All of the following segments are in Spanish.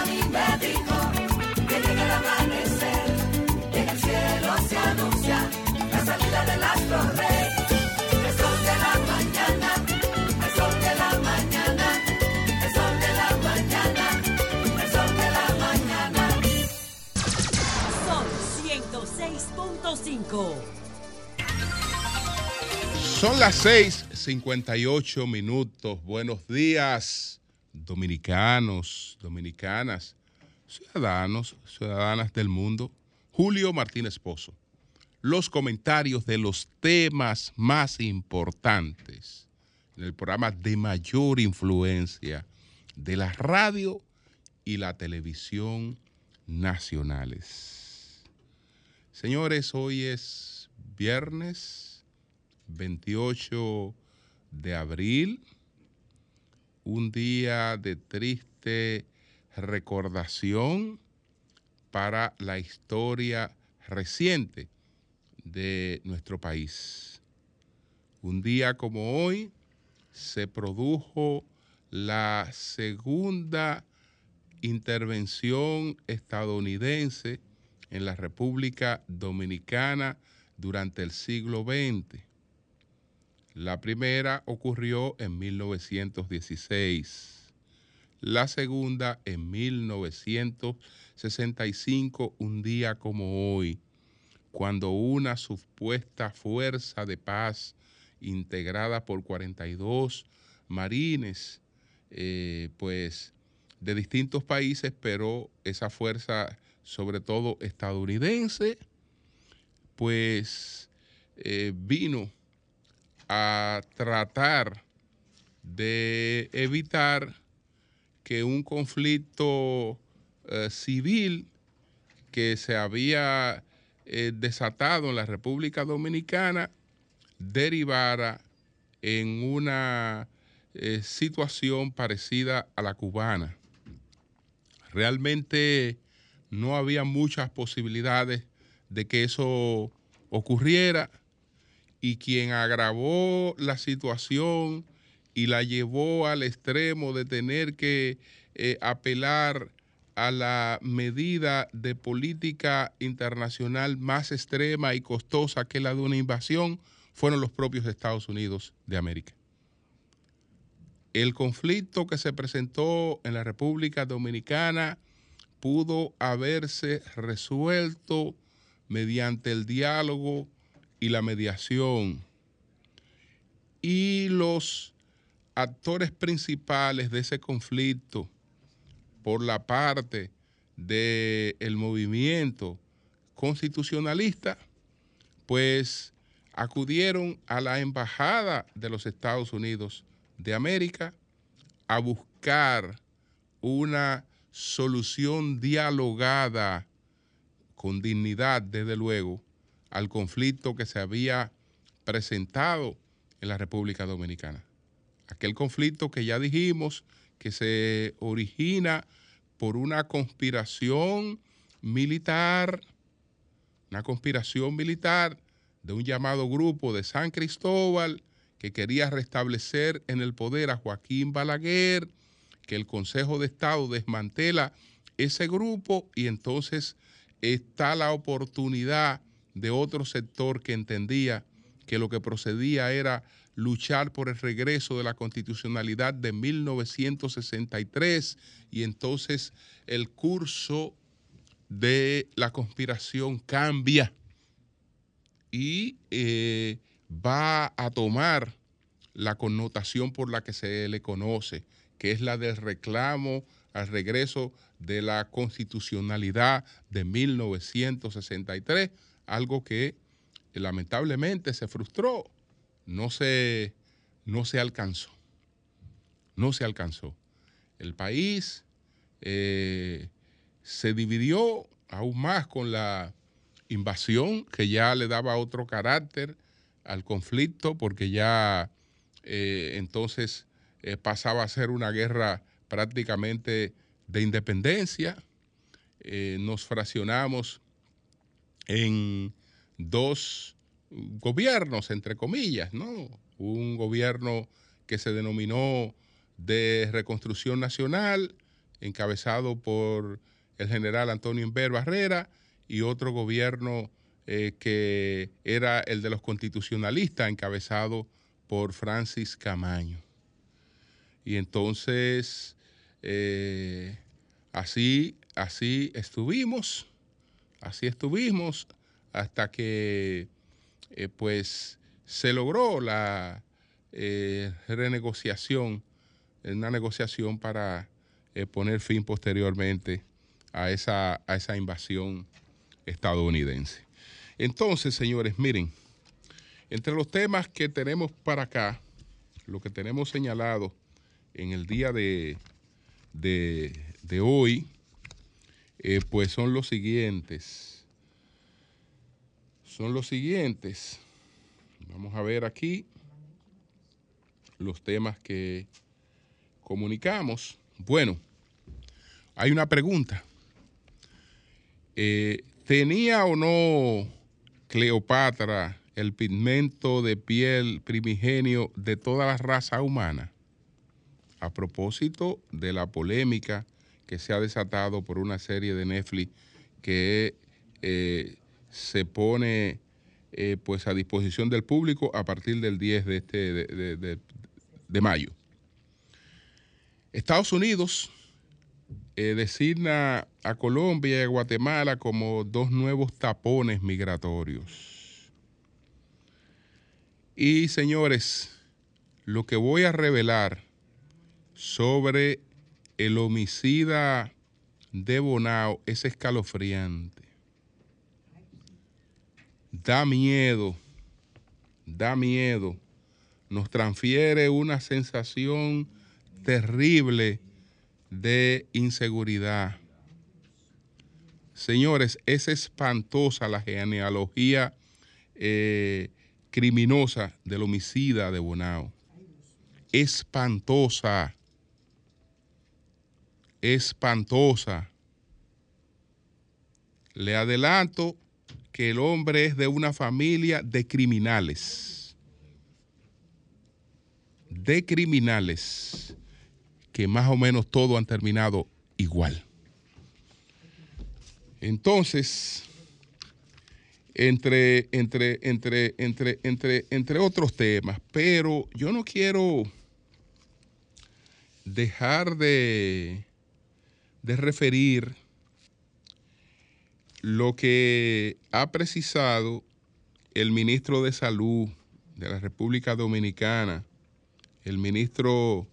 a mí me dijo que llega el amanecer, en el cielo se anuncia la salida del astro rey. El sol de la mañana, el sol de la mañana, el sol de la mañana, el sol de la mañana. Son 106.5. Son las 6:58 minutos. Buenos días, dominicanos, dominicanas, ciudadanos, ciudadanas del mundo. Julio Martínez Pozo. Los comentarios de los temas más importantes en el programa de mayor influencia de la radio y la televisión nacionales. Señores, hoy es viernes 28 de abril, un día de triste recordación para la historia reciente de nuestro país. Un día como hoy se produjo la segunda intervención estadounidense en la República Dominicana durante el siglo XX. La primera ocurrió en 1916, la segunda en 1965, un día como hoy, cuando una supuesta fuerza de paz integrada por 42 marines, eh, pues de distintos países, pero esa fuerza, sobre todo estadounidense, pues eh, vino a tratar de evitar que un conflicto eh, civil que se había eh, desatado en la República Dominicana derivara en una eh, situación parecida a la cubana. Realmente no había muchas posibilidades de que eso ocurriera y quien agravó la situación y la llevó al extremo de tener que eh, apelar a la medida de política internacional más extrema y costosa que la de una invasión fueron los propios Estados Unidos de América. El conflicto que se presentó en la República Dominicana pudo haberse resuelto mediante el diálogo y la mediación. Y los actores principales de ese conflicto por la parte del movimiento constitucionalista, pues acudieron a la embajada de los Estados Unidos de América a buscar una solución dialogada con dignidad, desde luego, al conflicto que se había presentado en la República Dominicana. Aquel conflicto que ya dijimos que se origina por una conspiración militar, una conspiración militar de un llamado grupo de San Cristóbal que quería restablecer en el poder a Joaquín Balaguer, que el Consejo de Estado desmantela ese grupo y entonces está la oportunidad de otro sector que entendía que lo que procedía era luchar por el regreso de la constitucionalidad de 1963 y entonces el curso de la conspiración cambia y eh, va a tomar la connotación por la que se le conoce, que es la del reclamo al regreso de la constitucionalidad de 1963 algo que eh, lamentablemente se frustró, no se, no se alcanzó, no se alcanzó. El país eh, se dividió aún más con la invasión, que ya le daba otro carácter al conflicto, porque ya eh, entonces pasaba a ser una guerra prácticamente de independencia. nos fraccionamos en dos gobiernos, entre comillas, ¿no? Un gobierno que se denominó de reconstrucción nacional encabezado por el general Antonio Inver Barrera y otro gobierno eh, que era el de los constitucionalistas, encabezado por Francis Camaño. Y entonces, eh, así, así estuvimos, así estuvimos hasta que eh, pues se logró la renegociación, una negociación para poner fin posteriormente a esa, a esa invasión estadounidense. Entonces, señores, miren, entre los temas que tenemos para acá, lo que tenemos señalado en el día de, de, hoy, eh, pues son los siguientes. Son los siguientes. Vamos a ver aquí los temas que comunicamos. Bueno, hay una pregunta. Eh, ¿Tenía o no Cleopatra el pigmento de piel primigenio de toda la raza humana? A propósito de la polémica que se ha desatado por una serie de Netflix que eh, se pone eh, pues a disposición del público a partir del 10 de, este, de mayo. Estados Unidos eh, designa a Colombia y a Guatemala como dos nuevos tapones migratorios. Y señores, lo que voy a revelar sobre el homicida de Bonao es escalofriante. Da miedo, da miedo. Nos transfiere una sensación terrible de inseguridad. Señores, es espantosa la genealogía eh, criminosa del homicida de Bonao. Espantosa. Espantosa. Le adelanto que el hombre es de una familia de criminales. De criminales que más o menos todos han terminado igual. Entonces, entre, entre, entre, entre, entre, entre otros temas, pero yo no quiero dejar de, de referir lo que ha precisado el ministro de Salud de la República Dominicana, el ministro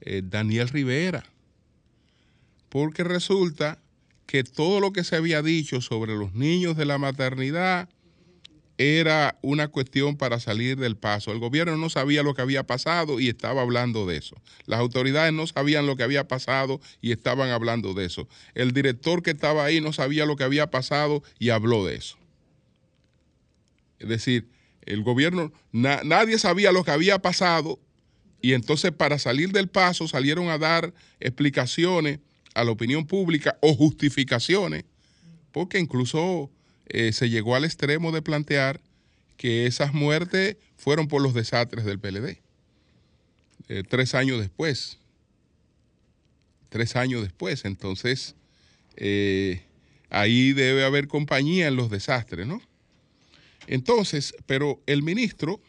eh, Daniel Rivera. Porque resulta que todo lo que se había dicho sobre los niños de la maternidad era una cuestión para salir del paso. El gobierno no sabía lo que había pasado y estaba hablando de eso. Las autoridades no sabían lo que había pasado y estaban hablando de eso. El director que estaba ahí no sabía lo que había pasado y habló de eso. Es decir, el gobierno, nadie sabía lo que había pasado y entonces para salir del paso salieron a dar explicaciones a la opinión pública o justificaciones, porque incluso eh, se llegó al extremo de plantear que esas muertes fueron por los desastres del PLD. Eh, tres años después. Tres años después. Entonces, eh, ahí debe haber compañía en los desastres, ¿no? Entonces, pero el ministro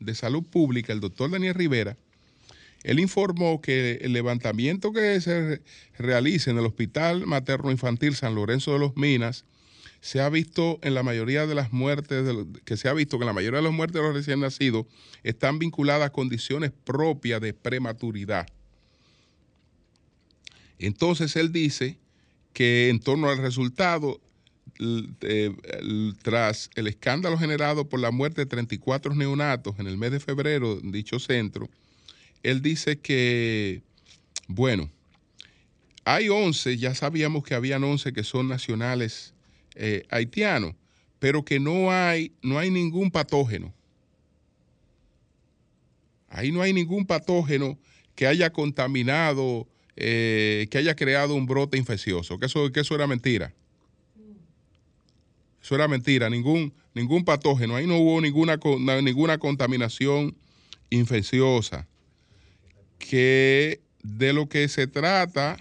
de Salud Pública, el doctor Daniel Rivera, él informó que el levantamiento que se realiza en el Hospital Materno Infantil San Lorenzo de los Minas se ha visto en la mayoría de las muertes, que se ha visto que la mayoría de las muertes de los recién nacidos están vinculadas a condiciones propias de prematuridad. Entonces él dice que en torno al resultado eh, tras el escándalo generado por la muerte de 34 neonatos en el mes de febrero en dicho centro, él dice que, bueno, hay 11, ya sabíamos que habían 11 que son nacionales eh, haitianos, pero que no hay, no hay ningún patógeno. Ahí no hay ningún patógeno que haya contaminado, eh, que haya creado un brote infeccioso, que eso, que eso era mentira. Eso era mentira, ningún, ningún patógeno. Ahí no hubo ninguna, ninguna contaminación infecciosa. Que de lo que se trata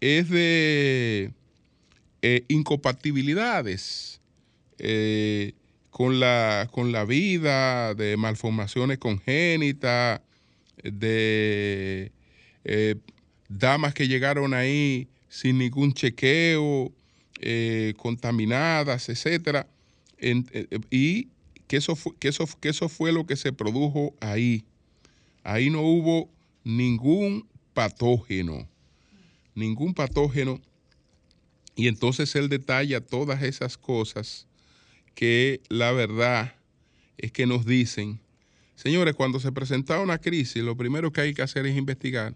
es de eh, incompatibilidades eh, con, la, con la vida, de malformaciones congénitas, de eh, damas que llegaron ahí sin ningún chequeo, contaminadas, etcétera, y que eso, fue, que, eso, que eso fue lo que se produjo ahí. Ahí no hubo ningún patógeno, ningún patógeno y entonces él detalla todas esas cosas que la verdad es que nos dicen, señores, cuando se presenta una crisis, lo primero que hay que hacer es investigar.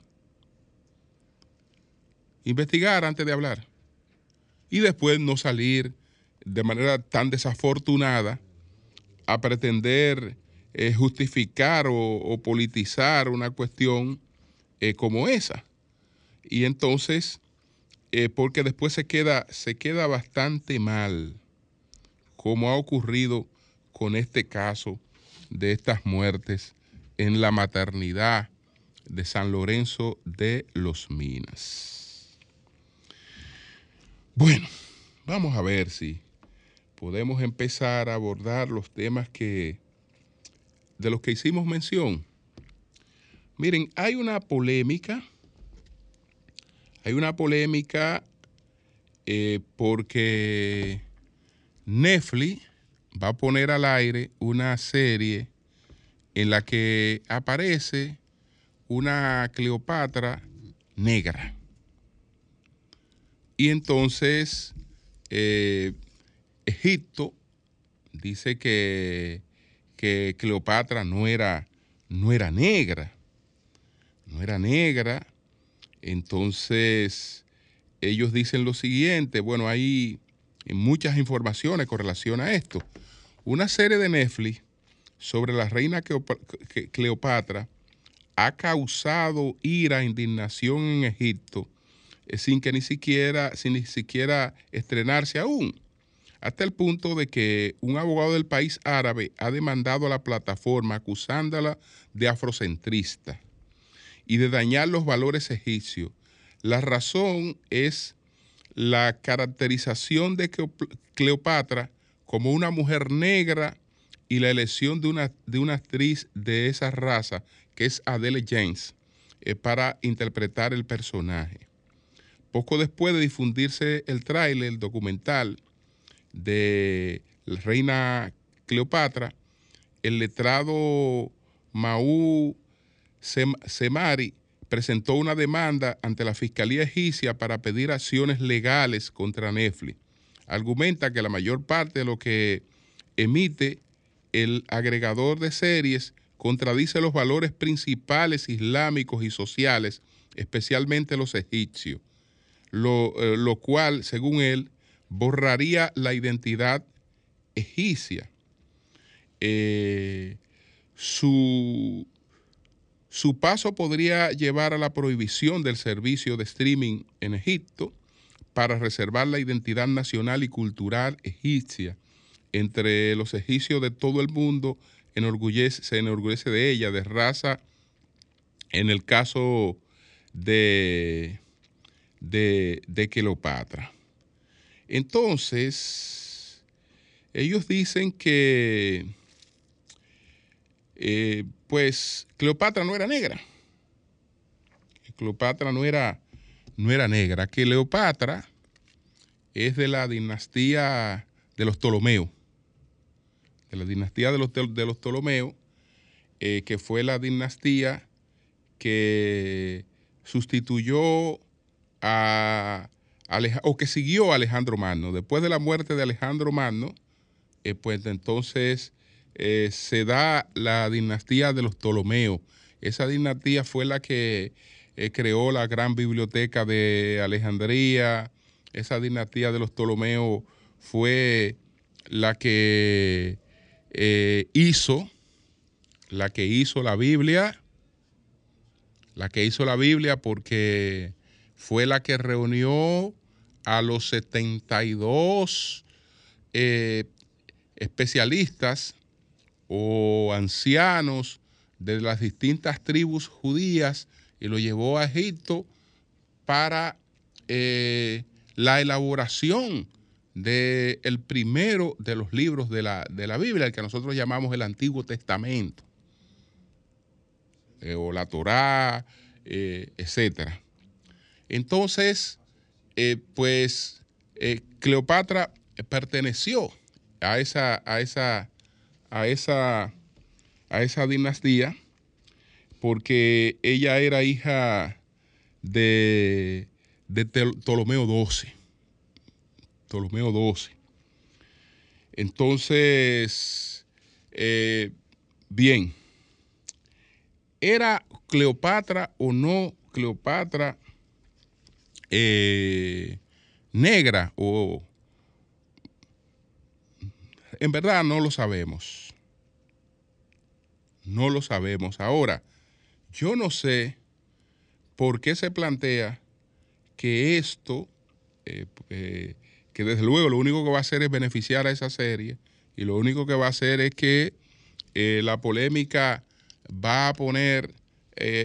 Investigar antes de hablar. Y después no salir de manera tan desafortunada a pretender eh, justificar o, politizar una cuestión eh, como esa. Y entonces eh, porque después se queda, se queda bastante mal, como ha ocurrido con este caso de estas muertes en la maternidad de San Lorenzo de los Minas. Bueno, vamos a ver si podemos empezar a abordar los temas que de los que hicimos mención. Miren, hay una polémica hay una polémica eh, porque Netflix va a poner al aire una serie en la que aparece una Cleopatra negra. Y entonces eh, Egipto dice que, que Cleopatra no era, no era negra, no era negra, entonces, ellos dicen lo siguiente, bueno, hay muchas informaciones con relación a esto. Una serie de Netflix sobre la reina Cleopatra ha causado ira e indignación en Egipto eh, sin que ni siquiera, sin ni siquiera estrenarse aún, hasta el punto de que un abogado del país árabe ha demandado a la plataforma acusándola de afrocentrista y de dañar los valores egipcios. La razón es la caracterización de Cleopatra como una mujer negra y la elección de una, de una actriz de esa raza, que es Adele James, eh, para interpretar el personaje. Poco después de difundirse el tráiler, el documental de la reina Cleopatra, el letrado Maú Semari presentó una demanda ante la Fiscalía Egipcia para pedir acciones legales contra Netflix. Argumenta que la mayor parte de lo que emite el agregador de series contradice los valores principales islámicos y sociales, especialmente los egipcios, lo, eh, cual, según él, borraría la identidad egipcia. Eh, su su paso podría llevar a la prohibición del servicio de streaming en Egipto para reservar la identidad nacional y cultural egipcia. Entre los egipcios de todo el mundo se enorgullece de ella, de raza, en el caso de, de, de Cleopatra. Entonces, ellos dicen que eh, pues Cleopatra no era negra. Cleopatra no era, no era negra. Cleopatra es de la dinastía de los Ptolomeos. De la dinastía de los, de los Ptolomeos, eh, que fue la dinastía que sustituyó a, o que siguió a Alejandro Magno. Después de la muerte de Alejandro Magno, eh, pues entonces eh, se da la dinastía de los Ptolomeos. Esa dinastía fue la que eh, creó la gran biblioteca de Alejandría. Esa dinastía de los Ptolomeos fue la que eh, hizo, la que hizo la Biblia, la que hizo la Biblia porque fue la que reunió a los 72 especialistas o ancianos de las distintas tribus judías y lo llevó a Egipto para eh, la elaboración del el primero de los libros de la, de la Biblia, el que nosotros llamamos el Antiguo Testamento, eh, o la Torá, eh, etc. Entonces, pues Cleopatra perteneció a esa, a esa, a esa, a esa dinastía porque ella era hija de, de Ptolomeo XII. Ptolomeo XII. Entonces, eh, bien, ¿era Cleopatra o no Cleopatra eh, negra o... En verdad no lo sabemos. No lo sabemos. Ahora, yo no sé por qué se plantea que esto, eh, eh, que desde luego lo único que va a hacer es beneficiar a esa serie y lo único que va a hacer es que eh, la polémica va a poner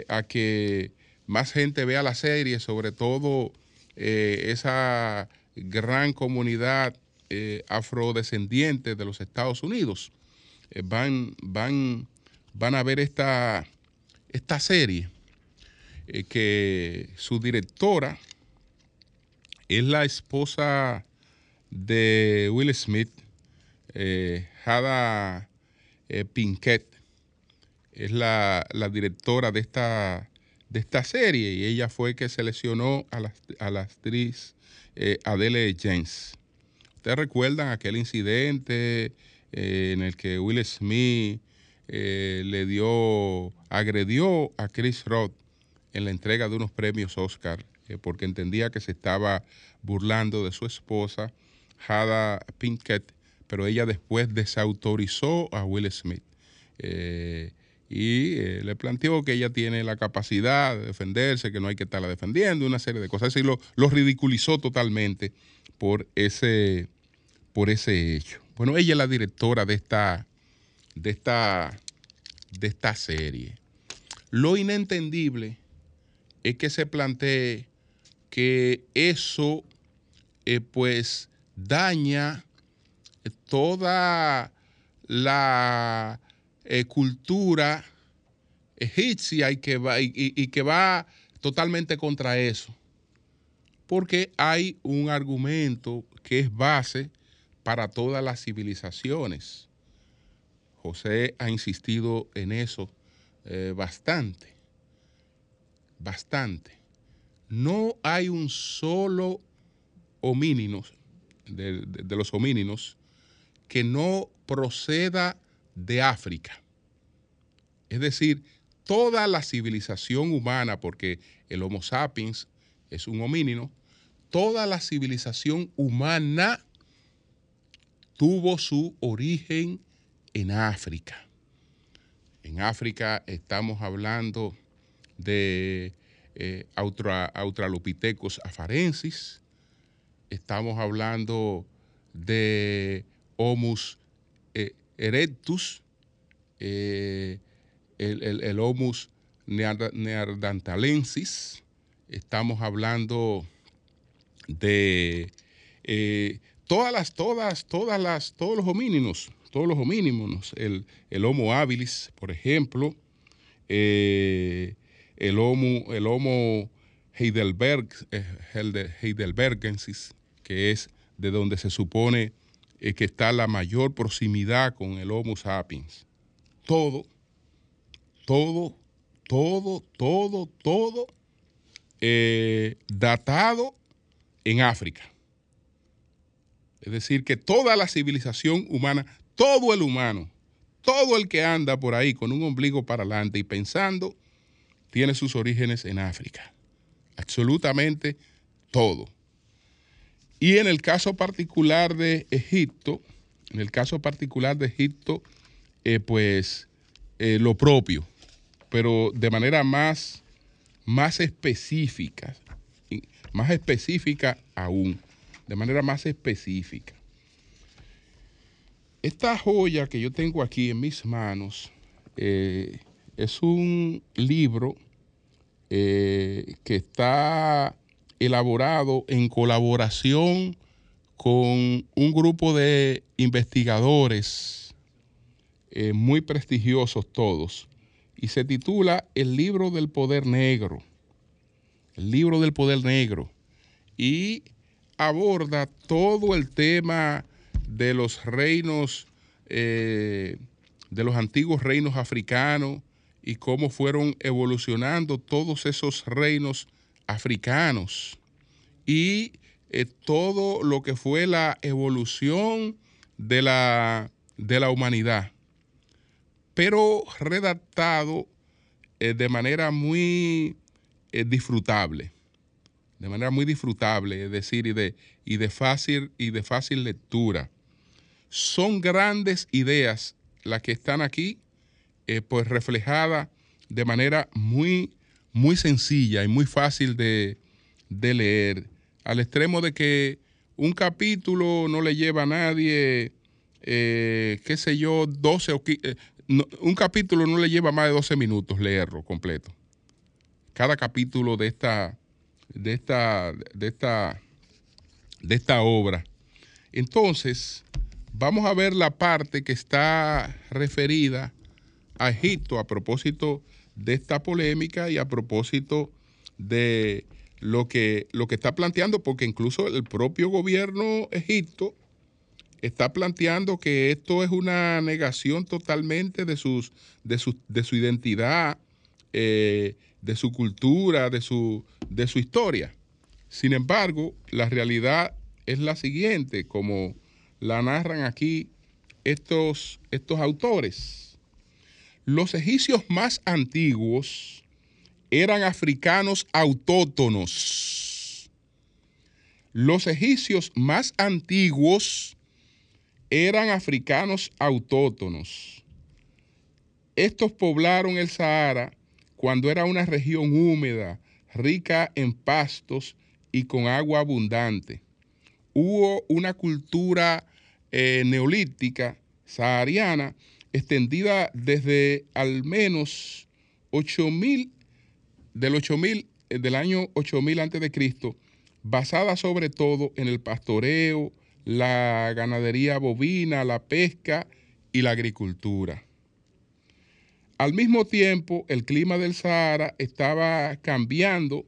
a que más gente vea la serie, sobre todo esa gran comunidad eh, afrodescendiente de los Estados Unidos. Eh, van, van, van a ver esta, esta serie eh, que su directora es la esposa de Will Smith, eh, Pinkett, es la, la directora de esta, de esta serie y ella fue que seleccionó a la, a la actriz Adele James. ¿Ustedes recuerdan aquel incidente eh, en el que Will Smith eh, le dio, agredió a Chris Rock en la entrega de unos premios Oscar eh, porque entendía que se estaba burlando de su esposa, Hada Pinkett, pero ella después desautorizó a Will Smith. Y le planteó que ella tiene la capacidad de defenderse, que no hay que estarla defendiendo, una serie de cosas. Y lo, lo ridiculizó totalmente por ese, por ese hecho. Bueno, ella es la directora de esta, de esta, de esta serie. Lo inentendible es que se plantee que eso eh, pues daña toda la eh, cultura egipcia y que, va, y, que va totalmente contra eso. Porque hay un argumento que es base para todas las civilizaciones. José ha insistido en eso eh, bastante, bastante. No hay un solo homínido, de, de- los homínidos, que no proceda de África. Es decir, toda la civilización humana, porque el Homo sapiens es un homínido, toda la civilización humana tuvo su origen en África. En África estamos hablando de eh, Austra- Australopithecus afarensis, estamos hablando de Homus eh, erectus, eh, el, Homus neanderth- neanderthalensis, estamos hablando de eh, todas las, todas, todas las, todos los homínidos, todos los homínidos, el, el Homo habilis, por ejemplo, eh, el Homo, el Homo Heidelberg, eh, Heidelberg- heidelbergensis, que es de donde se supone que está la mayor proximidad con el Homo sapiens. Todo, todo, todo, todo, todo datado en África. Es decir, que toda la civilización humana, todo el humano, todo el que anda por ahí con un ombligo para adelante y pensando, tiene sus orígenes en África. Absolutamente todo. Y en el caso particular de Egipto, en el caso particular de Egipto, eh, pues eh, lo propio, pero de manera más, más específica, más específica aún, de manera más específica. Esta joya que yo tengo aquí en mis manos eh, es un libro eh, que está elaborado en colaboración con un grupo de investigadores eh, muy prestigiosos todos, y se titula El libro del poder negro. Libro del poder negro. Y aborda todo el tema de los reinos, eh, de los antiguos reinos africanos y cómo fueron evolucionando todos esos reinos africanos. Y eh, todo lo que fue la evolución de la, de la humanidad, pero redactado eh, de manera muy eh, disfrutable, de manera muy disfrutable, es decir, y de, y de, fácil, y de fácil lectura. Son grandes ideas las que están aquí, pues reflejadas de manera muy, muy sencilla y muy fácil de, de leer al extremo de que un capítulo no le lleva a nadie, eh, qué sé yo, 12 o eh, un capítulo no le lleva más de 12 minutos leerlo completo. Cada capítulo de esta, de esta, de esta, de esta obra. Entonces, vamos a ver la parte que está referida a Egipto a propósito de esta polémica y a propósito de lo que, lo que está planteando, porque incluso el propio gobierno egipto está planteando que esto es una negación totalmente de, sus, de, su, de su identidad, eh, de su cultura, de su, de su historia. Sin embargo, la realidad es la siguiente, como la narran aquí estos, estos autores. Los egipcios más antiguos eran africanos autóctonos. Los egipcios más antiguos eran africanos autóctonos. Estos poblaron el Sahara cuando era una región húmeda, rica en pastos y con agua abundante. Hubo una cultura eh, neolítica sahariana extendida desde al menos 8000 del 8000 eh, del año 8000 antes de Cristo, basada sobre todo en el pastoreo, la ganadería bovina, la pesca y la agricultura. Al mismo tiempo, el clima del Sahara estaba cambiando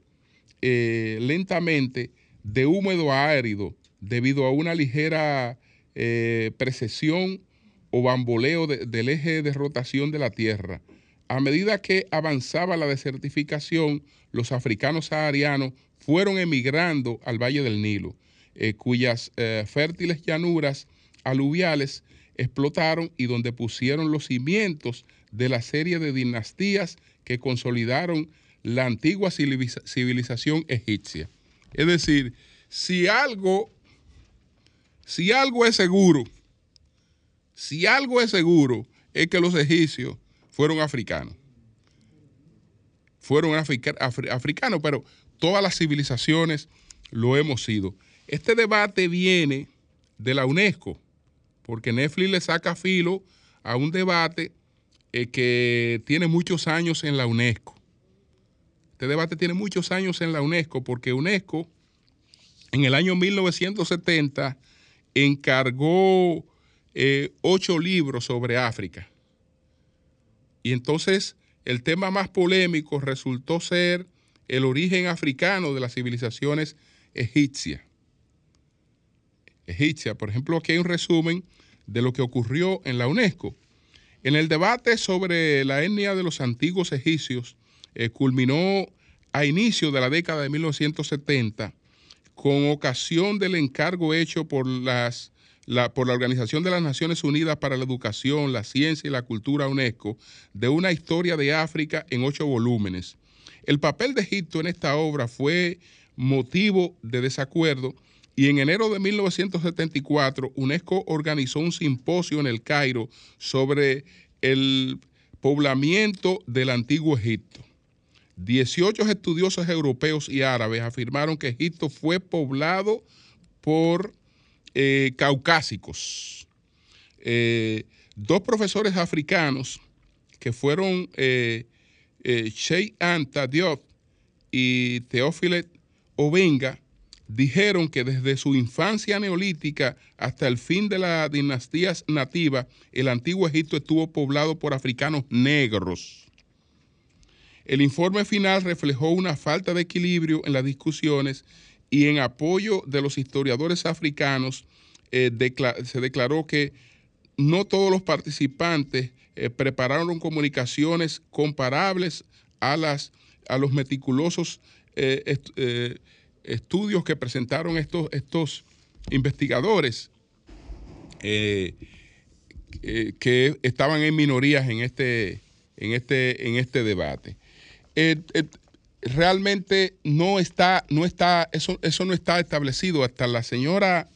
eh, lentamente de húmedo a árido debido a una ligera eh, precesión o bamboleo del eje de rotación de la Tierra. A medida que avanzaba la desertificación, los africanos saharianos fueron emigrando al Valle del Nilo, eh, cuyas fértiles llanuras aluviales explotaron y donde pusieron los cimientos de la serie de dinastías que consolidaron la antigua civilización egipcia. Es decir, si algo, si algo es seguro, si algo es seguro, es que los egipcios fueron africanos. Fueron africanos, pero todas las civilizaciones lo hemos sido. Este debate viene de la UNESCO, porque Netflix le saca filo a un debate eh, que tiene muchos años en la UNESCO. Este debate tiene muchos años en la UNESCO porque UNESCO en el año 1970 encargó eh, ocho libros sobre África. Y entonces el tema más polémico resultó ser el origen africano de las civilizaciones egipcias. Egipcia, por ejemplo, aquí hay un resumen de lo que ocurrió en la UNESCO. En el debate sobre la etnia de los antiguos egipcios, eh, culminó a inicio de la década de 1970 con ocasión del encargo hecho por las por la Organización de las Naciones Unidas para la Educación, la Ciencia y la Cultura UNESCO de una historia de África en ocho volúmenes. El papel de Egipto en esta obra fue motivo de desacuerdo y en enero de 1974 UNESCO organizó un simposio en el Cairo sobre el poblamiento del antiguo Egipto. 18 estudiosos europeos y árabes afirmaron que Egipto fue poblado por eh, caucásicos. Eh, dos profesores africanos que fueron eh, eh Anta Diop y Teófile Ovenga dijeron que desde su infancia neolítica hasta el fin de las dinastías nativas, el antiguo Egipto estuvo poblado por africanos negros. El informe final reflejó una falta de equilibrio en las discusiones y en apoyo de los historiadores africanos eh, se declaró que no todos los participantes eh, prepararon comunicaciones comparables a, las, a los meticulosos eh, estudios que presentaron estos, estos investigadores que estaban en minorías en este, en este, en este debate. realmente no está, no está, eso, eso no está establecido. Hasta la señora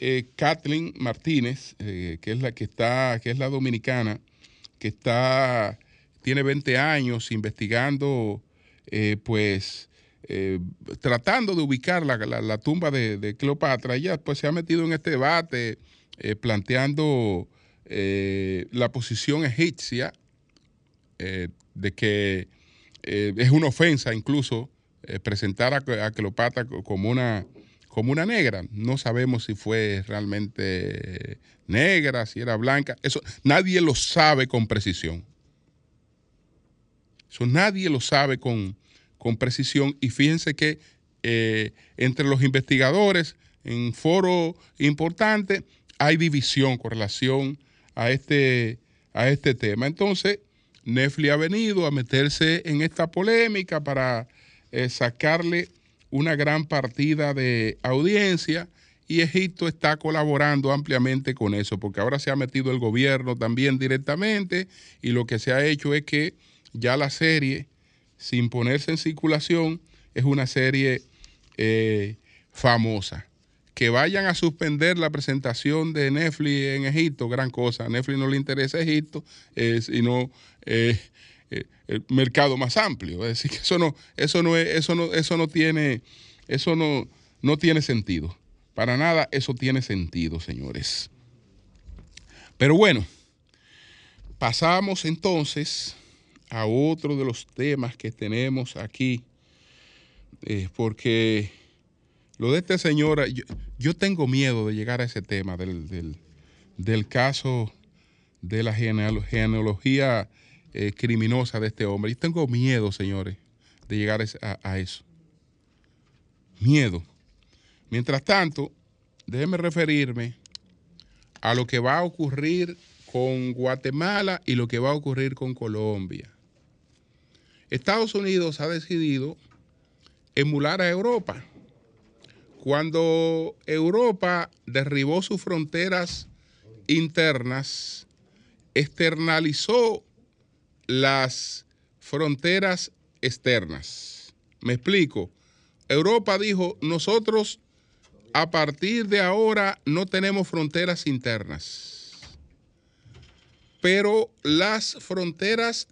eh, Kathleen Martínez, eh, que es la que está, que es la dominicana, que está, tiene 20 años investigando, eh, pues, eh, tratando de ubicar la, tumba de, Cleopatra. Ella, pues, se ha metido en este debate planteando la posición egipcia de que es una ofensa incluso presentar a Cleopatra como una como una negra. No sabemos si fue realmente negra, si era blanca. Eso nadie lo sabe con precisión. Eso nadie lo sabe con, con precisión. Y fíjense que eh, entre los investigadores en foro importante hay división con relación a este, a este tema. Entonces, Netflix ha venido a meterse en esta polémica para eh, sacarle una gran partida de audiencia y Egipto está colaborando ampliamente con eso, porque ahora se ha metido el gobierno también directamente y lo que se ha hecho es que ya la serie, sin ponerse en circulación, es una serie eh, famosa. Que vayan a suspender la presentación de Netflix en Egipto, gran cosa. A Netflix no le interesa Egipto, sino eh, eh, el mercado más amplio. Es decir, que eso no, eso no, eso no, eso no tiene, eso no, no tiene sentido. Para nada eso tiene sentido, señores. Pero bueno, pasamos entonces a otro de los temas que tenemos aquí, eh, porque lo de esta señora, yo, tengo miedo de llegar a ese tema del, del caso de la genealogía eh, criminosa de este hombre. Yo tengo miedo, señores, de llegar a, eso. Miedo. Mientras tanto, déjenme referirme a lo que va a ocurrir con Guatemala y lo que va a ocurrir con Colombia. Estados Unidos ha decidido emular a Europa. Cuando Europa derribó sus fronteras internas, externalizó las fronteras externas. Me explico. Europa dijo, nosotros a partir de ahora no tenemos fronteras internas, pero las fronteras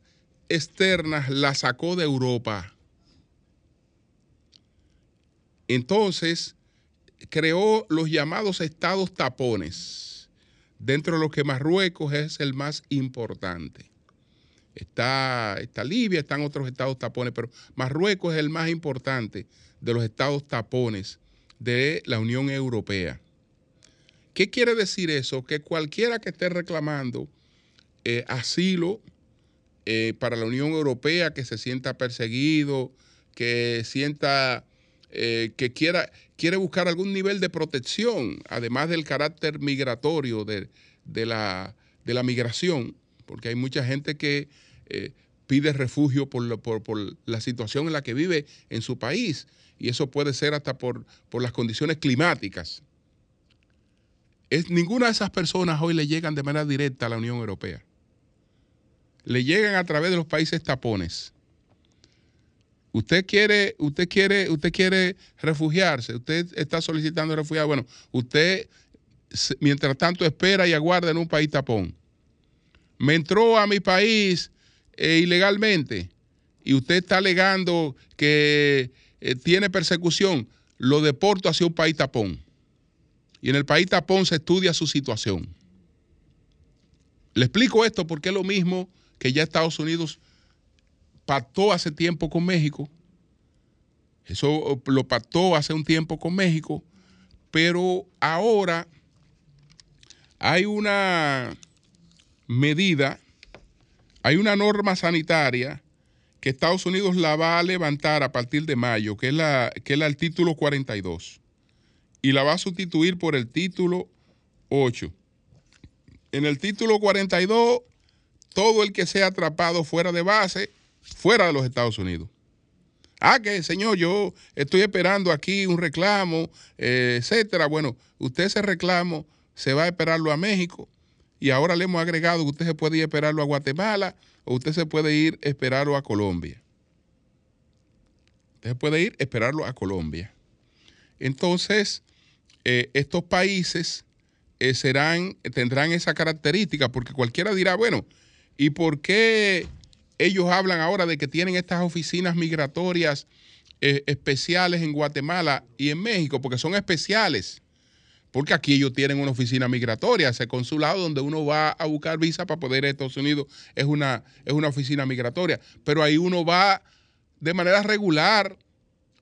externas las sacó de Europa. Entonces, creó los llamados estados tapones, dentro de los que Marruecos es el más importante está, está Libia, están otros estados tapones, pero Marruecos es el más importante de los estados tapones de la Unión Europea. ¿Qué quiere decir eso? Que cualquiera que esté reclamando eh, asilo eh, para la Unión Europea, que se sienta perseguido, que sienta eh, que quiera, quiere buscar algún nivel de protección, además del carácter migratorio de, la, de la migración, porque hay mucha gente que eh, pide refugio por, la situación en la que vive en su país y eso puede ser hasta por, las condiciones climáticas. Ninguna de esas personas hoy le llegan de manera directa a la Unión Europea. Le llegan a través de los países tapones. Usted quiere, usted quiere, usted quiere refugiarse, usted está solicitando refugiar. Bueno, usted mientras tanto espera y aguarda en un país tapón. Me entró a mi país eh, ilegalmente y usted está alegando que eh, tiene persecución, lo deporto hacia un país tapón. Y en el país tapón se estudia su situación. Le explico esto porque es lo mismo que ya Estados Unidos pactó hace tiempo con México. Eso lo pactó hace un tiempo con México, pero ahora hay una medida, hay una norma sanitaria que Estados Unidos la va a levantar a partir de mayo, que es, la, que es el título 42, y la va a sustituir por el título 8. En el título 42, todo el que sea atrapado fuera de base, fuera de los Estados Unidos. Ah, que señor, yo estoy esperando aquí un reclamo, eh, etcétera. Bueno, usted ese reclamo se va a esperarlo a México y ahora le hemos agregado que usted se puede ir a esperarlo a Guatemala o usted se puede ir a esperarlo a Colombia. Usted puede ir a esperarlo a Colombia. Entonces, eh, estos países eh, serán, tendrán esa característica, porque cualquiera dirá, bueno, ¿y por qué ellos hablan ahora de que tienen estas oficinas migratorias eh, especiales en Guatemala y en México? Porque son especiales. Porque aquí ellos tienen una oficina migratoria, ese consulado donde uno va a buscar visa para poder ir a Estados Unidos es una, es una oficina migratoria. Pero ahí uno va de manera regular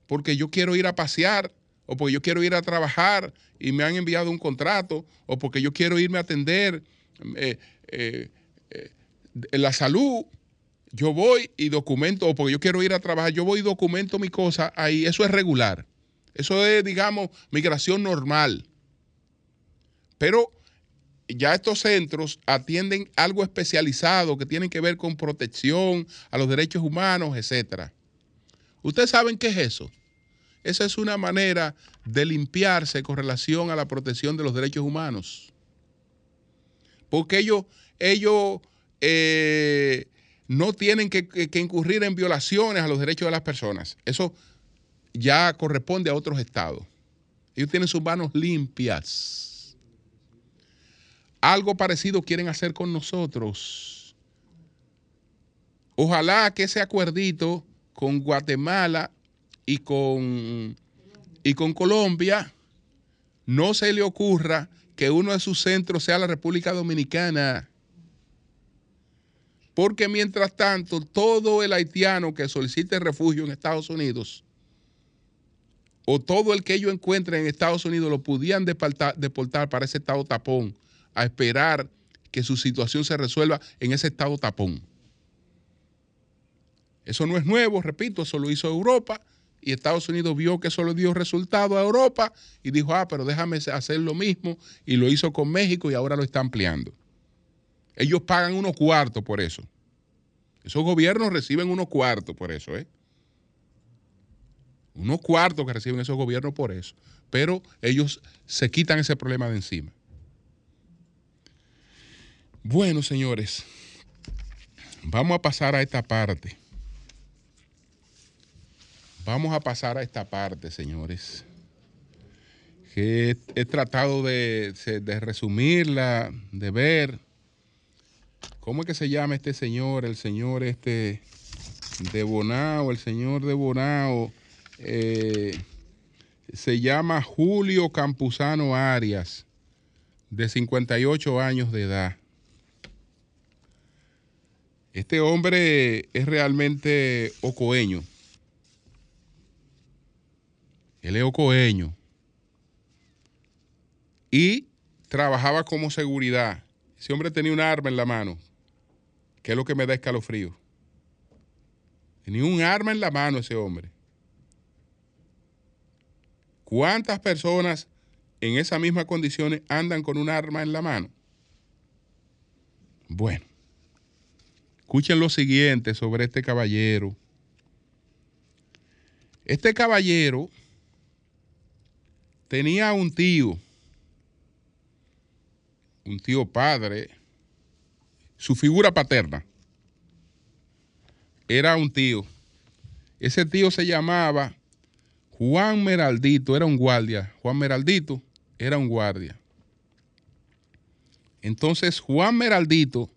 porque yo quiero ir a pasear o porque yo quiero ir a trabajar y me han enviado un contrato o porque yo quiero irme a atender eh, eh, la salud. Yo voy y documento, o porque yo quiero ir a trabajar, yo voy y documento mi cosa ahí. Eso es regular. Eso es, digamos, migración normal. Pero ya estos centros atienden algo especializado que tiene que ver con protección a los derechos humanos, etcétera. ¿Ustedes saben qué es eso? Esa es una manera de limpiarse con relación a la protección de los derechos humanos. Porque ellos, ellos eh, no tienen que, que incurrir en violaciones a los derechos de las personas. Eso ya corresponde a otros estados. Ellos tienen sus manos limpias. Algo parecido quieren hacer con nosotros. Ojalá que ese acuerdito con Guatemala y con, y con Colombia no se le ocurra que uno de sus centros sea la República Dominicana. Porque mientras tanto, todo el haitiano que solicite refugio en Estados Unidos o todo el que ellos encuentren en Estados Unidos lo pudieran deportar, deportar para ese estado tapón a esperar que su situación se resuelva en ese estado tapón. Eso no es nuevo, repito, eso lo hizo Europa y Estados Unidos vio que eso le dio resultado a Europa y dijo, ah, pero déjame hacer lo mismo y lo hizo con México y ahora lo está ampliando. Ellos pagan unos cuartos por eso. Esos gobiernos reciben unos cuartos por eso, ¿eh? Unos cuartos que reciben esos gobiernos por eso. Pero ellos se quitan ese problema de encima. Bueno, señores, vamos a pasar a esta parte. Vamos a pasar a esta parte, señores. Que he, tratado de, resumirla, de ver. ¿Cómo es que se llama este señor? El señor este de Bonao, el señor de Bonao. Eh, se llama Julio Campuzano Arias, de 58 años de edad. Este hombre es realmente ocoeño. Él es ocoeño. Y trabajaba como seguridad. Ese hombre tenía un arma en la mano, que es lo que me da escalofrío. Tenía un arma en la mano ese hombre. ¿Cuántas personas en esas mismas condiciones andan con un arma en la mano? Bueno. Escuchen lo siguiente sobre este caballero. Este caballero tenía un tío, un tío padre, su figura paterna. Era un tío. Ese tío se llamaba Juan Meraldito, era un guardia. Juan Meraldito era un guardia. Entonces Juan Meraldito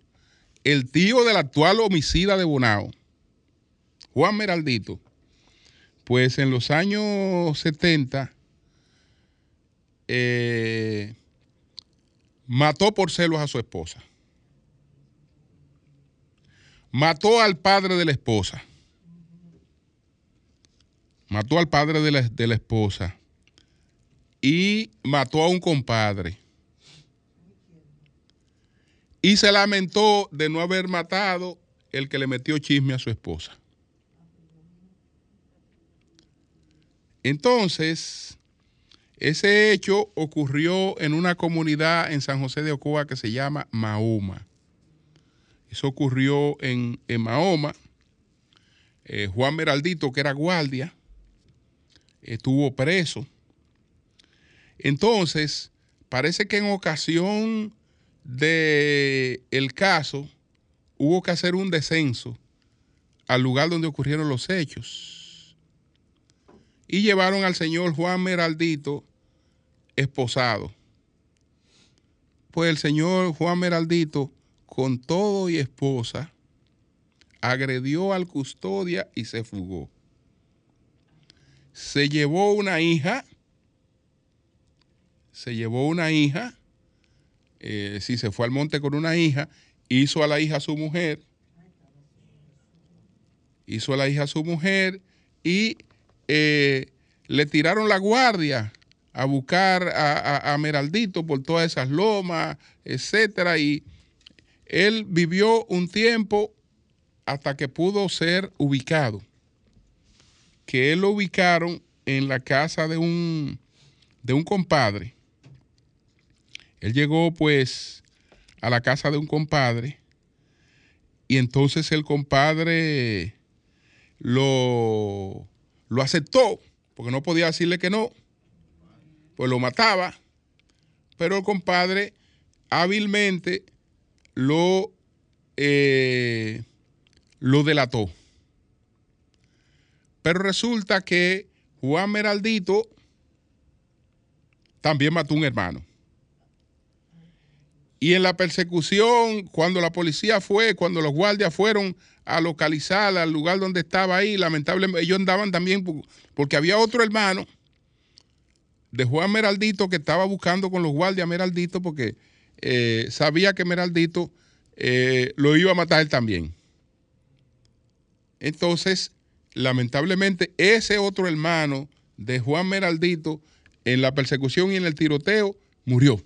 el tío del actual homicida de Bonao, Juan Meraldito, pues en los años 70 eh, mató por celos a su esposa. Mató al padre de la esposa. mató al padre de la, de la esposa y mató a un compadre. Y se lamentó de no haber matado el que le metió chisme a su esposa. Entonces, ese hecho ocurrió en una comunidad en San José de Ocoa que se llama Mahoma. Eso ocurrió en, en Mahoma. Eh, Juan Meraldito, que era guardia, estuvo preso. Entonces, parece que en ocasión del el caso hubo que hacer un descenso al lugar donde ocurrieron los hechos. Y llevaron al señor Juan Meraldito esposado. Pues el señor Juan Meraldito, con todo y esposa, agredió al custodia y se fugó. Se llevó una hija, se llevó una hija, eh, sí, se fue al monte con una hija, hizo a la hija su mujer, hizo a la hija su mujer y eh, le tiraron la guardia a buscar a, a, a, Meraldito por todas esas lomas, etcétera, y él vivió un tiempo hasta que pudo ser ubicado. Que él lo ubicaron en la casa de un, de un compadre. Él llegó pues a la casa de un compadre y entonces el compadre lo, lo aceptó porque no podía decirle que no, pues lo mataba, pero el compadre hábilmente lo, eh, lo delató. Pero resulta que Juan Meraldito también mató un hermano. Y en la persecución, cuando la policía fue, cuando los guardias fueron a localizar al lugar donde estaba ahí, lamentablemente ellos andaban también porque había otro hermano de Juan Meraldito que estaba buscando con los guardias Meraldito porque eh, sabía que Meraldito eh, lo iba a matar también. Entonces, lamentablemente, ese otro hermano de Juan Meraldito en la persecución y en el tiroteo murió.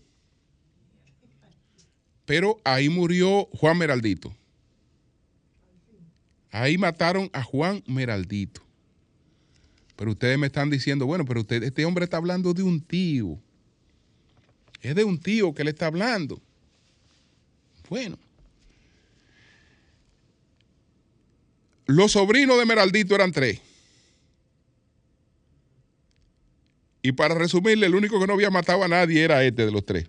Pero ahí murió Juan Meraldito. Ahí mataron a Juan Meraldito. Pero ustedes me están diciendo, bueno, pero usted, este hombre está hablando de un tío. Es de un tío que le está hablando. Bueno. Los sobrinos de Meraldito eran tres. Y para resumirle, el único que no había matado a nadie era este de los tres.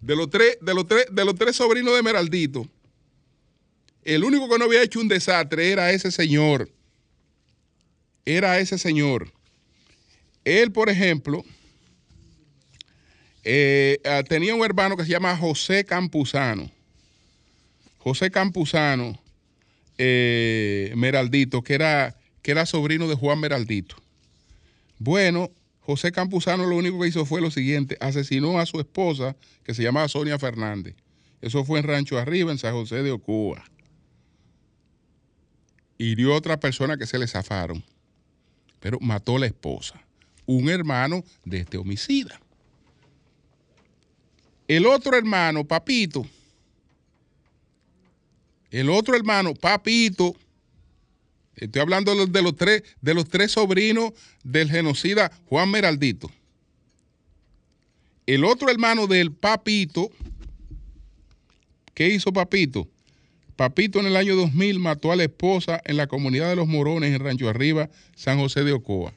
De los tres, de los tres, de los tres sobrinos de Meraldito, el único que no había hecho un desastre era ese señor. Era ese señor. Él, por ejemplo, eh, tenía un hermano que se llama José Campuzano. José Campuzano eh, Meraldito, que era, que era sobrino de Juan Meraldito. Bueno, José Campuzano lo único que hizo fue lo siguiente, asesinó a su esposa, que se llamaba Sonia Fernández. Eso fue en Rancho Arriba, en San José de Ocoa. Hirió a otra persona que se le zafaron, pero mató a la esposa, un hermano de este homicida. El otro hermano, Papito, el otro hermano, Papito, estoy hablando de los tres, de los tres sobrinos del genocida Juan Meraldito. El otro hermano del Papito, ¿qué hizo Papito? Papito en el año 2000 mató a la esposa en la comunidad de los Morones en Rancho Arriba, San José de Ocoa.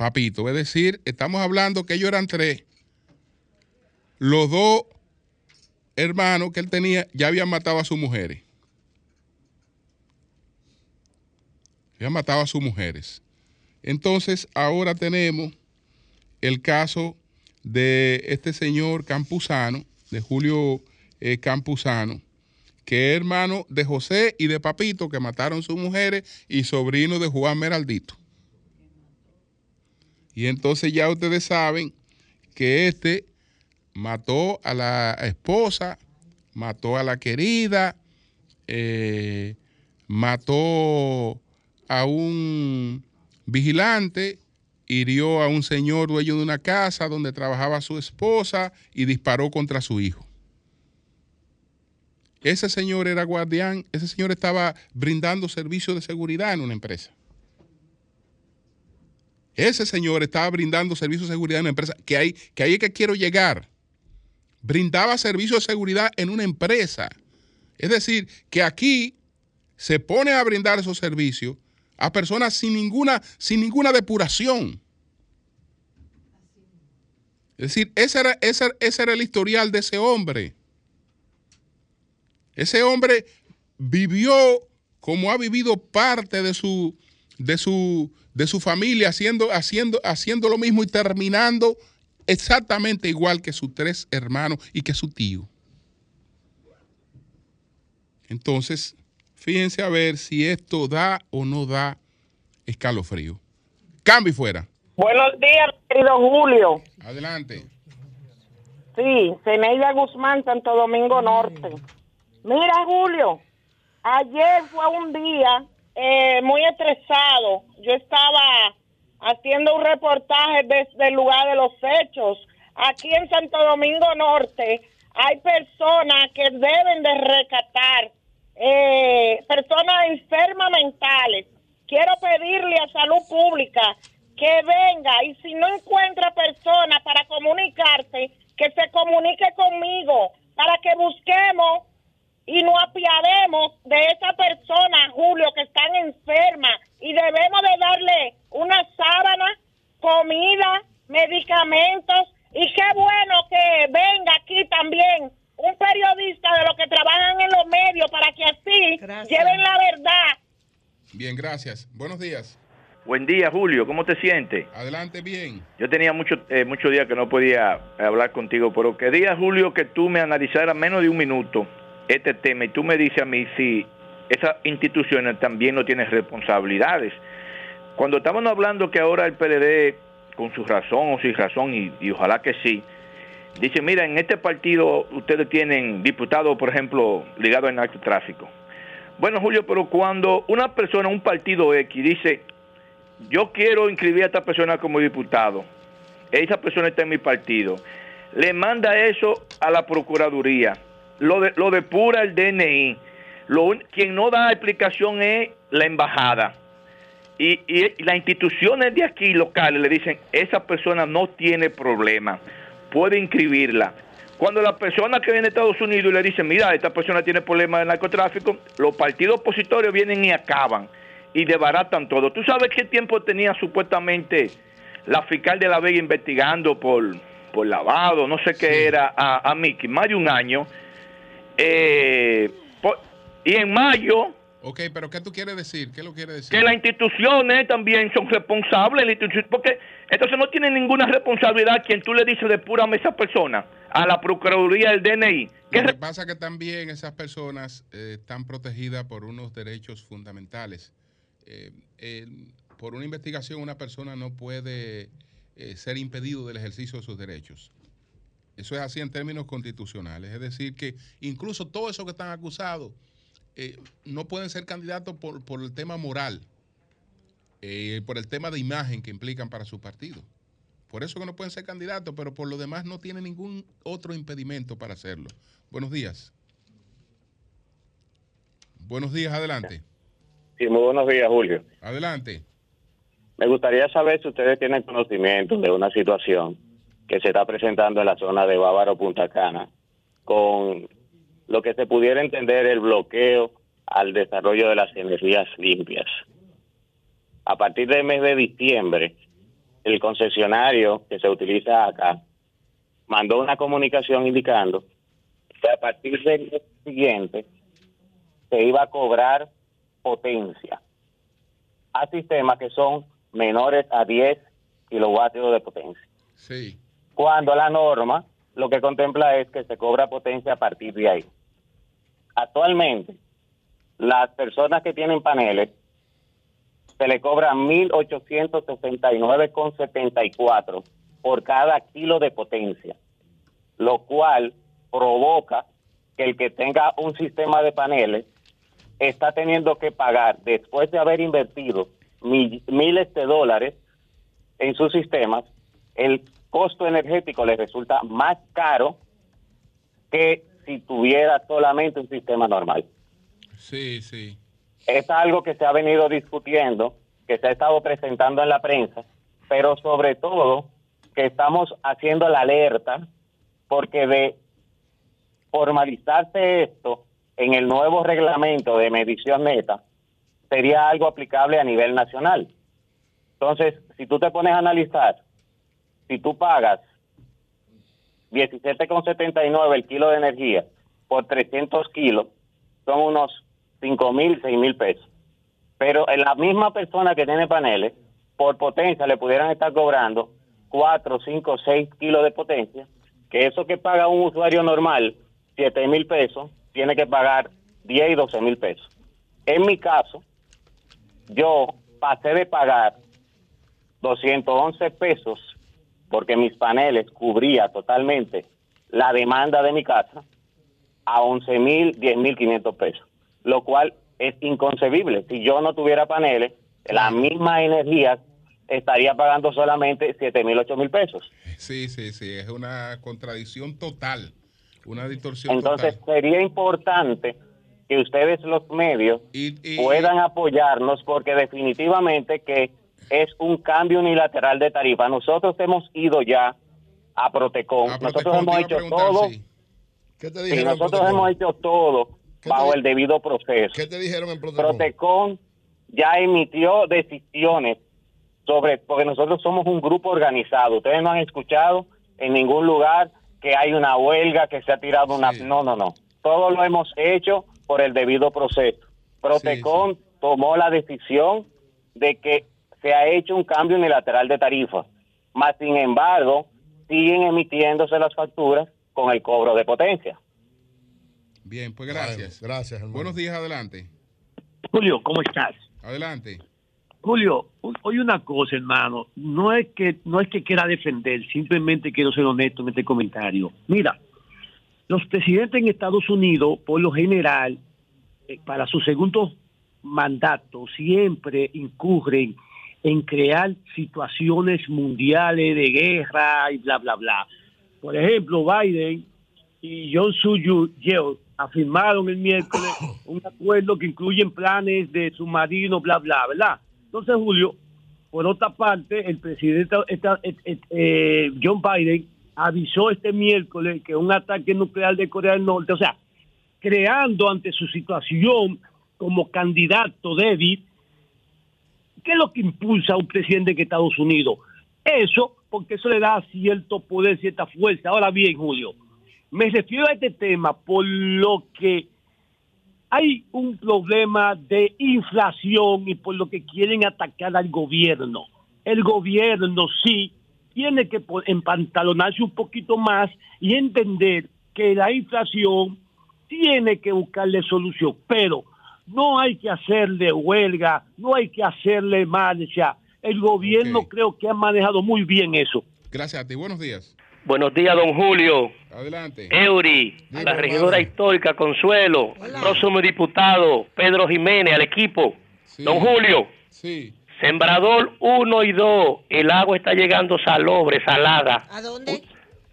Papito, es decir, estamos hablando que ellos eran tres. Los dos hermanos que él tenía ya habían matado a sus mujeres. Habían matado a sus mujeres. Entonces, ahora tenemos el caso de este señor Campuzano, de Julio eh, Campuzano, que es hermano de José y de Papito, que mataron sus mujeres, y sobrino de Juan Meraldito. Y entonces ya ustedes saben que este mató a la esposa, mató a la querida, eh, mató a un vigilante, hirió a un señor dueño de una casa donde trabajaba su esposa y disparó contra su hijo. Ese señor era guardián, ese señor estaba brindando servicios de seguridad en una empresa. Ese señor estaba brindando servicios de seguridad en una empresa, que ahí, que ahí es que quiero llegar. Brindaba servicios de seguridad en una empresa. Es decir, que aquí se pone a brindar esos servicios a personas sin ninguna, sin ninguna depuración. Es decir, ese era, ese era el historial de ese hombre. Ese hombre vivió como ha vivido parte de su, de su, de su familia, haciendo, haciendo, haciendo lo mismo y terminando exactamente igual que sus tres hermanos y que su tío. Entonces, fíjense a ver si esto da o no da escalofrío. Cambio y fuera. Buenos días, querido Julio. Adelante. Sí, Zeneida Guzmán, Santo Domingo Norte. Mira, Julio, ayer fue un día eh, muy estresado. Yo estaba haciendo un reportaje desde el lugar de los hechos. Aquí en Santo Domingo Norte hay personas que deben de recatar, eh, personas enfermas mentales. Quiero pedirle a Salud Pública que venga y si no encuentra personas para comunicarse, que se comunique conmigo para que busquemos y no apiademos de esa persona, Julio, que están enfermas y debemos de darle una sábana, comida, medicamentos y qué bueno que venga aquí también un periodista de los que trabajan en los medios para que así Gracias. lleven la verdad. Bien, gracias. Buenos días. Buen día, Julio. ¿Cómo te sientes? Adelante, bien. Yo tenía mucho, eh, muchos días que no podía hablar contigo, pero quería, Julio, que tú me analizaras menos de un minuto este tema y tú me dices a mí si esas instituciones también no tienen responsabilidades. Cuando estamos hablando que ahora el PLD, con su razón o sin razón, y, y ojalá que sí, dice, mira, en este partido ustedes tienen diputados, por ejemplo, ligados al narcotráfico. Bueno, Julio, pero cuando una persona, un partido X, dice, yo quiero inscribir a esta persona como diputado, esa persona está en mi partido, le manda eso a la Procuraduría, lo, de, lo depura el DNI, lo, quien no da explicación es la embajada. Y, y las instituciones de aquí locales le dicen, esa persona no tiene problema, puede inscribirla. Cuando la persona que viene de Estados Unidos y le dicen, mira, esta persona tiene problemas de narcotráfico, los partidos opositores vienen y acaban y desbaratan todo. ¿Tú sabes qué tiempo tenía supuestamente la fiscal de La Vega investigando por, por lavado, no sé qué era, a, a Mickey? Más de un año. Eh, y en mayo, Ok, pero ¿qué tú quieres decir? ¿Qué lo quieres decir? que las instituciones también son responsables, porque entonces no tienen ninguna responsabilidad quien tú le dices de pura a esa persona, a la Procuraduría del DNI. ¿Qué Lo que pasa que también esas personas eh, están protegidas por unos derechos fundamentales. Eh, el- por una investigación una persona no puede eh, ser impedido del ejercicio de sus derechos. Eso es así en términos constitucionales. Es decir, que incluso todos esos que están acusados eh, no pueden ser candidatos por, por el tema moral, eh, por el tema de imagen que implican para su partido. Por eso que no pueden ser candidatos, pero por lo demás no tienen ningún otro impedimento para hacerlo. Buenos días. Buenos días, adelante. Sí, muy buenos días, Julio. Adelante. Me gustaría saber si ustedes tienen conocimiento de una situación que se está presentando en la zona de Bávaro Punta Cana con lo que se pudiera entender el bloqueo al desarrollo de las energías limpias. A partir del mes de diciembre, el concesionario que se utiliza acá mandó una comunicación indicando que a partir del mes siguiente se iba a cobrar potencia a sistemas que son menores a 10 kilovatios de potencia. Sí. Cuando la norma lo que contempla es que se cobra potencia a partir de ahí. Actualmente, las personas que tienen paneles se le cobra 1.869,74 por cada kilo de potencia, lo cual provoca que el que tenga un sistema de paneles está teniendo que pagar después de haber invertido mi- miles de dólares en sus sistemas, el costo energético le resulta más caro que si tuviera solamente un sistema normal. Sí, sí. Es algo que se ha venido discutiendo, que se ha estado presentando en la prensa, pero sobre todo que estamos haciendo la alerta porque de formalizarse esto en el nuevo reglamento de medición neta, sería algo aplicable a nivel nacional. Entonces, si tú te pones a analizar, si tú pagas 17,79 el kilo de energía por 300 kilos, son unos 5 mil, 6 mil pesos. Pero en la misma persona que tiene paneles, por potencia le pudieran estar cobrando 4, 5, 6 kilos de potencia, que eso que paga un usuario normal, 7 mil pesos, tiene que pagar 10 y 12 mil pesos. En mi caso, yo pasé de pagar 211 pesos porque mis paneles cubría totalmente la demanda de mi casa a 11 mil, 10 mil 500 pesos, lo cual es inconcebible. Si yo no tuviera paneles, la misma energía estaría pagando solamente 7 mil, 8 mil pesos. Sí, sí, sí. Es una contradicción total. Una distorsión Entonces total. sería importante que ustedes los medios puedan apoyarnos porque definitivamente que es un cambio unilateral de tarifa. Nosotros hemos ido ya a Protecon, nosotros Protecon, hemos hecho todo, sí. ¿Qué te y dijeron nosotros Protecon? hemos hecho todo bajo el debido proceso. ¿Qué te dijeron en Protecon? Protecon ya emitió decisiones sobre, porque nosotros somos un grupo organizado. Ustedes no han escuchado en ningún lugar que hay una huelga, que se ha tirado una... No, no, no. Todo lo hemos hecho por el debido proceso. Protecon tomó la decisión de que se ha hecho un cambio unilateral de tarifa. Más sin embargo, siguen emitiéndose las facturas con el cobro de potencia. Bien, pues gracias. gracias, hermano. Buenos días, adelante. Julio, ¿cómo estás? Adelante. Julio, o- oye una cosa, hermano. No es que no es que quiera defender, simplemente quiero ser honesto en este comentario. Mira, los presidentes en Estados Unidos, por lo general, eh, para su segundo mandato, siempre incurren en crear situaciones mundiales de guerra y bla, bla, bla. Por ejemplo, Biden y John Suyu Yeo afirmaron el miércoles un acuerdo que incluye planes de submarinos, bla, bla, ¿verdad? Entonces, Julio, por otra parte, el presidente esta- eh, eh, eh, John Biden avisó este miércoles que un ataque nuclear de Corea del Norte, o sea, creando ante su situación como candidato débil, ¿qué es lo que impulsa a un presidente de Estados Unidos? Eso, porque eso le da cierto poder, cierta fuerza. Ahora bien, Julio, me refiero a este tema por lo que hay un problema de inflación y por lo que quieren atacar al gobierno. El gobierno sí tiene que empantalonarse un poquito más y entender que la inflación tiene que buscarle solución, pero no hay que hacerle huelga, no hay que hacerle marcha. El gobierno creo que ha manejado muy bien eso. Gracias a ti. Buenos días. Buenos días, don Julio. Adelante. Eury, a la regidora histórica Consuelo, próximo diputado Pedro Jiménez, al equipo. Don Julio, Sí. Sembrador 1 y 2, el agua está llegando salobre, salada. ¿A dónde?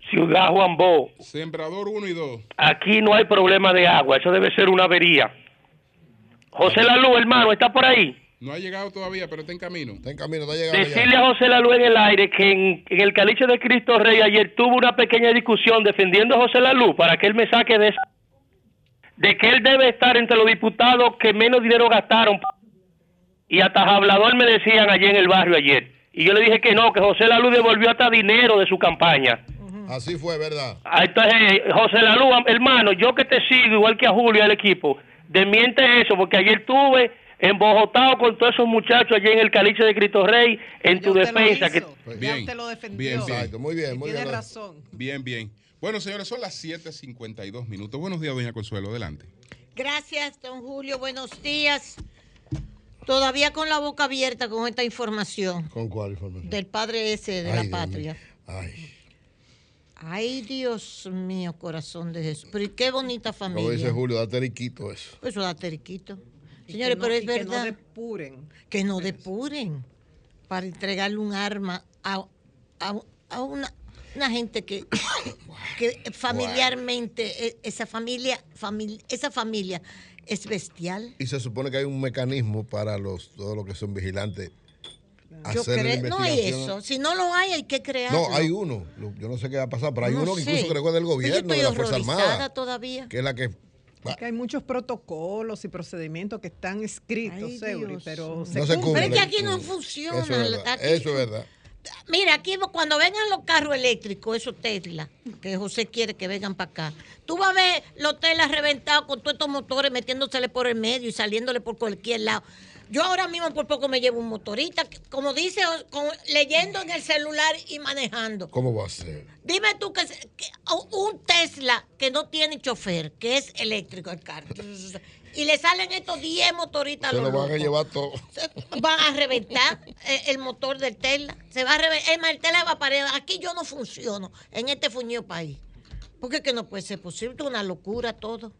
Ciudad Juan Bo. Sembrador 1 y 2. Aquí no hay problema de agua, eso debe ser una avería. José Lalú, hermano, ¿está por ahí? No ha llegado todavía, pero está en camino. Está en camino, está llegando Decirle a José Lalú en el aire que en, en el caliche de Cristo Rey ayer tuvo una pequeña discusión defendiendo a José Lalú para que él me saque de esa. De que él debe estar entre los diputados que menos dinero gastaron. Y hasta hablador me decían allí en el barrio ayer. Y yo le dije que no, que José Lalú devolvió hasta dinero de su campaña. Así fue, ¿verdad? Ah, Entonces, eh, José Lalú, hermano, yo que te sigo, igual que a Julio y al equipo, desmiente eso, porque ayer estuve embojotado con todos esos muchachos allí en el caliche de Cristo Rey, en tu defensa. Que... Bien. Bien, bien. Exacto, muy bien, muy Tiene bien. razón. Bien, bien. Bueno, señores, son las 7.52 minutos. Buenos días, doña Consuelo. Adelante. Gracias, don Julio. Buenos días. Todavía con la boca abierta con esta información ¿Con cuál información? del padre ese de Ay, la Dios patria. Ay, Ay, Dios mío, corazón de Jesús. Pero qué bonita como familia. dice Julio, da teriquito eso. Eso da teriquito. Señores, no- pero es y que no verdad. depuren. que no depuren para entregarle un arma a, a- a una, una gente que, que familiarmente, e- esa familia, famili- esa familia es bestial. Y se supone que hay un mecanismo para los todos los que son vigilantes. Yo hacer la creo, no hay eso. Si no lo hay, hay que crearlo. No, hay uno. Yo no sé qué va a pasar, pero hay No uno que incluso creo que es del gobierno, de la Fuerza Armada, todavía. que es la que Porque hay muchos protocolos y procedimientos que están escritos, Ay, Seuri, pero No se cumplen. Pero es que cumple. aquí no Eso funciona. es verdad. Aquí- Eso es verdad. Mira, aquí cuando vengan los carros eléctricos, esos Tesla, que José quiere que vengan para acá, tú vas a ver los Tesla reventados con todos estos motores metiéndosele por el medio y saliéndole por cualquier lado. Yo ahora mismo por poco me llevo un motorista, como dice, con- leyendo en el celular y manejando. ¿Cómo va a ser? Dime tú que, un Tesla que no tiene chofer, que es eléctrico el carro, y le salen estos 10 motoristas Se lo van a llevar todo. van a reventar eh, el motor del Tesla. Se va a reventar. Es más, el Tesla va a parar. Aquí yo no funciono en este fuñido país. Porque que no puede ser posible. Es una locura todo.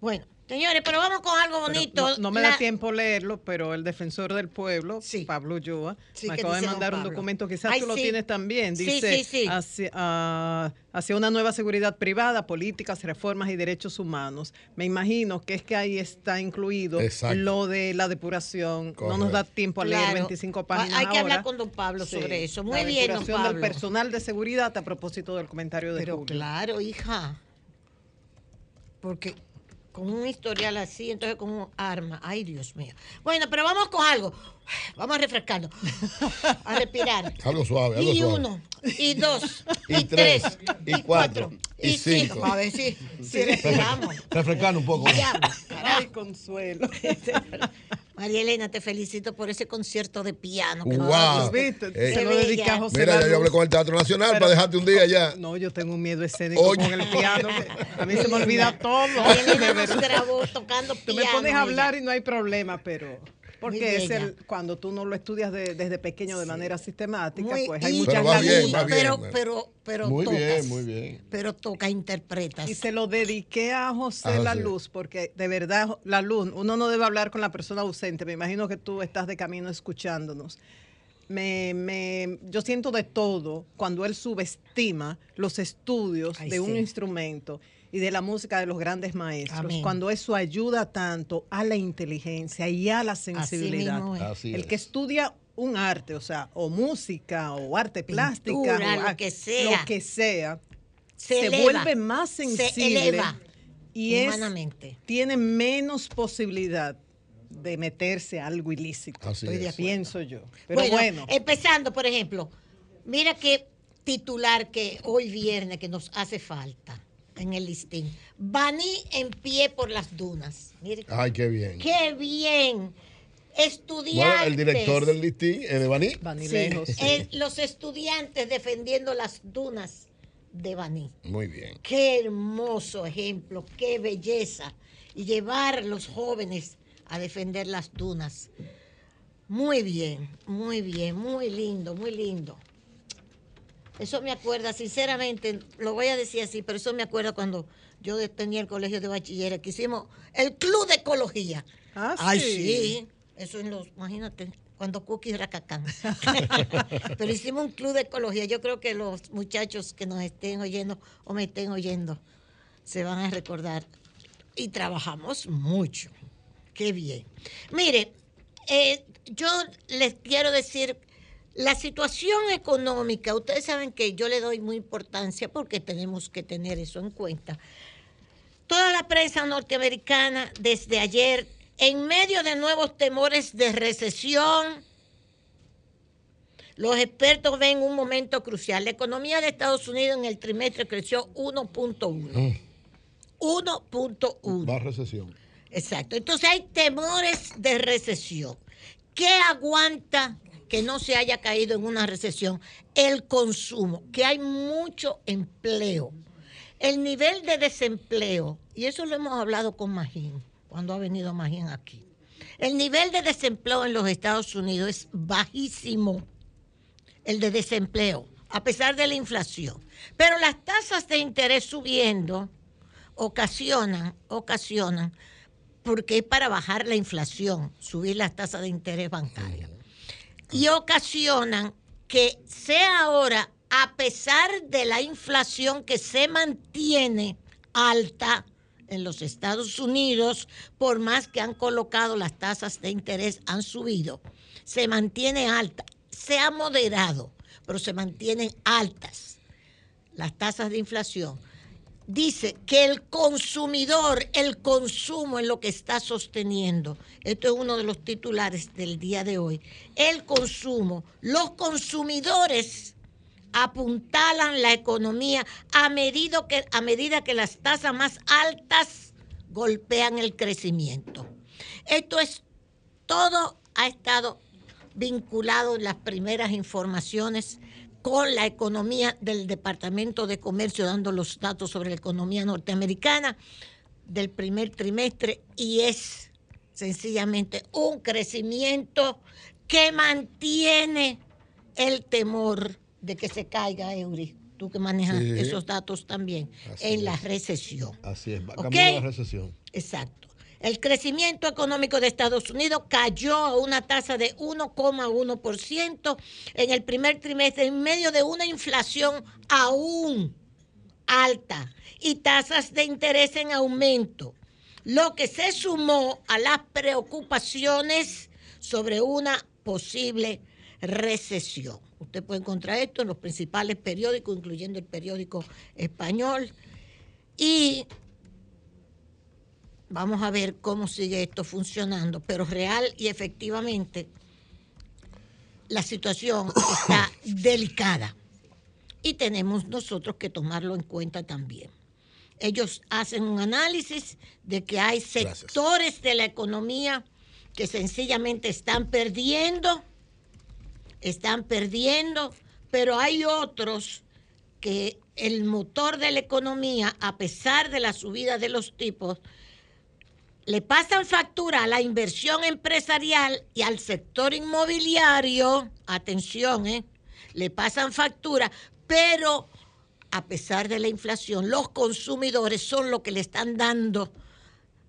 Bueno, señores, pero vamos con algo bonito. No, no me La- da tiempo leerlo, pero el defensor del pueblo, Pablo Ulloa, Sí, me ¿qué acaba de mandar un Pablo? documento, quizás Ay, tú lo sí. tienes también. Sí, Dice, sí, sí. Hacia, ah, hacia una nueva seguridad privada, políticas, reformas y derechos humanos. Me imagino que es que ahí está incluido Exacto. lo de la depuración. No nos da tiempo a leer Claro. 25 páginas Hay que hablar ahora. con don Pablo Sí, sobre eso. la Muy bien, don depuración del Pablo. personal de seguridad a propósito del comentario de Pero Julio. claro, hija. Porque con un historial así, entonces con un arma. Ay, Dios mío. Bueno, pero vamos con algo. Vamos a refrescarnos. A respirar. Algo suave, algo y suave. uno, y dos, y, Y tres, y cuatro, y y cinco. cinco. A ver si, si respiramos. Refrescando un poco. Ya, Ay, consuelo. María Elena, te felicito por ese concierto de piano. Que nos Wow. Qué Se lo dedica a José Mira, ya Lalo. yo hablé con el Teatro Nacional Pero- para dejarte un día ya. No, yo tengo un miedo escénico Oye. con el piano. a mí se me olvida todo. María Elena nos grabó tocando Tú piano. me pones a hablar y no hay problema, pero porque es el cuando tú no lo estudias de- desde pequeño de manera sistemática, Muy- pues hay y- muchas Pero bien, bien. pero, pero, pero Muy tocas. bien, muy bien. Pero toca, interpretas. Y se lo dediqué a José A La. Luz, porque de verdad, La Luz, uno no debe hablar con la persona ausente. Me imagino que tú estás de camino escuchándonos. Me, me- yo siento de todo cuando él subestima los estudios Ay, de un instrumento y de la música de los grandes maestros, Amén. cuando eso ayuda tanto a la inteligencia y a la sensibilidad. mismo es. Así el que estudia un arte, o sea, o música, o arte plástica, Pintura, o lo a- que sea. lo que sea, se, se eleva, vuelve más se sensible eleva y es, humanamente. tiene menos posibilidad de meterse a algo ilícito. Así Estoy de. Pienso yo. Pero bueno, empezando, por ejemplo, mira qué titular que hoy viernes que nos hace falta en el listín. Baní en pie por las dunas. Mire, Ay, qué bien. qué bien. Estudiantes. Bueno, el director del listín es de Baní. Sí, Vanilejos. eh, los estudiantes defendiendo las dunas de Baní. Muy bien. Qué hermoso ejemplo, qué belleza. Y llevar a los jóvenes a defender las dunas. Muy bien, muy bien, muy lindo, muy lindo. Eso me acuerda, sinceramente, lo voy a decir así, pero eso me acuerda cuando yo tenía el colegio de bachilleres, que hicimos el club de ecología. Ah, Ay, sí. sí. Eso en los, imagínate, cuando Cookie Racacán. Pero hicimos un club de ecología. Yo creo que los muchachos que nos estén oyendo o me estén oyendo se van a recordar. Y trabajamos mucho. Qué bien. Mire, eh, yo les quiero decir, la situación económica, ustedes saben que yo le doy muy importancia porque tenemos que tener eso en cuenta. Toda la prensa norteamericana desde ayer, en medio de nuevos temores de recesión, los expertos ven un momento crucial. La economía de Estados Unidos en el trimestre creció 1.1. 1.1. Va a recesión. Exacto. Entonces hay temores de recesión. ¿Qué aguanta que no se haya caído en una recesión? El consumo, que hay mucho empleo. El nivel de desempleo, y eso lo hemos hablado con Magín, cuando ha venido Magín aquí. El nivel de desempleo en los Estados Unidos es bajísimo, el de desempleo, a pesar de la inflación. Pero las tasas de interés subiendo ocasionan, ocasionan porque es para bajar la inflación, subir las tasas de interés bancaria. Y ocasionan que sea ahora, a pesar de la inflación que se mantiene alta en los Estados Unidos, por más que han colocado las tasas de interés, han subido, se mantiene alta, se ha moderado, pero se mantienen altas las tasas de inflación dice que el consumidor, el consumo es lo que está sosteniendo. Esto es uno de los titulares del día de hoy. El consumo, los consumidores apuntalan la economía a que, a medida que las tasas más altas golpean el crecimiento. Esto es todo ha estado vinculado en las primeras informaciones con la economía del Departamento de Comercio, dando los datos sobre la economía norteamericana del primer trimestre y es sencillamente un crecimiento que mantiene el temor de que se caiga Eury. Tú que manejas Sí. esos datos también Así en la es. recesión. Así es, va ¿Ok? camino a la recesión. Exacto. El crecimiento económico de Estados Unidos cayó a una tasa de 1,1% en el primer trimestre en medio de una inflación aún alta y tasas de interés en aumento, lo que se sumó a las preocupaciones sobre una posible recesión. Usted puede encontrar esto en los principales periódicos, incluyendo el periódico español. Y Vamos a ver cómo sigue esto funcionando, pero real y efectivamente la situación está delicada y tenemos nosotros que tomarlo en cuenta también. Ellos hacen un análisis de que hay sectores de la economía que sencillamente están perdiendo, están perdiendo, pero hay otros que el motor de la economía, a pesar de la subida de los tipos, le pasan factura a la inversión empresarial y al sector inmobiliario, atención, ¿eh? le pasan factura, pero a pesar de la inflación, los consumidores son los que le están dando,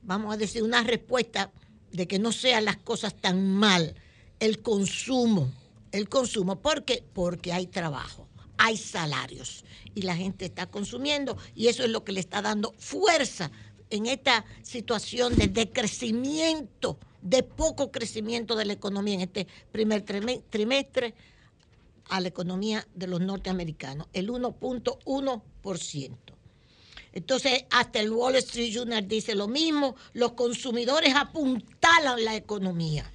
vamos a decir, una respuesta de que no sean las cosas tan mal. El consumo, el consumo, ¿por qué? Porque hay trabajo, hay salarios y la gente está consumiendo y eso es lo que le está dando fuerza en esta situación de decrecimiento, de poco crecimiento de la economía en este primer trime- trimestre a la economía de los norteamericanos, el 1.1%. Entonces, hasta el Wall Street Journal dice lo mismo, los consumidores apuntalan la economía,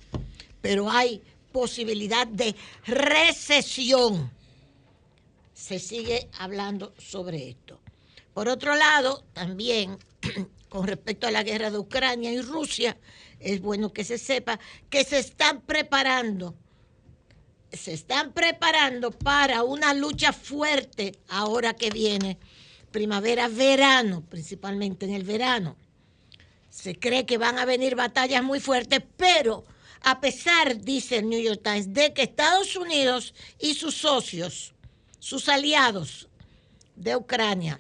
pero hay posibilidad de recesión. Se sigue hablando sobre esto. Por otro lado, también con respecto a la guerra de Ucrania y Rusia, es bueno que se sepa que se están preparando, se están preparando para una lucha fuerte ahora que viene primavera-verano, principalmente en el verano. Se cree que van a venir batallas muy fuertes, pero a pesar, dice el New York Times, de que Estados Unidos y sus socios, sus aliados de Ucrania,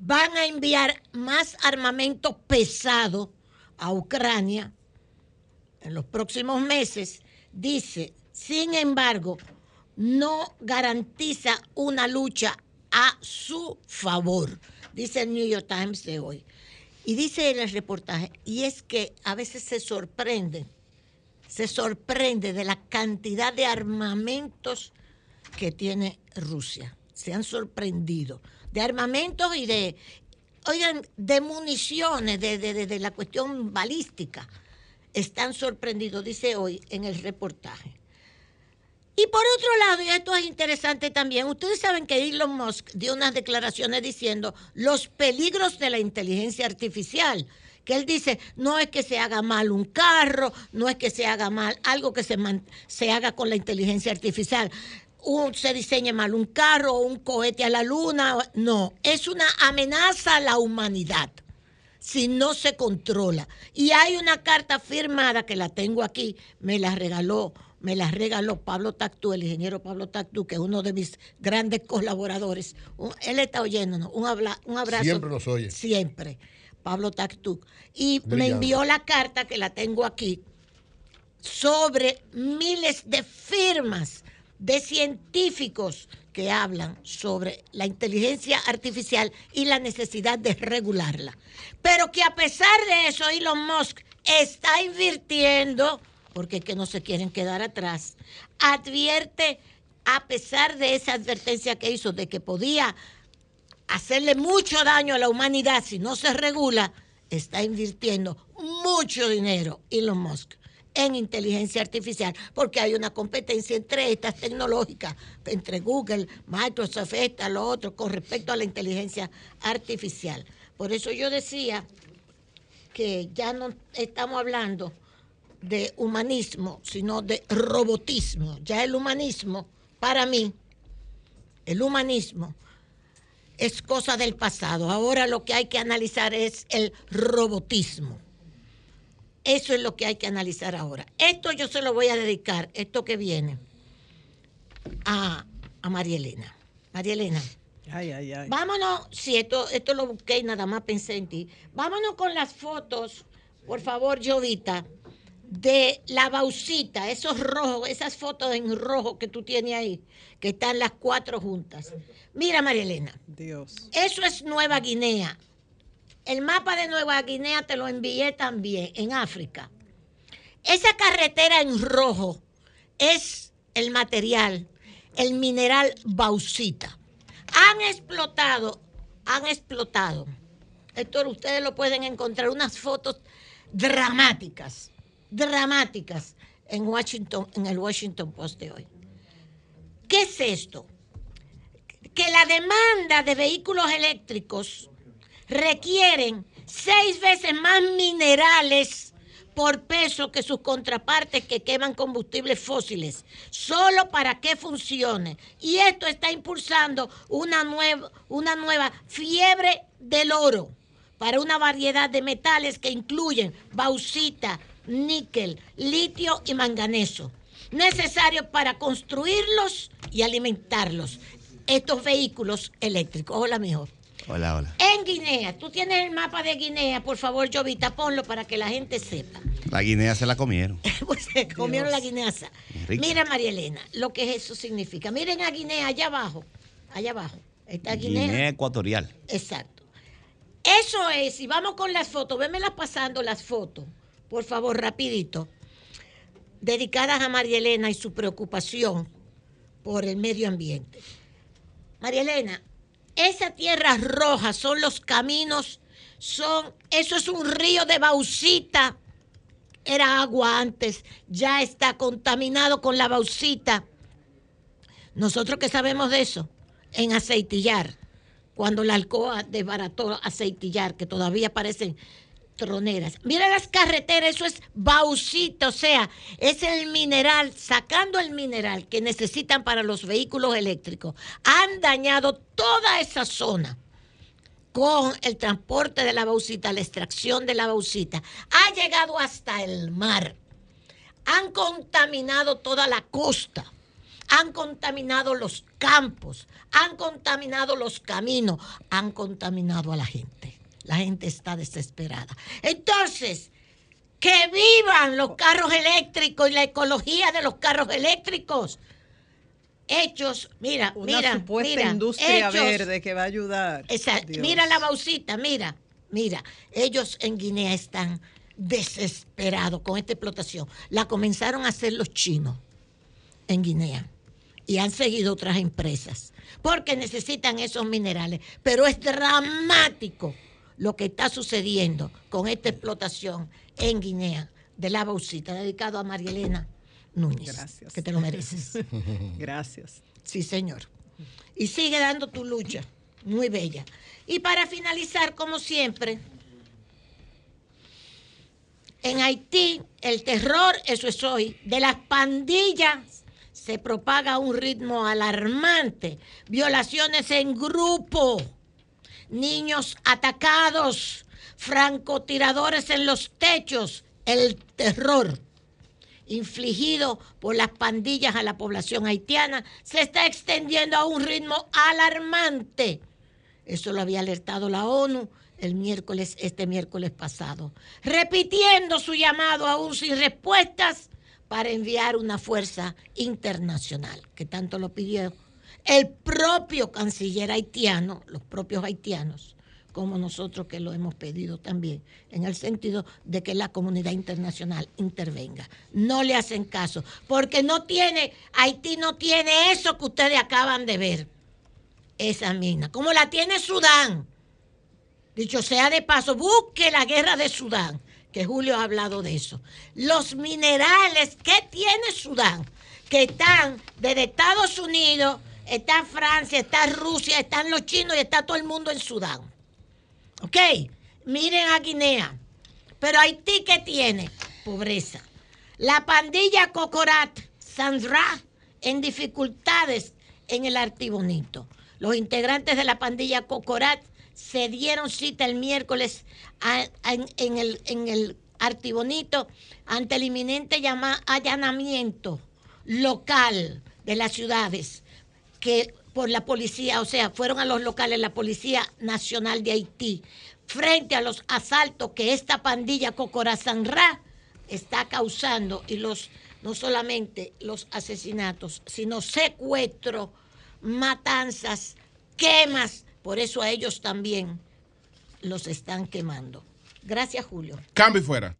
van a enviar más armamento pesado a Ucrania en los próximos meses, dice, sin embargo, no garantiza una lucha a su favor, dice el New York Times de hoy. Y dice en el reportaje, y es que a veces se sorprende, se sorprende de la cantidad de armamentos que tiene Rusia. Se han sorprendido de armamentos y de, oigan, de municiones, de, de- de- la cuestión balística. Están sorprendidos, dice hoy en el reportaje. Y por otro lado, y esto es interesante también, ustedes saben que Elon Musk dio unas declaraciones diciendo los peligros de la inteligencia artificial. Que él dice, no es que se haga mal un carro, no es que se haga mal algo que se, man- se haga con la inteligencia artificial. Un- se diseñe mal un carro o un cohete a la luna. No, es una amenaza a la humanidad si no se controla. Y hay una carta firmada que la tengo aquí, me la regaló, me la regaló Pablo Tactú, el ingeniero Pablo Tactú, que es uno de mis grandes colaboradores. Un- él está oyéndonos. Un, habla- un abrazo. Siempre nos oye. Siempre. Pablo Taktuk, y me envió la carta que la tengo aquí sobre miles de firmas de científicos que hablan sobre la inteligencia artificial y la necesidad de regularla. Pero que a pesar de eso, Elon Musk está invirtiendo, porque es que no se quieren quedar atrás, advierte, a pesar de esa advertencia que hizo de que podía hacerle mucho daño a la humanidad si no se regula, está invirtiendo mucho dinero Elon Musk en inteligencia artificial, porque hay una competencia entre estas tecnológicas, entre Google, Microsoft, esta, lo otro, con respecto a la inteligencia artificial. Por eso yo decía que ya no estamos hablando de humanismo, sino de robotismo. Ya el humanismo, para mí, el humanismo es cosa del pasado. Ahora lo que hay que analizar es el robotismo. Eso es lo que hay que analizar ahora. Esto yo se lo voy a dedicar, esto que viene, a, a María Elena. María Elena, Ay, ay, ay. vámonos, si esto, esto lo busqué y nada más pensé en ti, vámonos con las fotos, por favor, Jovita, de la baucita, esos rojos, esas fotos en rojo que tú tienes ahí, que están las cuatro juntas. Mira, María Elena, Dios. eso es Nueva Guinea. El mapa de Nueva Guinea te lo envié también en África. Esa carretera en rojo es el material, el mineral bauxita. Han explotado, han explotado. Esto ustedes lo pueden encontrar, unas fotos dramáticas, dramáticas en Washington, en el Washington Post de hoy. ¿Qué es esto? Que la demanda de vehículos eléctricos requieren seis veces más minerales por peso que sus contrapartes que queman combustibles fósiles, solo para que funcione. Y esto está impulsando una nueva, una nueva fiebre del oro para una variedad de metales que incluyen bauxita, níquel, litio y manganeso, necesarios para construirlos y alimentarlos, estos vehículos eléctricos. Hola, mijo. Hola, hola. En Guinea, tú tienes el mapa de Guinea, por favor, Jovita, ponlo para que la gente sepa. La guinea se la comieron. Pues se comieron la guineaza. Rica. Mira, María Elena, lo que eso significa. Miren a Guinea, allá abajo, allá abajo. Está Guinea. Guinea ecuatorial. Exacto. Eso es, y vamos con las fotos, vémelas pasando las fotos, por favor, rapidito, dedicadas a María Elena y su preocupación por el medio ambiente. María Elena, esa tierra roja son los caminos, son, eso es un río de bauxita, era agua antes, ya está contaminado con la bauxita. Nosotros que sabemos de eso, en aceitillar, cuando la alcoa desbarató aceitillar, que todavía parecen Mira las carreteras, eso es bauxita, o sea, es el mineral, sacando el mineral que necesitan para los vehículos eléctricos. Han dañado toda esa zona con el transporte de la bauxita, la extracción de la bauxita. Ha llegado hasta el mar. Han contaminado toda la costa han contaminado los campos, han contaminado los caminos, han contaminado a la gente. La gente está desesperada. Entonces, que vivan los carros eléctricos y la ecología de los carros eléctricos. Hechos, mira, Una mira, supuesta mira, industria hechos- verde que va a ayudar. Dios. Mira la bauxita, mira, mira. Ellos en Guinea están desesperados con esta explotación. La comenzaron a hacer los chinos en Guinea y han seguido otras empresas porque necesitan esos minerales. Pero es dramático lo que está sucediendo con esta explotación en Guinea de la bauxita, dedicado a María Elena Núñez. Gracias. Que te lo mereces. Gracias. Sí, señor. Y sigue dando tu lucha, muy bella. Y para finalizar, como siempre, en Haití el terror, eso es hoy, de las pandillas se propaga a un ritmo alarmante. Violaciones en grupo, niños atacados, francotiradores en los techos, el terror infligido por las pandillas a la población haitiana se está extendiendo a un ritmo alarmante. Eso lo había alertado la ONU el miércoles, este miércoles pasado, repitiendo su llamado aún sin respuestas para enviar una fuerza internacional, que tanto lo pidió el propio canciller haitiano, los propios haitianos, como nosotros que lo hemos pedido también, en el sentido de que la comunidad internacional intervenga. No le hacen caso, porque no tiene, Haití no tiene eso que ustedes acaban de ver, esa mina, como la tiene Sudán. Dicho sea de paso, busque la guerra de Sudán, que Julio ha hablado de eso. Los minerales que tiene Sudán, que están desde Estados Unidos, está Francia, está Rusia, están los chinos y está todo el mundo en Sudán. ¿Ok? Miren a Guinea. Pero Haití, ¿qué tiene? Pobreza. La pandilla Cocorat, Sandra, en dificultades en el Artibonito. Los integrantes de la pandilla Cocorat se dieron cita el miércoles en el Artibonito ante el inminente llama- allanamiento local de las ciudades que por la policía, o sea, fueron a los locales la Policía Nacional de Haití, frente a los asaltos que esta pandilla Cocorazanra está causando y los no solamente los asesinatos, sino secuestro, matanzas, quemas, por eso a ellos también los están quemando. Gracias, Julio. Cambio fuera.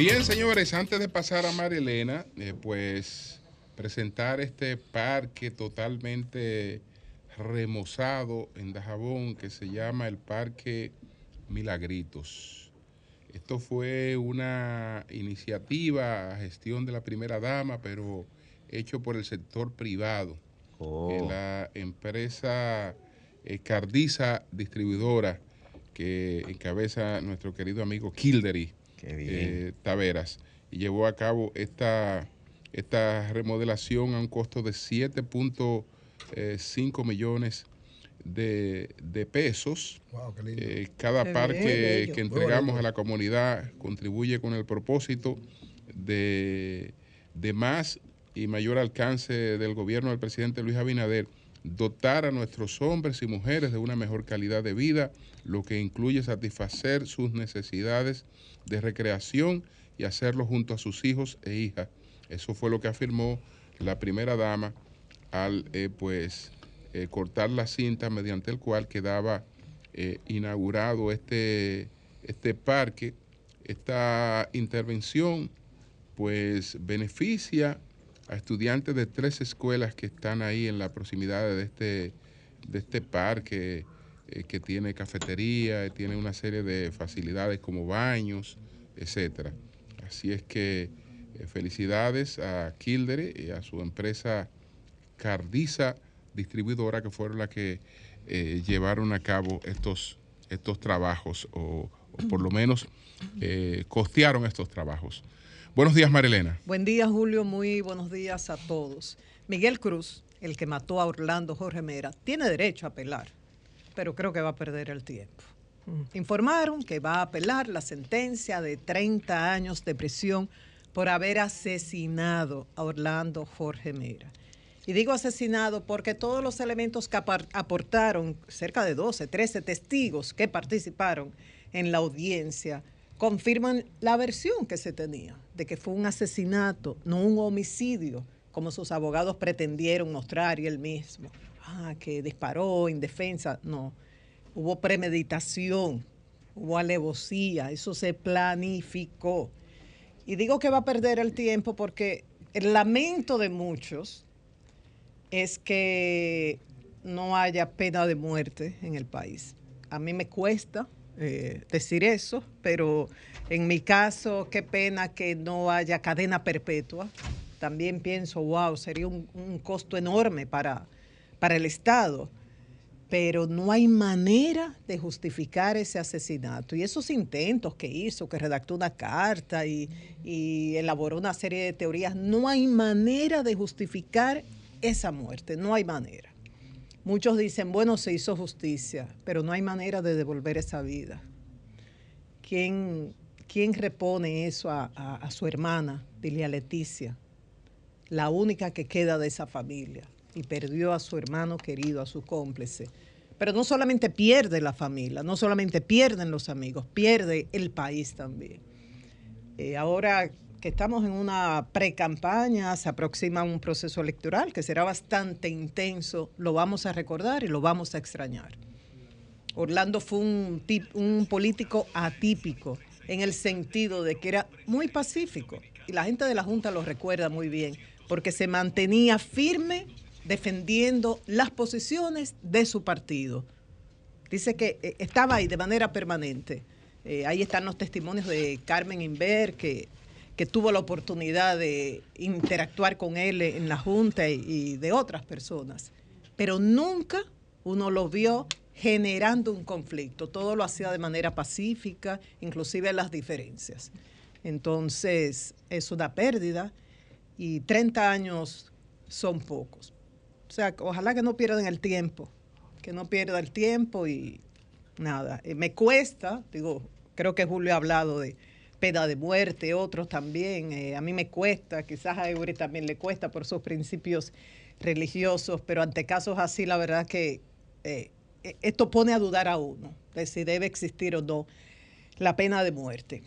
Bien, señores, antes de pasar a María Elena, eh, pues presentar este parque totalmente remozado en Dajabón que se llama el Parque Milagritos. Esto fue una iniciativa, gestión de la primera dama, pero hecho por el sector privado. Eh, la empresa eh, Cardiza Distribuidora, que encabeza nuestro querido amigo Kildery eh, Taveras, y llevó a cabo esta, esta remodelación a un costo de 7.5 millones de, de pesos. Wow, qué lindo. Eh, cada Qué parque bello. que entregamos a la comunidad contribuye con el propósito de, de más y mayor alcance del gobierno del presidente Luis Abinader, dotar a nuestros hombres y mujeres de una mejor calidad de vida, lo que incluye satisfacer sus necesidades de recreación y hacerlo junto a sus hijos e hijas. Eso fue lo que afirmó la primera dama al eh, pues eh, cortar la cinta mediante el cual quedaba eh, inaugurado este, este parque. Esta intervención pues beneficia a estudiantes de tres escuelas que están ahí en la proximidad de este, de este parque eh, que tiene cafetería, eh, tiene una serie de facilidades como baños, etcétera. Así es que eh, felicidades a Kildare y a su empresa Cardiza Distribuidora, que fueron las que llevaron a cabo estos, estos trabajos, o, o por lo menos costearon estos trabajos. Buenos días, Marilena. Buen día, Julio. Muy buenos días a todos. Miguel Cruz, el que mató a Orlando Jorge Mera, tiene derecho a apelar, pero creo que va a perder el tiempo. Informaron que va a apelar la sentencia de 30 años de prisión por haber asesinado a Orlando Jorge Mera. Y digo asesinado porque todos los elementos que aportaron, cerca de 12, 13 testigos que participaron en la audiencia, confirman la versión que se tenía de que fue un asesinato, no un homicidio, como sus abogados pretendieron mostrar y él mismo. Ah, que disparó en defensa. No, hubo premeditación, hubo alevosía, eso se planificó. Y digo que va a perder el tiempo porque el lamento de muchos es que no haya pena de muerte en el país. A mí me cuesta eh, decir eso, pero en mi caso, qué pena que no haya cadena perpetua. También pienso, wow, sería un, un costo enorme para, para el Estado pero no hay manera de justificar ese asesinato. Y esos intentos que hizo, que redactó una carta y, elaboró una serie de teorías, no hay manera de justificar esa muerte, no hay manera. Muchos dicen, bueno, se hizo justicia, pero no hay manera de devolver esa vida. ¿Quién, ¿quién repone eso a, su hermana, dile a Leticia? La única que queda de esa familia. Y perdió a su hermano querido, a su cómplice. Pero no solamente pierde la familia, no solamente pierden los amigos, pierde el país también. Eh, ahora que estamos en una pre-campaña, se aproxima un proceso electoral que será bastante intenso, lo vamos a recordar y lo vamos a extrañar. Orlando fue un, tip- un político atípico en el sentido de que era muy pacífico y la gente de la Junta lo recuerda muy bien porque se mantenía firme defendiendo las posiciones de su partido. Dice que eh, estaba ahí de manera permanente. Eh, ahí están los testimonios de Carmen Inver, que, que tuvo la oportunidad de interactuar con él en la Junta y, de otras personas. Pero nunca uno lo vio generando un conflicto. Todo lo hacía de manera pacífica, inclusive las diferencias. Entonces, es una pérdida y 30 años son pocos. O sea, ojalá que no pierdan el tiempo, que no pierda el tiempo y nada. Eh, me cuesta, digo, creo que Julio ha hablado de pena de muerte, otros también. eh, a mí me cuesta, quizás a Eury también le cuesta por sus principios religiosos, pero ante casos así, la verdad que eh, esto pone a dudar a uno de si debe existir o no la pena de muerte.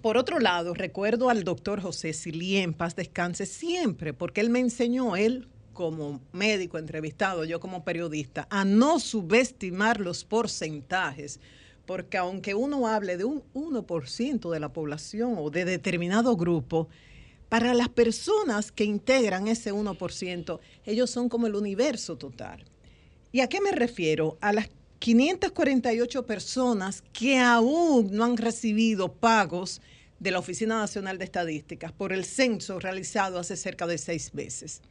Por otro lado, recuerdo al doctor José Silien, paz descanse siempre, porque él me enseñó, él como médico entrevistado, yo como periodista, a no subestimar los porcentajes, porque aunque uno hable de un 1% de la población o de determinado grupo, para las personas que integran ese 1%, ellos son como el universo total. ¿Y a qué me refiero? A las 548 personas que aún no han recibido pagos de la Oficina Nacional de Estadísticas por el censo realizado hace cerca de seis meses.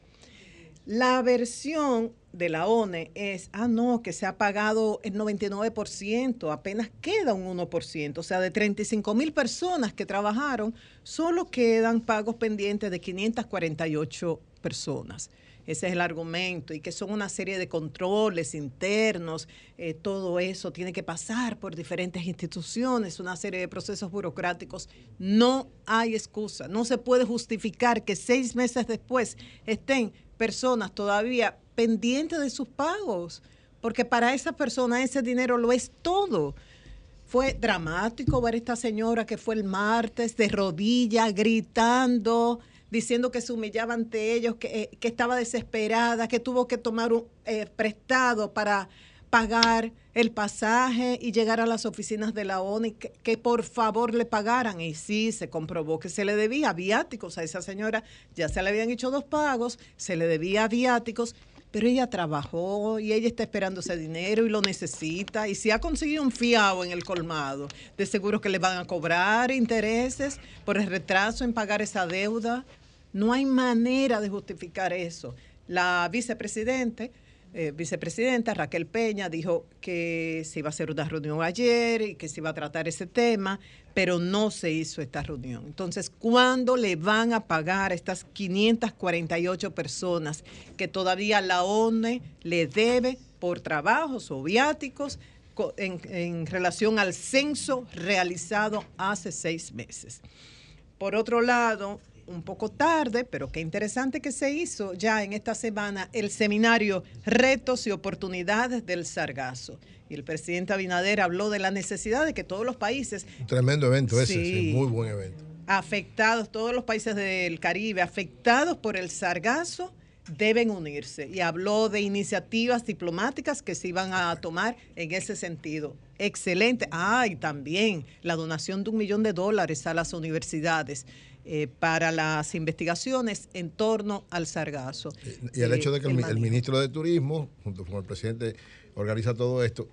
La versión de la ONE es, ah, no, que se ha pagado el 99%, apenas queda un 1%, o sea, de 35 mil personas que trabajaron, solo quedan pagos pendientes de 548 personas. Ese es el argumento y que son una serie de controles internos, eh, todo eso tiene que pasar por diferentes instituciones, una serie de procesos burocráticos. No hay excusa, no se puede justificar que seis meses después estén personas todavía pendientes de sus pagos, porque para esa persona ese dinero lo es todo. Fue dramático ver esta señora que fue el martes de rodillas, gritando, diciendo que se humillaba ante ellos, que, eh, que estaba desesperada, que tuvo que tomar un eh, prestado para pagar el pasaje y llegar a las oficinas de la ONU que, que por favor le pagaran. Y sí, se comprobó que se le debía viáticos a esa señora. Ya se le habían hecho dos pagos, se le debía viáticos, pero ella trabajó y ella está esperando ese dinero y lo necesita. Y si ha conseguido un fiado en el colmado, de seguro que le van a cobrar intereses por el retraso en pagar esa deuda. No hay manera de justificar eso. La vicepresidente, eh, vicepresidenta Raquel Peña dijo que se iba a hacer una reunión ayer y que se iba a tratar ese tema, pero no se hizo esta reunión. Entonces, ¿cuándo le van a pagar a estas 548 personas que todavía la ONU le debe por trabajos o viáticos co- en, en relación al censo realizado hace seis meses? Por otro lado, un poco tarde, pero qué interesante que se hizo ya en esta semana el seminario Retos y Oportunidades del Sargazo. Y el presidente Abinader habló de la necesidad de que todos los países Un tremendo evento ese, Sí. sí, muy buen evento. afectados, todos los países del Caribe afectados por el sargazo deben unirse. Y habló de iniciativas diplomáticas que se iban a tomar en ese sentido. Excelente. Ah, y también la donación de un millón de dólares a las universidades eh, para las investigaciones en torno al sargazo. Y el Eh, hecho de que el, mi- el ministro de Turismo, junto con el presidente, organiza todo esto,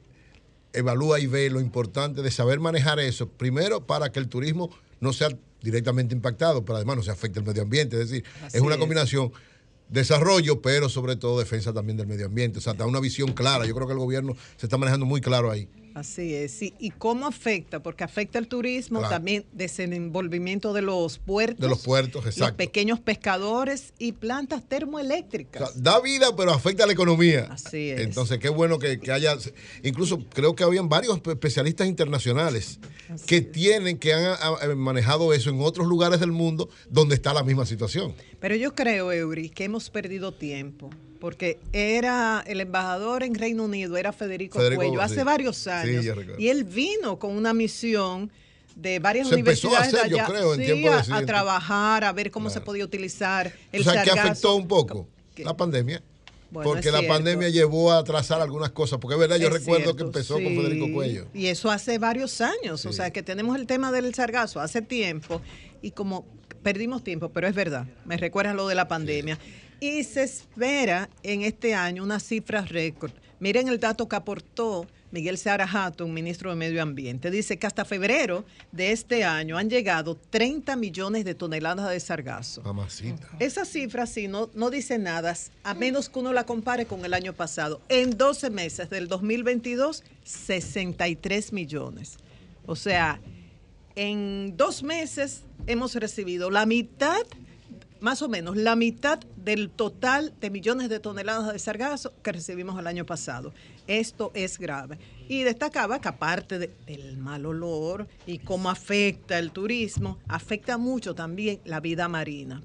evalúa y ve lo importante de saber manejar eso, primero para que el turismo no sea directamente impactado, pero además no se afecte el medio ambiente. Es decir, Así es una es. combinación desarrollo, pero sobre todo defensa también del medio ambiente. O sea, da una visión clara. Yo creo que el gobierno se está manejando muy claro ahí. Así es, sí. ¿Y cómo afecta? Porque afecta el turismo, Claro. también desenvolvimiento de los puertos. De los puertos, Los exacto. pequeños pescadores y plantas O termoeléctricas. sea, da vida, pero afecta a la economía. Así es. Entonces, qué bueno que, que haya. Incluso creo que habían varios especialistas internacionales que tienen, que han ah, manejado eso en otros lugares del mundo donde está la misma situación. Pero yo creo, Eury, que hemos perdido tiempo. Porque era el embajador en Reino Unido, era Federico, Federico, Cuello, hace sí. varios años. yo y él vino con una misión de varias Se empezó a universidades de hacer, yo allá, creo, en tiempo de a, a trabajar, a ver cómo se podía utilizar el o sea, que sargazo. afectó un poco ¿Qué? la pandemia. Bueno, porque la pandemia llevó a atrasar algunas cosas. Porque es verdad, yo Es recuerdo que empezó con. Federico Cuello. Y eso hace varios años. O sea, que tenemos el tema del sargazo hace tiempo y como perdimos tiempo, pero es verdad, me recuerda lo de la pandemia. Y se espera en este año una cifra récord. Miren el dato que aportó Miguel Seara Hatton, ministro de Medio Ambiente. Dice que hasta febrero de este año han llegado 30 millones de toneladas de sargazo. Mamacita. Esa cifra sí no, no dice nada, a menos que uno la compare con el año pasado. En 12 meses del 2022, 63 millones. O sea, en dos meses hemos recibido la mitad, más o menos, la mitad del total de millones de toneladas de sargazo que recibimos el año pasado. Esto es grave. Y destacaba que aparte de- del mal olor y cómo afecta el turismo, afecta mucho también la vida marina.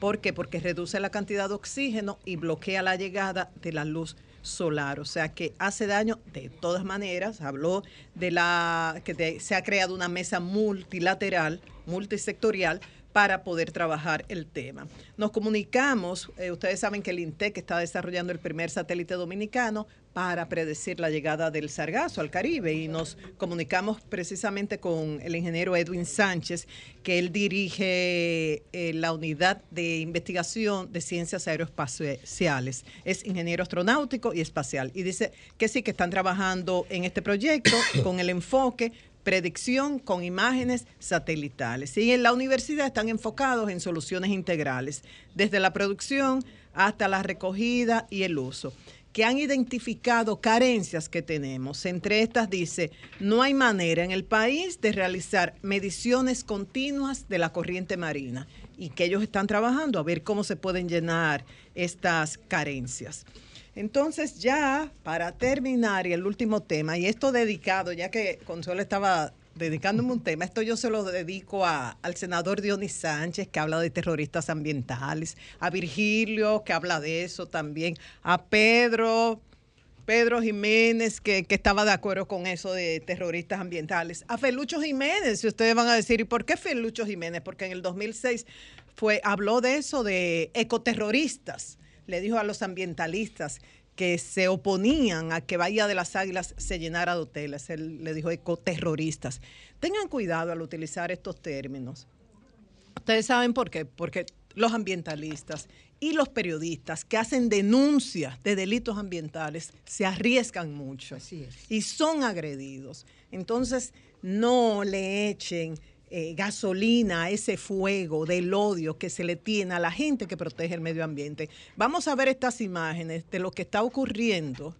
¿Por qué? Porque reduce la cantidad de oxígeno y bloquea la llegada de la luz solar, o sea que hace daño de todas maneras. Habló de la que se ha creado una mesa multilateral, multisectorial para poder trabajar el tema. Nos comunicamos, eh, ustedes saben que el INTEC está desarrollando el primer satélite dominicano para predecir la llegada del sargazo al Caribe y nos comunicamos precisamente con el ingeniero Edwin Sánchez, que él dirige eh, la unidad de investigación de ciencias aeroespaciales. Es ingeniero astronáutico y espacial. Y dice que sí, que están trabajando en este proyecto con el enfoque predicción con imágenes satelitales. Y en la universidad están enfocados en soluciones integrales, desde la producción hasta la recogida y el uso que han identificado carencias que tenemos. Entre estas dice, no hay manera en el país de realizar mediciones continuas de la corriente marina y que ellos están trabajando a ver cómo se pueden llenar estas carencias. Entonces ya para terminar y el último tema, y esto dedicado, ya que Consuelo estaba dedicándome un tema, esto yo se lo dedico a- al senador Dionis Sánchez, que habla de terroristas ambientales, a Virgilio, que habla de eso también, a Pedro, Pedro Jiménez, que, que estaba de acuerdo con eso de terroristas ambientales. A Felucho Jiménez, si ustedes van a decir, ¿y por qué Felucho Jiménez? Porque en el 2006 fue, habló de eso, de ecoterroristas. Le dijo a los ambientalistas que se oponían a que Bahía de las Águilas se llenara de hoteles. Él le dijo ecoterroristas. Tengan cuidado al utilizar estos términos. Ustedes saben por qué, porque los ambientalistas y los periodistas que hacen denuncias de delitos ambientales se arriesgan mucho y son agredidos. Entonces, no le echen eh, gasolina ese fuego del odio que se le tiene a la gente que protege el medio ambiente. Vamos a ver estas imágenes de lo que está ocurriendo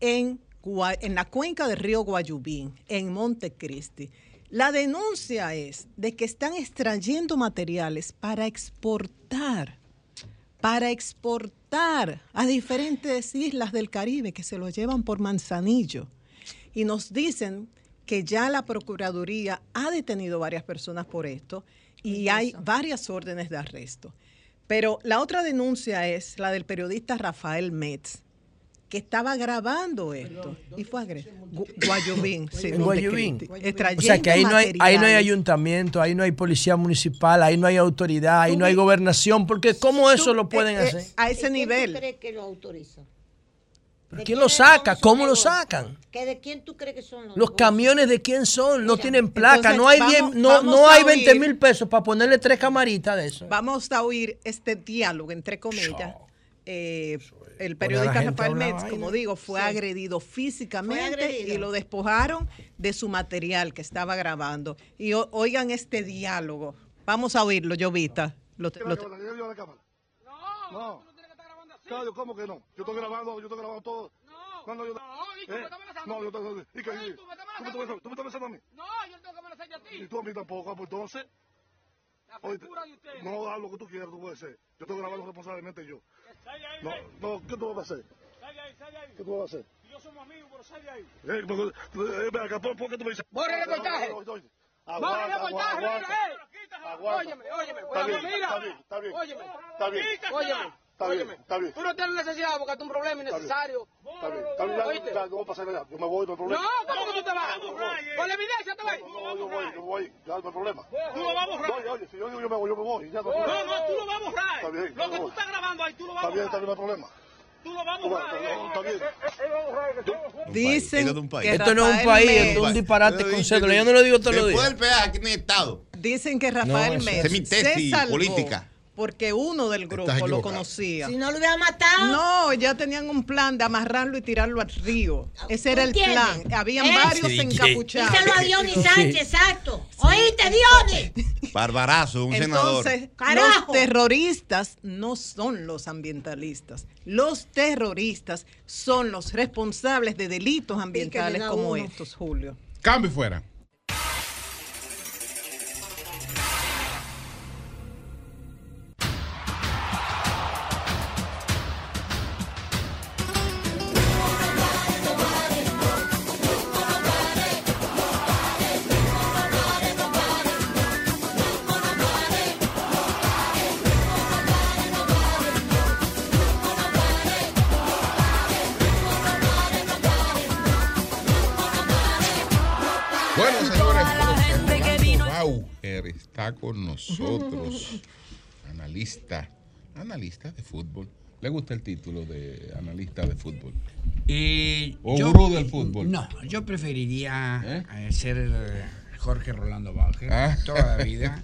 en, en la cuenca del río Guayubín, en Montecristi. La denuncia es de que están extrayendo materiales para exportar, para exportar a diferentes islas del Caribe que se los llevan por manzanillo. Y nos dicen que ya la Procuraduría ha detenido varias personas por esto y hay varias órdenes de arresto. Pero la otra denuncia es la del periodista Rafael Metz, que estaba grabando esto y fue agredido. Gu- Guayubín, sí, En Guayubín. O sea que ahí no, hay, ahí no hay Extrayendo ayuntamiento, ahí no hay policía municipal, ahí no hay autoridad, ahí no hay gobernación, porque ¿cómo eso lo pueden eh, eh, hacer? a ese ¿Quién tú nivel. crees que lo autoriza? ¿Pero ¿De ¿Quién lo saca? ¿Cómo lo sacan? ¿Que ¿De quién tú crees que son los Los camiones de quién son, no Mira, tienen placa, entonces no hay, vamos- 10 no, vamos no hay oír- 20 mil pesos para ponerle tres camaritas de eso. Vamos a oír este diálogo, entre comillas. Eh, el periodista Rafael Metz, como digo, fue Sí. agredido físicamente Fue agredido. y lo despojaron de su material que estaba grabando. Y o- oigan este diálogo. Vamos a oírlo, Jovita. Lo, lo- No. Claudio, ¿cómo que no? Yo estoy grabando, yo estoy grabando todo. Cuando yo, ¿Eh? No, yo te... ¿Y qué? ¿Tú me estás amenazando? ¿Tú me estás a mí? No, yo no tengo que amenazarte a ti. Y tú a mí tampoco, pues entonces... La de ustedes. No, haz lo que tú quieras, tú puedes ser. Yo tengo que grabarlo responsablemente yo. Sal de ahí, No, ven. no, ¿qué tú vas a hacer? Sal de ahí, sal de ahí. ¿Qué tú vas a hacer? Y yo somos amigos, pero sal de ahí. Eh, porque- eh, ven acá, ¿por, por qué tú me dices? Borra el reportaje. Borra el reportaje, eh. aguanta. Óyeme, óyeme. Está bien, está bien, está bien. Óyeme. Está bien. Óyeme. Está bien, Óyeme. está bien. Tú no tienes necesidad de buscarte un problema innecesario. Está bien, está bien, ya, Oíste. ya, yo voy a pasar allá. Yo me voy, no hay problema. No, ¿cómo que tú te vas? Con la evidencia te vas. No, yo voy, yo voy, ya no hay problema. Tú lo vas a borrar. Oye, oye, si yo digo yo me voy, yo me voy. Ya no, No, no, tú lo vas a borrar. Está bien, Lo que tú estás grabando ahí, tú lo vas a Está bien, está borrar. bien, no hay problema. Tú lo vas a borrar. no, está bien. Dicen que Esto no es un país, esto es un disparate con cédula. Yo no lo digo todos los Después días. del peaje, aquí no hay Estado. Dicen que No, Rafael eso- Mer esa es mi tesis se salvó política. Porque uno del grupo lo conocía. Si no lo hubiera matado. No, ya tenían un plan de amarrarlo y tirarlo al río. Ese era el ¿Entiendes? plan. Habían ¿Eh? varios Sí, encapuchados. Díselo a Dionis Sánchez, exacto. ¿Oíste, Dionis? Barbarazo, un senador. Entonces, Carajo. los terroristas no son los ambientalistas. Los terroristas son los responsables de delitos ambientales como uno. estos, Julio. Cambio fuera. Nosotros. Analista, analista de fútbol. ¿Le gusta el título de analista de fútbol? Eh, ¿O yo- gurú del fútbol? No, yo preferiría eh, ser eh, Jorge Rolando Bauer Ah. toda la vida,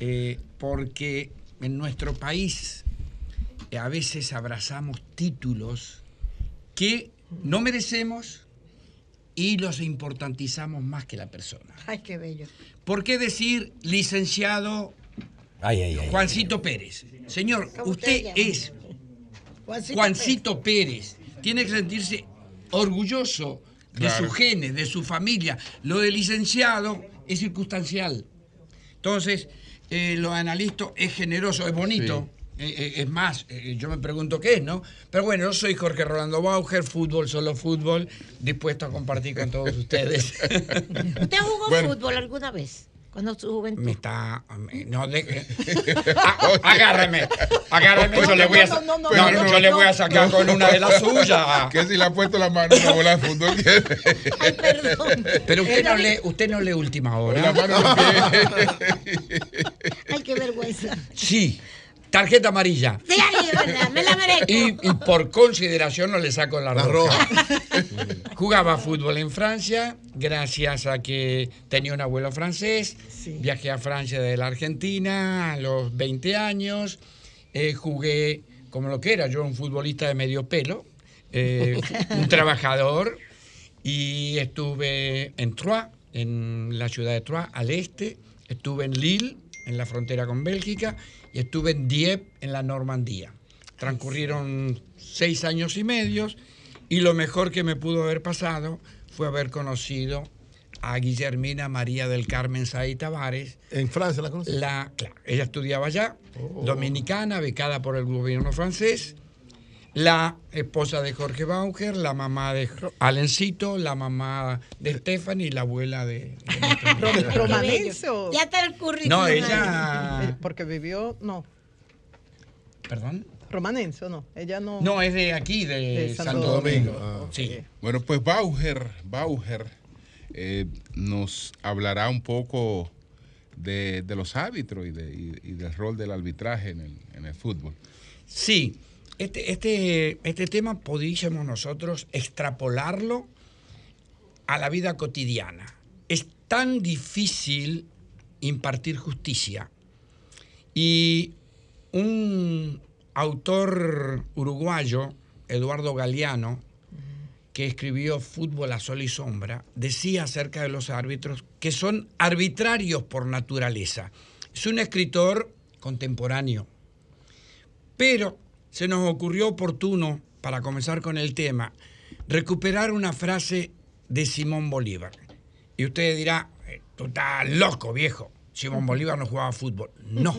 eh, porque en nuestro país a veces abrazamos títulos que no merecemos y los importantizamos más que la persona. Ay, qué bello. ¿Por qué decir licenciado Juancito Pérez? Señor, ¿Cómo usted usted es Juancito Juancito Pérez. Tiene que sentirse orgulloso de Claro. sus genes, de su familia. Lo de licenciado es circunstancial. Entonces, eh, lo analista es generoso, es bonito. Eh, eh, es más, eh, yo me pregunto qué es, ¿no? Pero bueno, yo soy Jorge Rolando Bauer, fútbol, solo fútbol, dispuesto a compartir con todos ustedes. ¿Usted jugó Bueno. fútbol alguna vez? Cuando su juventud. Me está. No, de, Ah, agárreme. Agárreme. Yo le voy a, No, no, no, no, no, yo le voy a no. sacar con una de las suyas. Que si le ha puesto la mano en una bola de fútbol. Pero usted no lee, usted no lee última hora. La mano Ay, qué vergüenza. Sí. Tarjeta amarilla. Sí, ay, de verdad, me la merezco. Y, y por consideración no le saco la, roja. Jugaba fútbol en Francia, gracias a que tenía un abuelo francés. Viajé a Francia de la Argentina a los 20 años. Eh, jugué como lo que era, yo un futbolista de medio pelo, eh, un trabajador. Y estuve en Troyes, en la ciudad de Troyes, al este. Estuve en Lille, en la frontera con Bélgica. Y estuve en Dieppe, en la Normandía. Transcurrieron seis años y medios. Y lo mejor que me pudo haber pasado fue haber conocido a Guillermina María del Carmen Saí Tavares. ¿En Francia la conocí? La, claro, ella estudiaba allá, dominicana, becada por el gobierno francés. La esposa de Jorge Bauer, la mamá de Alencito, la mamá de Stephanie y la abuela de. ¿Romanense o...? Ya está el currículum. No, ella- Eh, Porque vivió, no. ¿Perdón? ¿Romanense o no? Ella no... No, es de aquí, de, De Santo, Santo Domingo. Domingo. Sí. Bueno, pues Bauer, Bauer eh, nos hablará un poco de, de los árbitros y, de- y- y del rol del arbitraje en el, en el fútbol. Sí, este, este, este tema podríamos nosotros extrapolarlo a la vida cotidiana. Es tan difícil impartir justicia. Y un autor uruguayo, Eduardo Galeano, que escribió Fútbol a Sol y Sombra, decía acerca de los árbitros que son arbitrarios por naturaleza. Es un escritor contemporáneo. Pero se nos ocurrió oportuno, para comenzar con el tema, recuperar una frase de Simón Bolívar. Y usted dirá, eh, tú estás loco, viejo. Simón Bolívar no jugaba fútbol. No.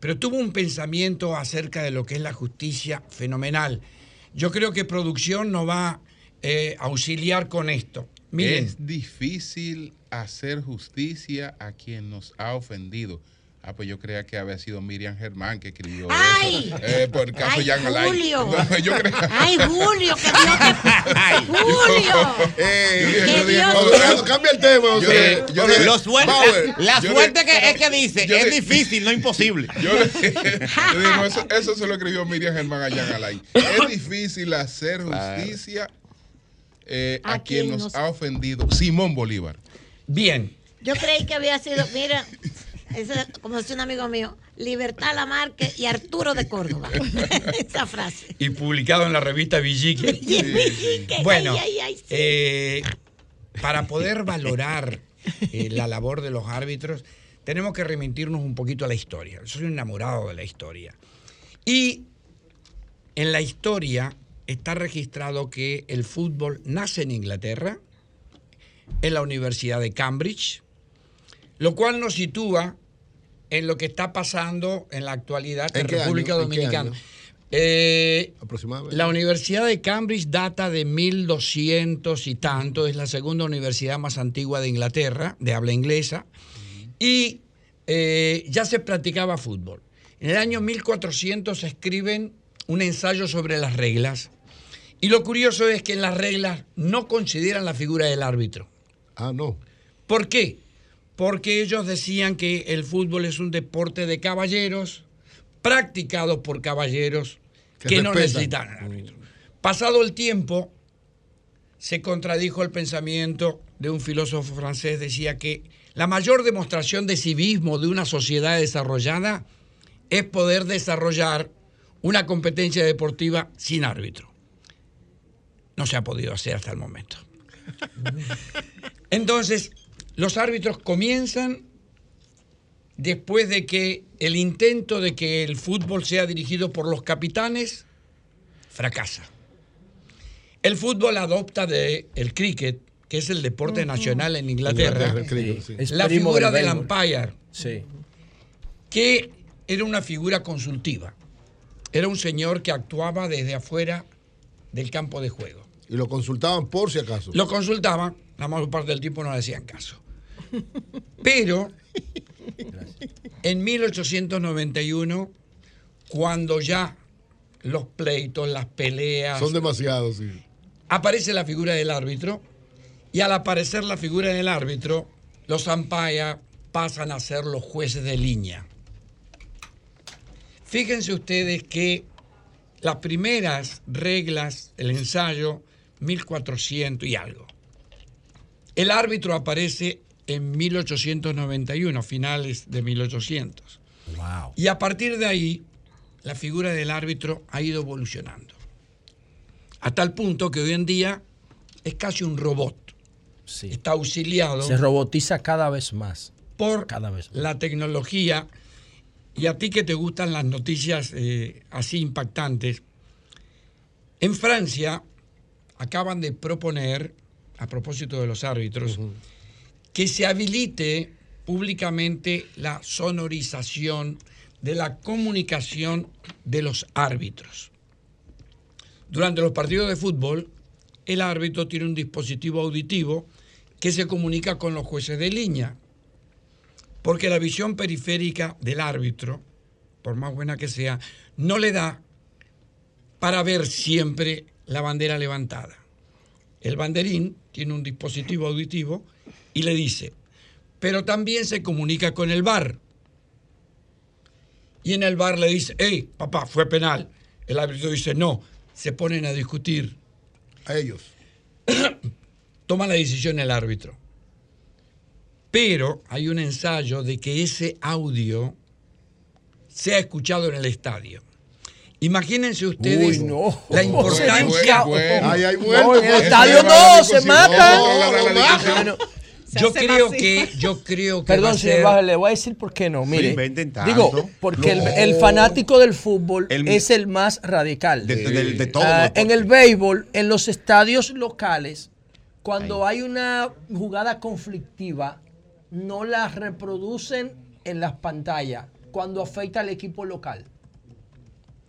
Pero tuvo un pensamiento acerca de lo que es la justicia fenomenal. Yo creo que producción nos va eh, a auxiliar con esto. Miren, Es difícil hacer justicia a quien nos ha ofendido. Ah, pues yo creía que había sido Miriam Germán que escribió ¡Ay! eso. Eh, por el caso ¡Ay, Jan Alain. Julio! No, yo creía- ¡Ay, Julio! ¡Que Dios te... ¡Julio! Eh, ¡Que Dios José, cambia el tema, Yo José. le- yo José, le- Lo suerte, Bauer. la yo suerte le- que es que dice, yo es le- difícil, no imposible. Yo le digo, eso, eso se lo escribió Miriam Germán a Jan Alain. Es difícil hacer justicia eh, a, ¿A quien nos nos- ha ofendido. Simón Bolívar. bien, Yo creí que había sido, mira, ese, como decía un amigo mío, Libertad Lamarque y Arturo de Córdoba. Esa frase. y publicado en la revista Villique. Villique, Bueno, ay, ay, ay, sí. eh, para poder valorar eh, la labor de los árbitros, tenemos que remitirnos un poquito a la historia. Yo soy un enamorado de la historia. Y en la historia está registrado que el fútbol nace en Inglaterra, en la Universidad de Cambridge, lo cual nos sitúa en lo que está pasando en la actualidad en ¿En qué República Dominicana. Eh, Aproximadamente. la Universidad de Cambridge data de 1200 y tanto, es la segunda universidad más antigua de Inglaterra, de habla inglesa, y eh, ya se practicaba fútbol. En el año 1400 se escriben un ensayo sobre las reglas, y lo curioso es que en las reglas no consideran la figura del árbitro. Ah, no. ¿Por qué? Porque ellos decían que el fútbol es un deporte de caballeros, practicado por caballeros que, Que no necesitan al árbitro. Pasado el tiempo, se contradijo el pensamiento de un filósofo francés, decía que la mayor demostración de civismo de una sociedad desarrollada es poder desarrollar una competencia deportiva sin árbitro. No se ha podido hacer hasta el momento. Entonces, los árbitros comienzan después de que el intento de que el fútbol sea dirigido por los capitanes fracasa. El fútbol adopta de el cricket, que es el deporte nacional en Inglaterra, Inglaterra, sí. La figura del umpire, Sí. que era una figura consultiva. Era un señor que actuaba desde afuera del campo de juego. Y lo consultaban por si acaso. Lo consultaban, la mayor parte del tiempo no le hacían caso. Pero en 1891, cuando ya los pleitos, las peleas, Son demasiados, sí. aparece la figura del árbitro y al aparecer la figura del árbitro, los umpires pasan a ser los jueces de línea. Fíjense ustedes que las primeras reglas, el ensayo, 1400 y algo. El árbitro aparece en 1891, a finales de 1800. Wow. Y a partir de ahí, la figura del árbitro ha ido evolucionando. A tal punto que hoy en día es casi un robot. Sí. Está auxiliado Se robotiza cada vez más. por Cada vez más. la tecnología. Y a ti que te gustan las noticias eh, así impactantes, en Francia acaban de proponer, a propósito de los árbitros, que se habilite públicamente la sonorización de la comunicación de los árbitros. Durante los partidos de fútbol, el árbitro tiene un dispositivo auditivo que se comunica con los jueces de línea, porque la visión periférica del árbitro, por más buena que sea, no le da para ver siempre la bandera levantada. El banderín tiene un dispositivo auditivo y le dice, pero también se comunica con el bar. Y en el bar le dice, hey, papá, fue penal. El árbitro dice, no, se ponen a discutir. A ellos. Toma la decisión el árbitro. Pero hay un ensayo de que ese audio sea escuchado en el estadio. Imagínense ustedes Uy, no. la importancia. Bueno, Ay, ay, No, en el pues. estadio no, discusión. se matan. Yo creo que, yo creo que Perdón, señor ser- Baja, le voy a decir por qué no. Mire, tanto. digo, porque el, No. el fanático del fútbol El- es el más radical. De- de- de todo Ah, en el béisbol, en los estadios locales, cuando hay una jugada conflictiva, no la reproducen en las pantallas cuando afecta al equipo local.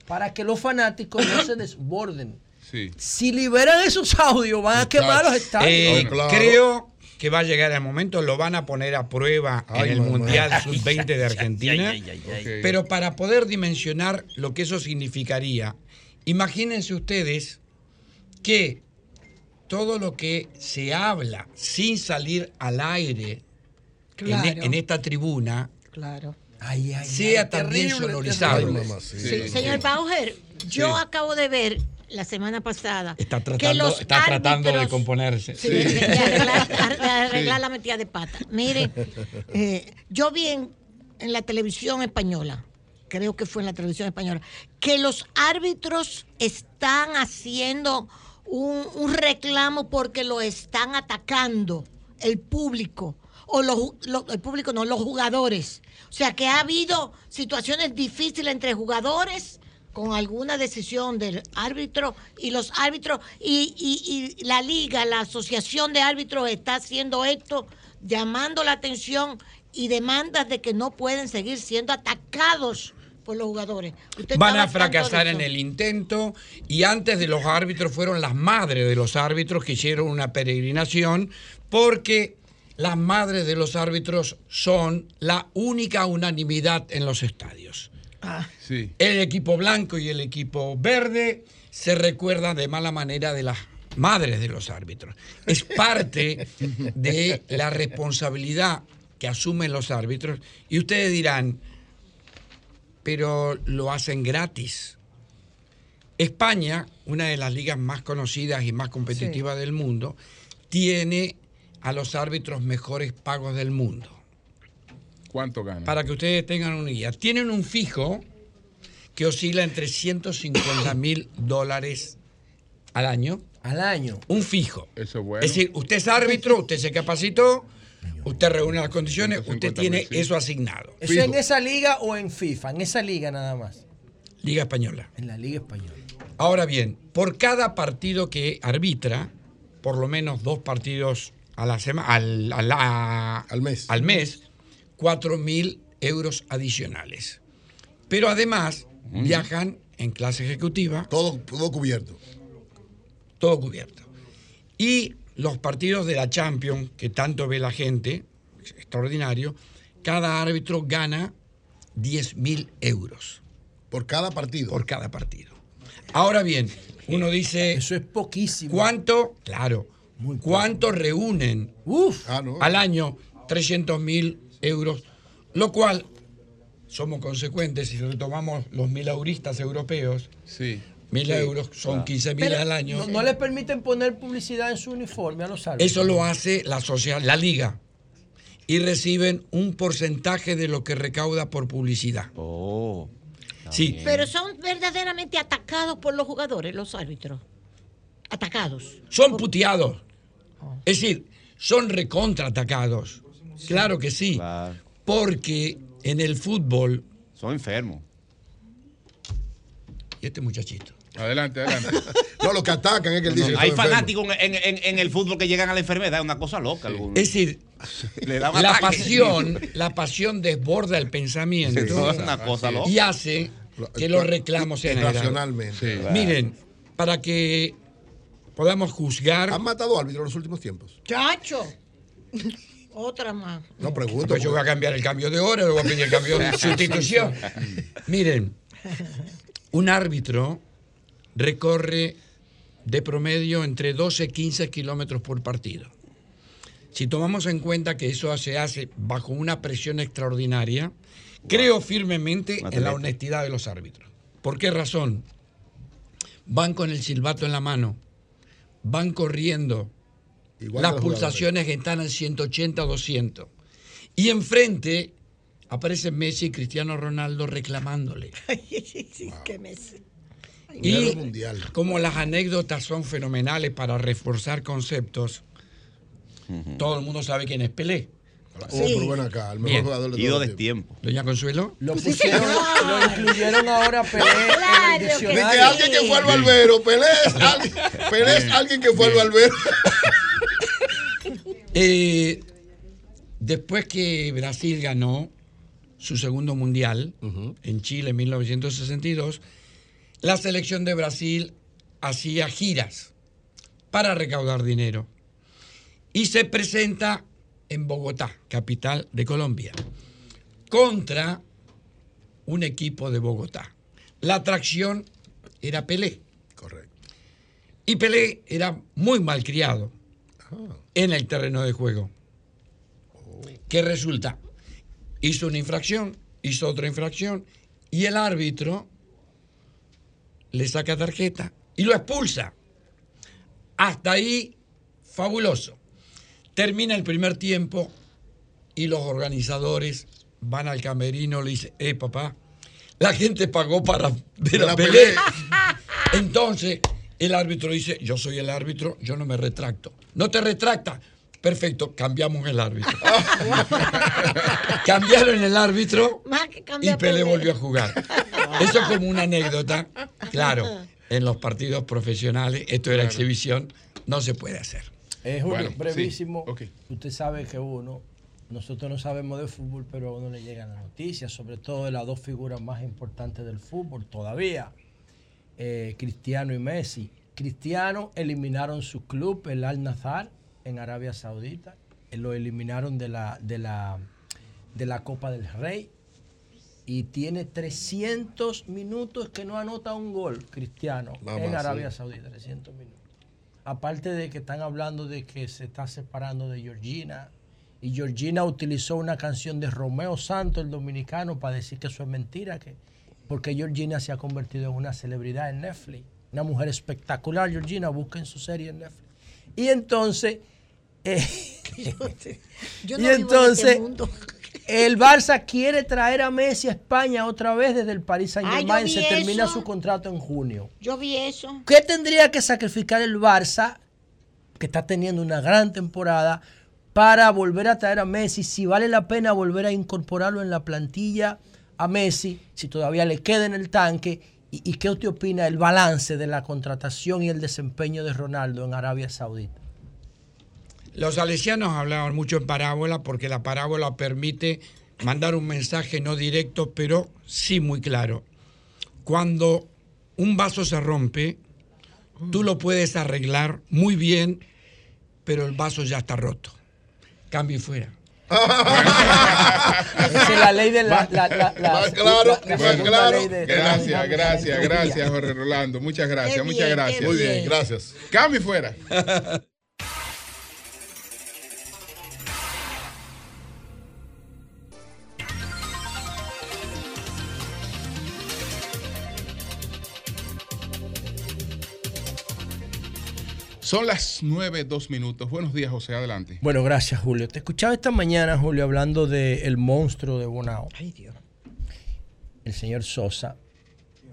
Para que los fanáticos no se desborden. Sí. Si liberan esos audios, van a quemar los estadios. Eh, Creo que va a llegar el momento, lo van a poner a prueba Ay, en el mamá. Mundial Sub-20 de Argentina. Ay, ay, ay, ay. Ok. Pero para poder dimensionar lo que eso significaría, imagínense ustedes que todo lo que se habla sin salir al aire en, e- Claro. en esta tribuna Claro. sea también terrible, sonorizado. Sí, señor Bauer, yo acabo de ver la semana pasada Está que tratando, los está tratando de componerse. Sí, de, de arreglar, de arreglar la metida de pata. Mire, eh, yo vi en, en la televisión española, creo que fue en la televisión española, que los árbitros están haciendo un, un reclamo porque lo están atacando el público. O los, lo- el público, no, los jugadores. O sea que ha habido situaciones difíciles entre jugadores con alguna decisión del árbitro y los árbitros y, y- y la liga, la asociación de árbitros está haciendo esto, llamando la atención y demandas de que no pueden seguir siendo atacados por los jugadores. ¿Usted Van a fracasar en el intento y antes de los árbitros fueron las madres de los árbitros que hicieron una peregrinación porque las madres de los árbitros son la única unanimidad en los estadios. Sí. El equipo blanco y el equipo verde se recuerdan de mala manera de las madres de los árbitros. Es parte de la responsabilidad que asumen los árbitros y ustedes dirán, pero lo hacen gratis. España, una de las ligas más conocidas y más competitivas del mundo, tiene a los árbitros mejores pagos del mundo. ¿Cuánto gana? Para que ustedes tengan una idea. Tienen un fijo que oscila entre 150 mil dólares al año. Al año. Un fijo. Eso es bueno. Es decir, usted es árbitro, usted se capacitó, usted reúne las condiciones, usted 150 tiene sí. eso asignado. ¿Eso en esa liga o en FIFA? En esa liga nada más. Liga Española. En la Liga Española. Ahora bien, por cada partido que arbitra, por lo menos dos partidos a la semana, al, a la- al mes, 4 mil euros adicionales. Pero además viajan en clase ejecutiva. Todo, todo cubierto. Todo cubierto. Y los partidos de la Champions, que tanto ve la gente, es extraordinario, cada árbitro gana 10 mil euros. Por cada partido. Por cada partido. Ahora bien, uno dice. Eso es poquísimo. ¿Cuánto? Claro. ¿Cuánto reúnen Ah, no. al año? 300 mil euros. Lo cual, somos consecuentes, si retomamos los milauristas europeos, sí. mil Sí, euros son claro. 15 mil al año. No, no les permiten poner publicidad en su uniforme a los árbitros. Eso lo hace la social, la liga. Y reciben un porcentaje de lo que recauda por publicidad. Oh. Sí. Pero son verdaderamente atacados por los jugadores, los árbitros. Atacados. Son puteados. Es decir, son recontraatacados. Claro que sí. Porque en el fútbol. Son enfermos. Y este muchachito. Adelante, adelante. no, lo que atacan es que él dice. que Hay fanáticos en, en- en el fútbol que llegan a la enfermedad, es una cosa loca. algunos. Es decir, Le un la ataque. pasión, la pasión desborda el pensamiento. Sí, es una cosa loca. Y hace que los reclamos sean Irracionalmente. agraves. Miren, para que podamos juzgar. ¿Han matado árbitros en los últimos tiempos? Chacho. Otra más. No pregunto. Pues yo voy a cambiar el cambio de hora, le voy a pedir el cambio de sustitución. Miren, un árbitro recorre de promedio entre 12 y 15 kilómetros por partido. Si tomamos en cuenta que eso se hace bajo una presión extraordinaria, creo firmemente en la honestidad de los árbitros. ¿Por qué razón? Van con el silbato en la mano, van corriendo, Igual las que pulsaciones están en 180, 200. Y enfrente aparecen Messi y Cristiano Ronaldo reclamándole. Qué mes. Y mundial. como las anécdotas son fenomenales para reforzar conceptos, Todo el mundo sabe quién es Pelé. Oh, pero ven acá, el mejor Bien. jugador de de los tiempo. Doña Consuelo. Lo pusieron, lo incluyeron ahora Pelé en el De que alguien que fue al barbero, Pelé es alguien, Pelé es alguien que fue al barbero. Eh, después que Brasil ganó su segundo mundial en Chile en 1962, la selección de Brasil hacía giras para recaudar dinero y se presenta en Bogotá, capital de Colombia, contra un equipo de Bogotá. La atracción era Pelé. Correcto. Y Pelé era muy malcriado en el terreno de juego. ¿Qué resulta? Hizo una infracción, hizo otra infracción y el árbitro le saca tarjeta y lo expulsa. Hasta ahí, fabuloso. Termina el primer tiempo y los organizadores van al camerino, le dicen, eh, papá, la gente pagó para ver La. Pelé. Entonces, el árbitro dice, yo soy el árbitro, yo no me retracto. No te retracta. Perfecto, cambiamos el árbitro. Cambiaron el árbitro y Pelé volvió a jugar. Eso es como una anécdota. Claro, en los partidos profesionales, esto era Claro. exhibición, no se puede hacer. Eh, Julio, Bueno, sí, brevísimo. Usted sabe que uno, nosotros no sabemos de fútbol, pero a uno le llegan las noticias, sobre todo de las dos figuras más importantes del fútbol todavía, eh, Cristiano y Messi. Cristiano eliminaron su club, el Al Nazar, en Arabia Saudita. Eh, Lo eliminaron de la, de la, de la Copa del Rey. Y tiene 300 minutos que no anota un gol, Cristiano, en Arabia sí. Saudita, 300 minutos. Aparte de que están hablando de que se está separando de Georgina. Y Georgina utilizó una canción de Romeo Santos, el dominicano, para decir que eso es mentira. Que, porque Georgina se ha convertido en una celebridad en Netflix. Una mujer espectacular, Georgina, busquen su serie en Netflix. Y entonces... eh, Yo y no en entonces, este mundo. el Barça quiere traer a Messi a España otra vez desde el Paris Saint Ay, Germain. Se termina su contrato en junio. Yo vi eso. ¿Qué tendría que sacrificar el Barça, que está teniendo una gran temporada, para volver a traer a Messi? Si vale la pena volver a incorporarlo en la plantilla a Messi, si todavía le queda en el tanque. ¿Y, qué usted opina del balance de la contratación y el desempeño de Ronaldo en Arabia Saudita? Los salesianos hablaban mucho en parábola porque la parábola permite mandar un mensaje no directo, pero sí muy claro. Cuando un vaso se rompe, tú lo puedes arreglar muy bien, pero el vaso ya está roto. Cambio y fuera. Esa es la ley de la... la, la, la- Más claro, la- la más segunda claro. de- Gracias, gracias, gracias, Jorge Rolando. Muchas gracias, muchas gracias. Muy bien, gracias. Cambio y fuera. Son las nueve, dos minutos. Buenos días, José, adelante. Bueno, gracias, Julio. Te escuchaba esta mañana, Julio, hablando del monstruo de Bonao. Ay, Dios. el señor Sosa.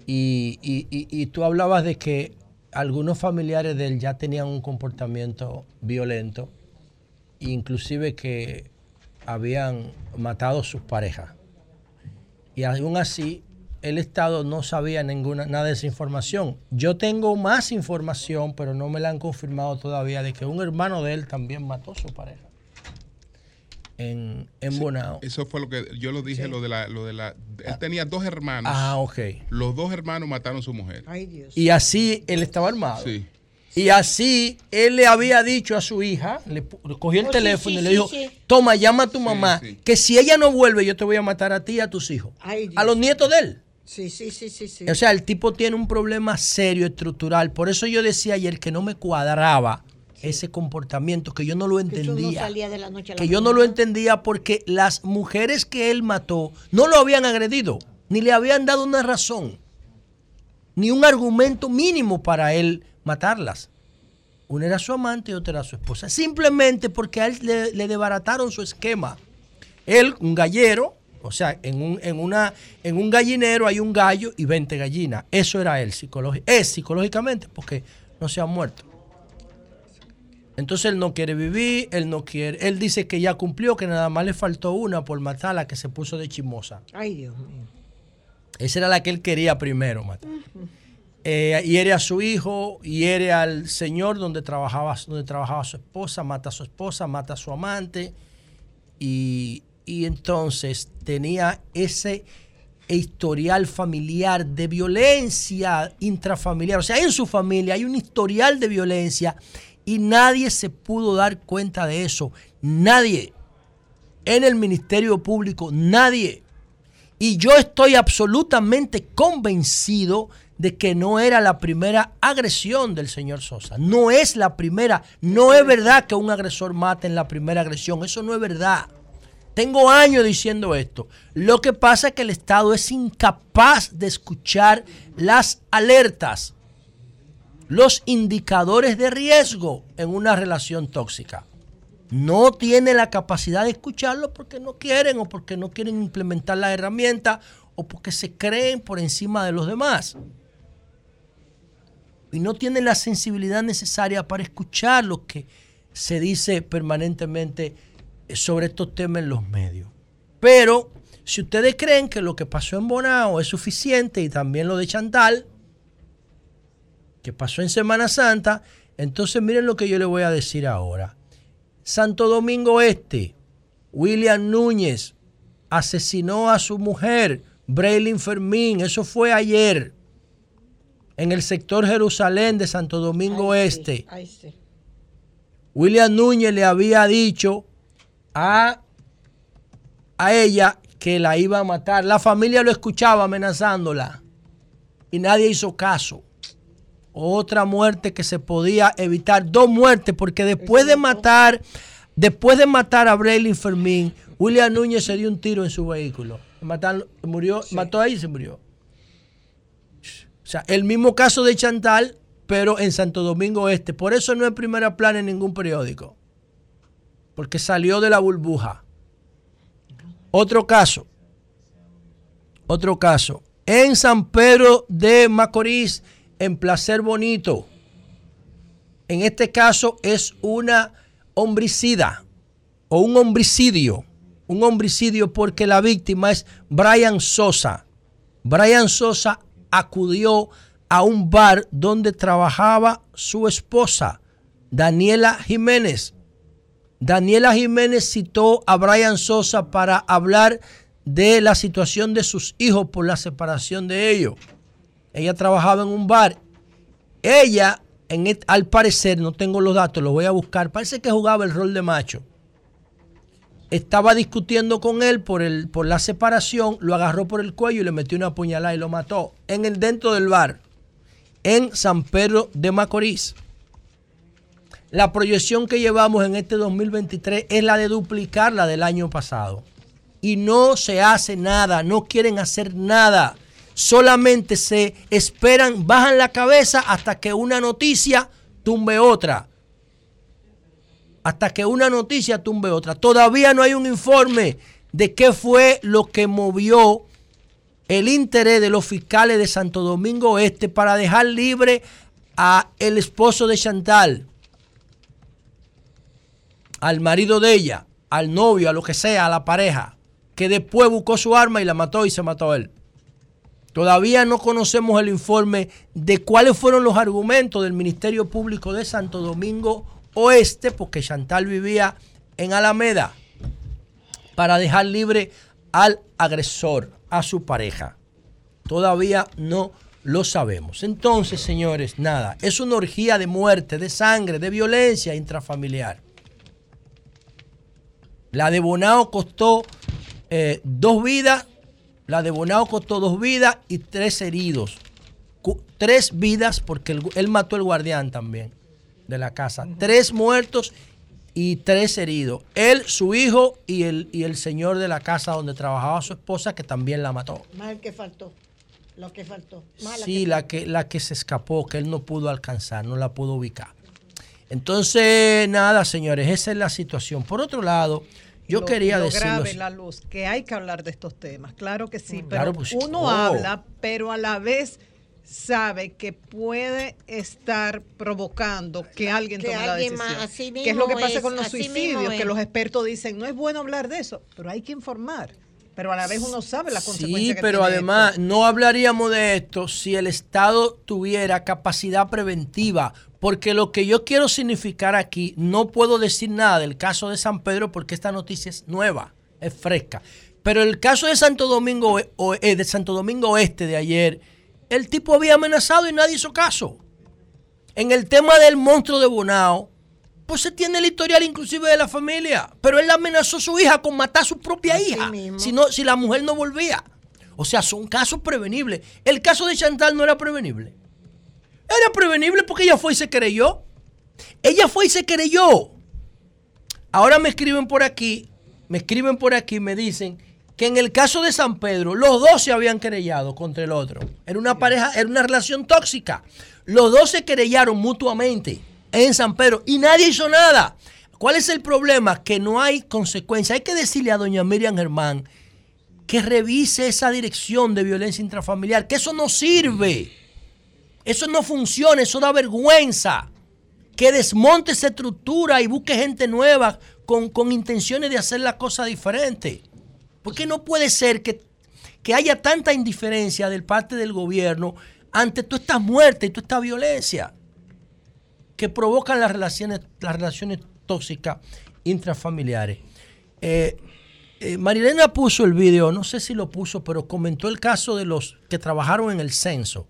Y, y- y- y tú hablabas de que algunos familiares de él ya tenían un comportamiento violento, inclusive que habían matado a sus parejas. Y aún así, el Estado no sabía ninguna, nada de esa información. Yo tengo más información, pero no me la han confirmado todavía, de que un hermano de él también mató a su pareja en, en Bonao. Eso fue lo que yo lo dije, lo de la, lo de la. Él tenía dos hermanos. Ah, ok. Los dos hermanos mataron a su mujer. Ay, Dios. Y así él estaba armado. Sí. Y así él le había dicho a su hija, le, cogió el Oh, teléfono sí, y le dijo, sí. toma, llama a tu mamá, sí. que si ella no vuelve yo te voy a matar a ti y a tus hijos. Ay. A los nietos de él. Sí, sí, sí, sí, sí. O sea, el tipo tiene un problema serio, estructural. Por eso yo decía ayer que no me cuadraba ese comportamiento, que yo no lo Que eso no entendía. salía de la noche a la que yo no lo entendía porque las mujeres que él mató no lo habían agredido, ni le habían dado una razón, ni un argumento mínimo para él matarlas. Una era su amante y otra era su esposa. Simplemente porque a él le, le desbarataron su esquema. Él, un gallero, o sea, en un, en, una, en un gallinero hay un gallo y 20 gallinas. Eso era él, psicológi- es psicológicamente, porque no se ha muerto. Entonces él no quiere vivir, él no quiere, él dice que ya cumplió, que nada más le faltó una por matar a la que se puso de chimosa. Ay, Dios mío. Esa era la que él quería primero matar. Eh, hiere a su hijo, hiere al señor donde trabajaba, donde trabajaba su esposa, mata a su esposa, mata a su amante. Y, y entonces tenía ese historial familiar de violencia intrafamiliar. O sea, en su familia hay un historial de violencia y nadie se pudo dar cuenta de eso. Nadie. En el Ministerio Público, nadie. Y yo estoy absolutamente convencido de que no era la primera agresión del señor Sosa. No es la primera. No es verdad que un agresor mate en la primera agresión. Eso no es verdad. Tengo años diciendo esto. Lo que pasa es que el Estado es incapaz de escuchar las alertas, los indicadores de riesgo en una relación tóxica. No tiene la capacidad de escucharlo porque no quieren o porque no quieren implementar la herramienta o porque se creen por encima de los demás. Y no tienen la sensibilidad necesaria para escuchar lo que se dice permanentemente sobre estos temas en los medios. Pero si ustedes creen que lo que pasó en Bonao es suficiente y también lo de Chantal, que pasó en Semana Santa, entonces miren lo que yo le voy a decir ahora. Santo Domingo Este, William Núñez asesinó a su mujer, Braylin Fermín, eso fue ayer, en el sector Jerusalén de Santo Domingo Este. Ay, sí. William Núñez le había dicho a, a ella que la iba a matar. La familia lo escuchaba amenazándola y nadie hizo caso. Otra muerte que se podía evitar, dos muertes, porque después de matar, después de matar a Braylon Fermín, William Núñez se dio un tiro en su vehículo. Murió, mató ahí y se murió. O sea, el mismo caso de Chantal, pero en Santo Domingo Este. Por eso no es primera plana en ningún periódico porque salió de la burbuja. Otro caso, otro caso, en San Pedro de Macorís, en Placer Bonito. En este caso es una homicida o un homicidio, un homicidio porque la víctima es Brian Sosa. Brian Sosa acudió a un bar donde trabajaba su esposa, Daniela Jiménez. Daniela Jiménez citó a Brian Sosa para hablar de la situación de sus hijos por la separación de ellos. Ella trabajaba en un bar. Ella, al parecer, no tengo los datos, los voy a buscar, parece que jugaba el rol de macho. Estaba discutiendo con él por, el, por la separación, lo agarró por el cuello y le metió una puñalada y lo mató en el dentro del bar, en San Pedro de Macorís. La proyección que llevamos en este 2023 es la de duplicar la del año pasado. Y no se hace nada, no quieren hacer nada. Solamente se esperan, bajan la cabeza hasta que una noticia tumbe otra. Hasta que una noticia tumbe otra. Todavía no hay un informe de qué fue lo que movió el interés de los fiscales de Santo Domingo Este para dejar libre a el esposo de Chantal al marido de ella, al novio, a lo que sea, a la pareja, que después buscó su arma y la mató y se mató él. Todavía no conocemos el informe de cuáles fueron los argumentos del Ministerio Público de Santo Domingo Oeste, porque Chantal vivía en Alameda, para dejar libre al agresor, a su pareja. Todavía no lo sabemos. Entonces, señores, nada, es una orgía de muerte, de sangre, de violencia intrafamiliar. La de Bonao costó eh, dos vidas, la de Bonao costó dos vidas y tres heridos. Cu- tres vidas porque él, él mató al guardián también de la casa. Tres muertos y tres heridos. Él, su hijo y el, y el señor de la casa donde trabajaba su esposa que también la mató. Más el que faltó. Lo que faltó. Más Sí, que la que, la que se escapó, que él no pudo alcanzar, no la pudo ubicar. Entonces, nada, señores, esa es la situación. Por otro lado, yo Lo- quería lo decirlo. grave, la luz, que hay que hablar de estos temas, claro que sí, pero Claro, pues, uno oh. habla, pero a la vez sabe que puede estar provocando que alguien Que tome la decisión. más, así que es lo que pasa es, con los suicidios, que los expertos dicen, no es bueno hablar de eso, pero hay que informar. Pero a la vez uno sabe las Sí, consecuencias que pero tiene además esto. no hablaríamos de esto si el Estado tuviera capacidad preventiva, porque lo que yo quiero significar aquí, no puedo decir nada del caso de San Pedro porque esta noticia es nueva, es fresca. Pero el caso de Santo Domingo, Oe- o- eh, de Santo Domingo Oeste de ayer, el tipo había amenazado y nadie hizo caso. En el tema del monstruo de Bonao, pues se tiene el historial inclusive de la familia. Pero él amenazó a su hija con matar a su propia hija si, no, si la mujer no volvía. O sea, son casos prevenibles. El caso de Chantal no era prevenible. Era prevenible porque ella fue y se creyó. Ella fue y se creyó. Ahora me escriben por aquí, me escriben por aquí, me dicen que en el caso de San Pedro, los dos se habían querellado contra el otro. Era una pareja, era una relación tóxica. Los dos se querellaron mutuamente en San Pedro y nadie hizo nada. ¿Cuál es el problema? Que no hay consecuencia. Hay que decirle a doña Miriam Germán que revise esa dirección de violencia intrafamiliar, que eso no sirve. Eso no funciona, eso da vergüenza. Que desmonte esa estructura y busque gente nueva con, con intenciones de hacer la cosa diferente. Porque no puede ser que, que haya tanta indiferencia del parte del gobierno ante toda esta muerte y toda esta violencia que provocan las relaciones, las relaciones tóxicas intrafamiliares. Eh, eh, Marilena puso el video, no sé si lo puso, pero comentó el caso de los que trabajaron en el censo.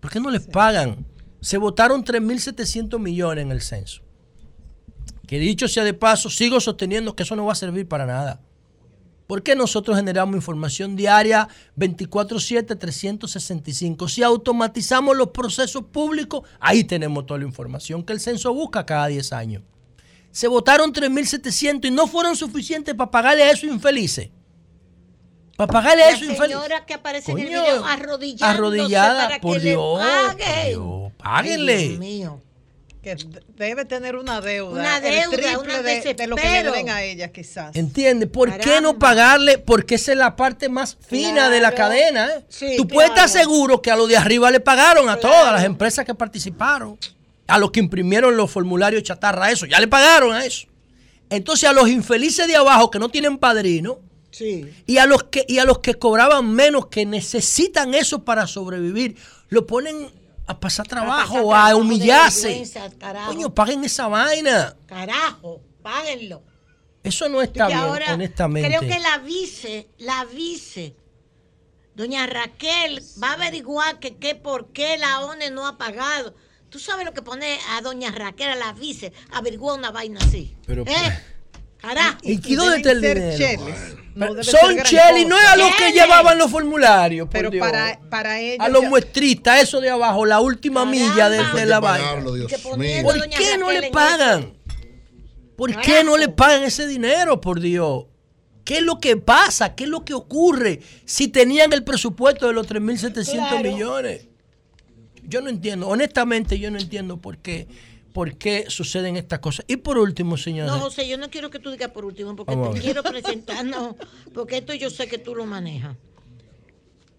¿Por qué no les pagan? Se votaron 3.700 millones en el censo. Que dicho sea de paso, sigo sosteniendo que eso no va a servir para nada. ¿Por qué nosotros generamos información diaria 24/7, 365? Si automatizamos los procesos públicos, ahí tenemos toda la información que el censo busca cada 10 años. Se votaron 3.700 y no fueron suficientes para pagarle a esos infelices. Para pagarle a esos infelices. señora que aparece en el Coño, video arrodillándose arrodillada, para por que Dios, páguenle. Dios mío. Que debe tener una deuda. Una el deuda, triple un de, de lo que le deben a ella, quizás. ¿Entiendes? ¿Por qué no pagarle? Porque esa es la parte más fina de la cadena. ¿eh? Sí, Tú puedes estar seguro que a los de arriba le pagaron, a todas las empresas que participaron, a los que imprimieron los formularios chatarra, eso, ya le pagaron a eso. Entonces a los infelices de abajo que no tienen padrino y, a los que, y a los que cobraban menos, que necesitan eso para sobrevivir, lo ponen a pasar trabajo, pasar a trabajo de humillarse. Coño, paguen esa vaina. Carajo, páguenlo. Eso no está Y bien, ahora honestamente. Creo que la vice, la vice, doña Raquel, va a averiguar que qué por qué la ONE no ha pagado. Tú sabes lo que pone a doña Raquel, a la vice, averigua una vaina así. Pero, ¿Eh? Carajo. ¿Y, dónde está el dinero? No debe Son chelis, no es a los que llevaban los formularios. por Pero Dios. para, para ellos. a los ya- muestristas, eso de abajo, la última milla de, la vaina. ¿Por qué no le pagan? ¿Por qué no le pagan ese dinero, por Dios? ¿Qué es lo que pasa? ¿Qué es lo que ocurre si tenían el presupuesto de los 3.700 Claro. millones? Yo no entiendo, honestamente yo no entiendo por qué, por qué suceden estas cosas. Y por último, señores. No, José, yo no quiero que tú digas por último, porque Vamos te quiero presentar, no, porque esto yo sé que tú lo manejas.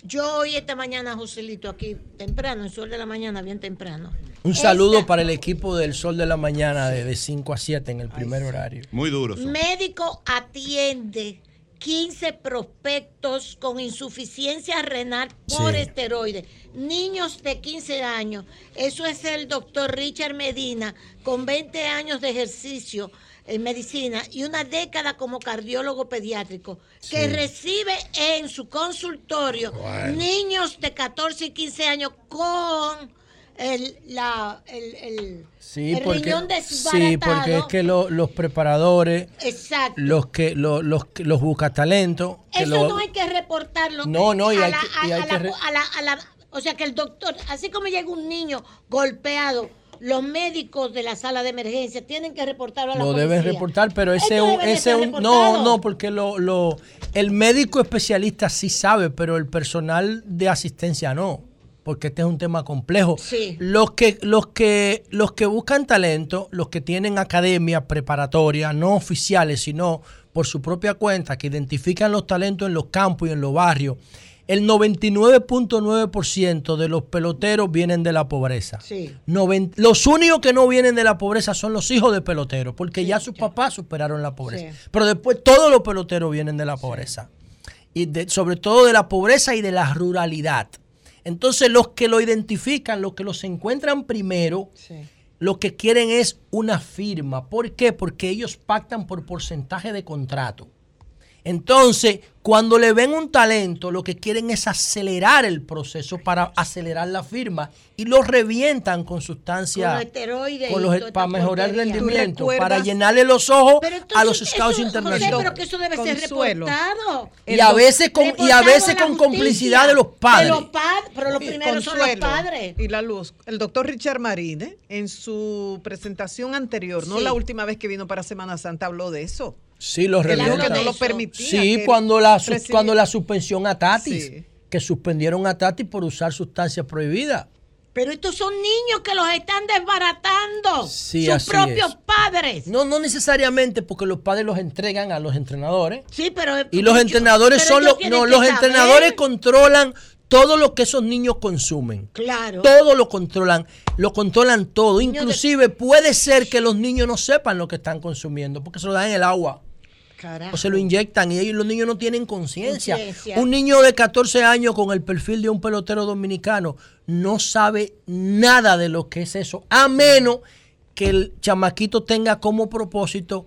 Yo hoy esta mañana, Joselito, aquí temprano, el sol de la mañana, bien temprano. Un saludo para el equipo del Sol de la Mañana de, de 5 a 7 en el primer horario. Muy duro. Médico atiende 15 prospectos con insuficiencia renal por Sí. esteroides. Niños de 15 años. Eso es el doctor Richard Medina, con 20 años de ejercicio en medicina y una década como cardiólogo pediátrico, que recibe en su consultorio Bueno. niños de 14 y 15 años con el, la, el, el- Sí, el porque, riñón sí, porque es que lo- los preparadores, Exacto. los que lo- los, que- los buscatalentos, Eso lo- no hay que reportarlo. No, no, y hay que- O sea que el doctor, así como llega un niño golpeado, los médicos de la sala de emergencia tienen que reportarlo a la lo policía. deben reportar, pero ese un- ese un- no, no, porque lo, lo el médico especialista sí sabe, pero el personal de asistencia no, porque este es un tema complejo. Sí. Los que los que los que buscan talento, los que tienen academia preparatoria, no oficiales, sino por su propia cuenta, que identifican los talentos en los campos y en los barrios. el 99.9% de los peloteros vienen de la pobreza. Sí. Noven- los únicos que no vienen de la pobreza son los hijos de peloteros, porque ya sus papás superaron la pobreza. Sí. Pero después todos los peloteros vienen de la pobreza. Y de- sobre todo de la pobreza y de la ruralidad. Entonces los que lo identifican, los que los encuentran primero, lo que quieren es una firma. ¿Por qué? Porque ellos pactan por porcentaje de contrato. Entonces, cuando le ven un talento, lo que quieren es acelerar el proceso para acelerar la firma y lo revientan con sustancias esteroides con los- para mejorar el rendimiento, ¿Tú para llenarle los ojos a los scouts eso, José, internacionales. pero que eso debe ser Consuelo. reportado. Y a veces con, y a veces con complicidad de los padres. De los padres, pero los primeros son los padres. Y la luz. El doctor Richard Marine, en su presentación anterior, no la última vez que vino para Semana Santa, habló de eso. Sí, los dijo que revientan. no lo permitía. Sí, cuando la, cuando la suspensión a Tatis, Sí. que suspendieron a Tatis por usar sustancias prohibidas. Pero estos son niños que los están desbaratando. Sí, sus así propios es. padres. No, no necesariamente porque los padres los entregan a los entrenadores. Sí, pero. Y los entrenadores son los. No, los saber. entrenadores controlan todo lo que esos niños consumen. Claro. Todo lo controlan, lo controlan todo. Niños de- Inclusive puede ser que los niños no sepan lo que están consumiendo, porque se lo dan en el agua. Carajo. O se lo inyectan y ellos, los niños no tienen conciencia. Conciencia. Un niño de 14 años con el perfil de un pelotero dominicano no sabe nada de lo que es eso, a menos que el chamaquito tenga como propósito,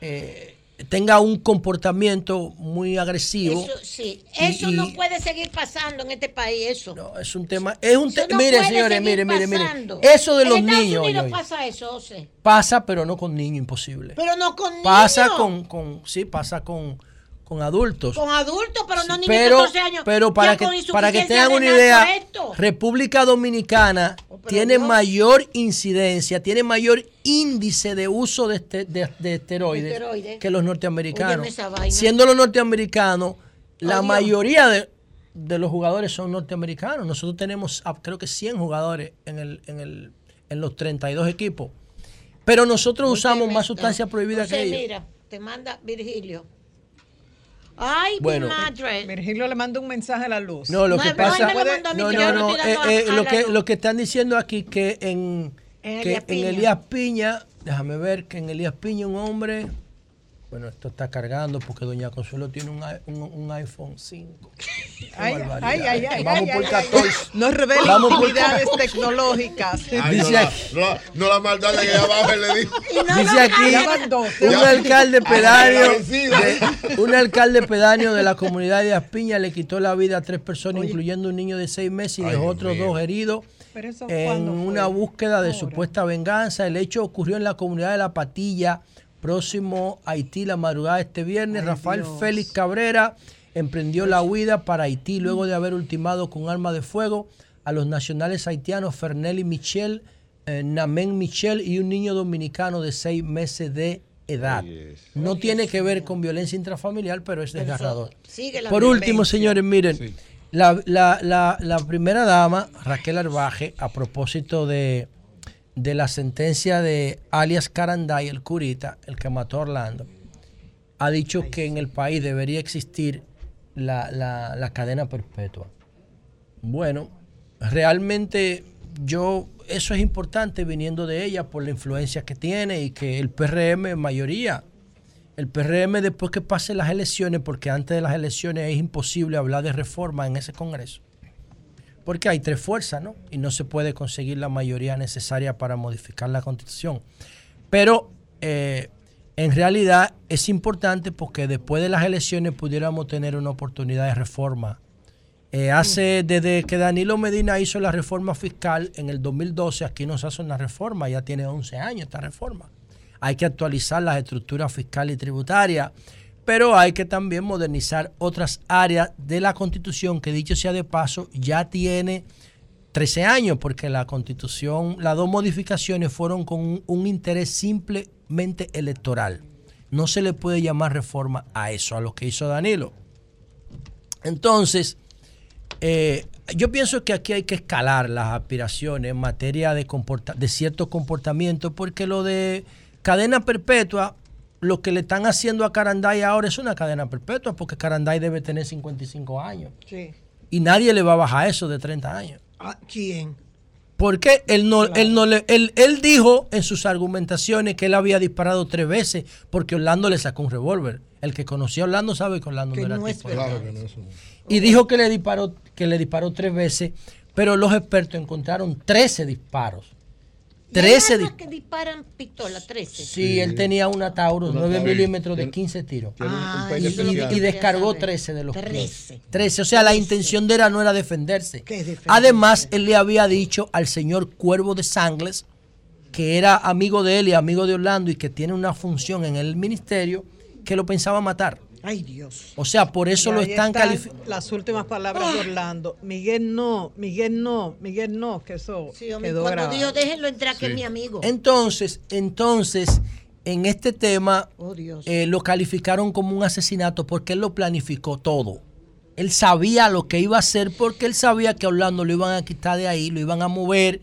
eh, tenga un comportamiento muy agresivo. Eso, sí, eso y- no puede seguir pasando en este país, eso. No, es un tema, es un te- no mire señores, mire, mire, mire. Eso de En los Estados niños Unidos oye, pasa eso, José. pasa, pero no con niños, imposible. Pero no con niños. Pasa con, con, sí, pasa con, con adultos. Con adultos, pero no niños pero, de 14 años. pero para que, para que tengan una idea. República Dominicana tiene Dios. mayor incidencia, tiene mayor índice de uso de, este- de- de esteroides, que los norteamericanos. Siendo los norteamericanos, la mayoría de, de los jugadores son norteamericanos. Nosotros tenemos, ah, creo que 100 jugadores en, el, en, el, en los 32 equipos. Pero nosotros usamos más sustancias prohibidas que ellos. mira, te manda Virgilio. Ay, Bueno. mi madre. Virgilio le manda un mensaje a la luz. No, lo No, que no, pasa. no, que no, no. estoy eh, eh, a lo, que, lo que están diciendo aquí que en, En que Elías en Piña. Elías Piña, déjame ver que en Elías Piña un hombre. Bueno, esto está cargando porque Doña Consuelo tiene un, un- un iPhone 5. Qué Ay, barbaridad. ay, ay, ay, Vamos ay, por ay, 14. ay. No revela Vamos tecnológicas. Ay, Dice aquí- no, la- no la maldad de que ella baja le dijo. Dice aquí un alcalde pedáneo, de- un alcalde pedáneo de la comunidad de Aspiña le quitó la vida a tres personas, incluyendo un niño de seis meses y dejó otros dos heridos Pero eso en una búsqueda de Ahora. supuesta venganza. El hecho ocurrió en la comunidad de La Patilla, próximo a Haití, la madrugada de este viernes. Ay, Rafael Dios. Félix Cabrera emprendió la huida para Haití luego de haber ultimado con arma de fuego a los nacionales haitianos Fernelli Michel, eh, Namen Michel y un niño dominicano de seis meses de edad. No tiene que ver con violencia intrafamiliar, pero es desgarrador. Sigue la Por último, violencia. señores, miren, la, la- la- la primera dama, Raquel Arbaje, a propósito de, de la sentencia de alias Caranday, el curita, el que mató a Orlando, ha dicho que en el país debería existir la, la- la cadena perpetua. Bueno, realmente yo, eso es importante viniendo de ella por la influencia que tiene y que el PRM en mayoría. El PRM después que pasen las elecciones, porque antes de las elecciones es imposible hablar de reforma en ese Congreso, porque hay tres fuerzas, ¿no? Y no se puede conseguir la mayoría necesaria para modificar la constitución. Pero eh, en realidad es importante porque después de las elecciones pudiéramos tener una oportunidad de reforma. Eh, hace, desde que Danilo Medina hizo la reforma fiscal en el 2012, aquí nos hace una reforma, ya tiene 11 años esta reforma hay que actualizar las estructuras fiscal y tributarias, pero hay que también modernizar otras áreas de la constitución que dicho sea de paso ya tiene 13 años, porque la constitución, las dos modificaciones fueron con un, interés simplemente electoral. No se le puede llamar reforma a eso, a lo que hizo Danilo. Entonces, eh, yo pienso que aquí hay que escalar las aspiraciones en materia de, comporta- de cierto comportamiento, porque lo de cadena perpetua, lo que le están haciendo a Caranday ahora es una cadena perpetua, porque Caranday debe tener 55 años. Sí. Y nadie le va a bajar eso de 30 años. Ah, ¿Quién? Porque él no, él no le, él, él dijo en sus argumentaciones que él había disparado tres veces porque Orlando le sacó un revólver. El que conocía a Orlando sabe que Orlando no era tipo de- Claro que no es un- Y dijo que le disparó, que le disparó tres veces, pero los expertos encontraron 13 disparos. ¿Y hay 13 armas que disparan pistola, 13. Sí, él tenía una Taurus Una 9 Taurus. milímetros de 15 tiros. Ah, y, y- y descargó Quería saber. 13 de los 13. 15. 13. O sea, la intención de él no era defenderse. Además, él le había dicho al señor Cuervo de Sangles, que era amigo de él y amigo de Orlando y que tiene una función en el ministerio, que lo pensaba matar. Ay, Dios. O sea, por eso Y lo están están calificando. Las últimas palabras de Orlando. Miguel no, Miguel no, Miguel no, que eso hombre, quedó cuando grabado. dijo, déjenlo entrar, que es mi amigo. Entonces, entonces, en este tema Oh, Dios. eh, lo calificaron como un asesinato porque él lo planificó todo. Él sabía lo que iba a hacer porque él sabía que a Orlando lo iban a quitar de ahí, lo iban a mover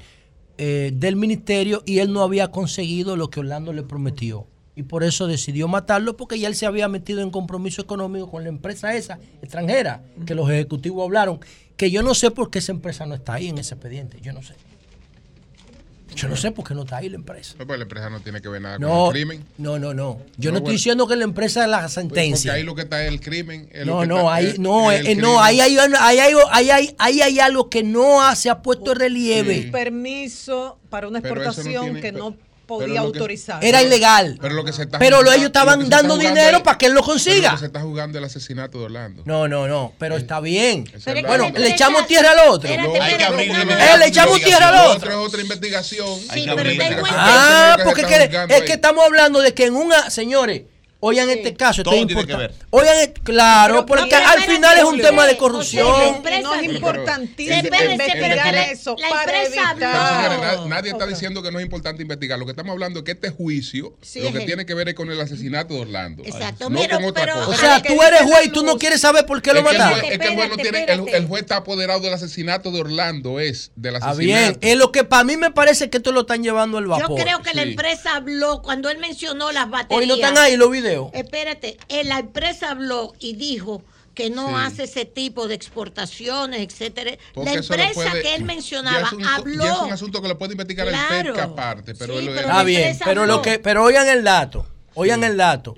eh, del ministerio y él no había conseguido lo que Orlando le prometió. Y por eso decidió matarlo porque ya él se había metido en compromiso económico con la empresa esa extranjera que los ejecutivos hablaron. Que yo no sé por qué esa empresa no está ahí en ese expediente. Yo no sé. Yo no sé por qué no está ahí la empresa. No, pues la empresa no tiene que ver nada con No, el crimen. no, no, no. Yo No, no, estoy bueno. diciendo que la empresa es la Porque sentencia. ahí lo que está es el crimen. es lo No, que no, ahí, no, el eh, no, ahí hay, ahí hay, ahí hay, ahí hay algo que no ha- se ha puesto en relieve. Permiso para una no exportación tiene- que no pero podía autorizar. Era ilegal. Pero lo que se está Pero lo- jugando- ellos estaban lo que se está dando dinero es- para que él lo pero consiga. Lo que se está jugando el asesinato de Orlando. No, no, no, pero está bien. Pero bueno, es que le echamos tierra al otro. No, Eh, le echamos tierra al otro. es otra investigación. Sí, pero Ah, se porque es que estamos hablando de que en una, señores, oigan este caso, esto Todo es tiene que ver. Oigan, claro, porque pero al espérate, final es un tema de corrupción. Y no es Pero- importantísimo Espérese, investigar eso la empresa. Pero, na- nadie está diciendo que no es importante investigar. Lo que estamos hablando es que este juicio Sí, lo que tiene que ver es con el asesinato de Orlando. Exacto, No pero- con otra pero- cosa. O sea, tú eres juez y tú no quieres saber por qué lo Es que el mataron. juez- es que el juez no tiene, el, juez está apoderado del asesinato de Orlando, es del asesinato. bien. Es lo que para mí me parece que esto lo están llevando al Yo vapor. creo que la Sí. empresa habló cuando él mencionó las baterías. Hoy no están ahí los videos. Espérate, eh, la empresa habló y dijo que no Sí. hace ese tipo de exportaciones, etcétera. Porque la empresa puede- que él mencionaba es un, habló. ya es un asunto que lo puede investigar Claro. el aparte. Pero Sí, él lo- pero Está bien, pero lo que, pero oigan el dato, oigan el dato.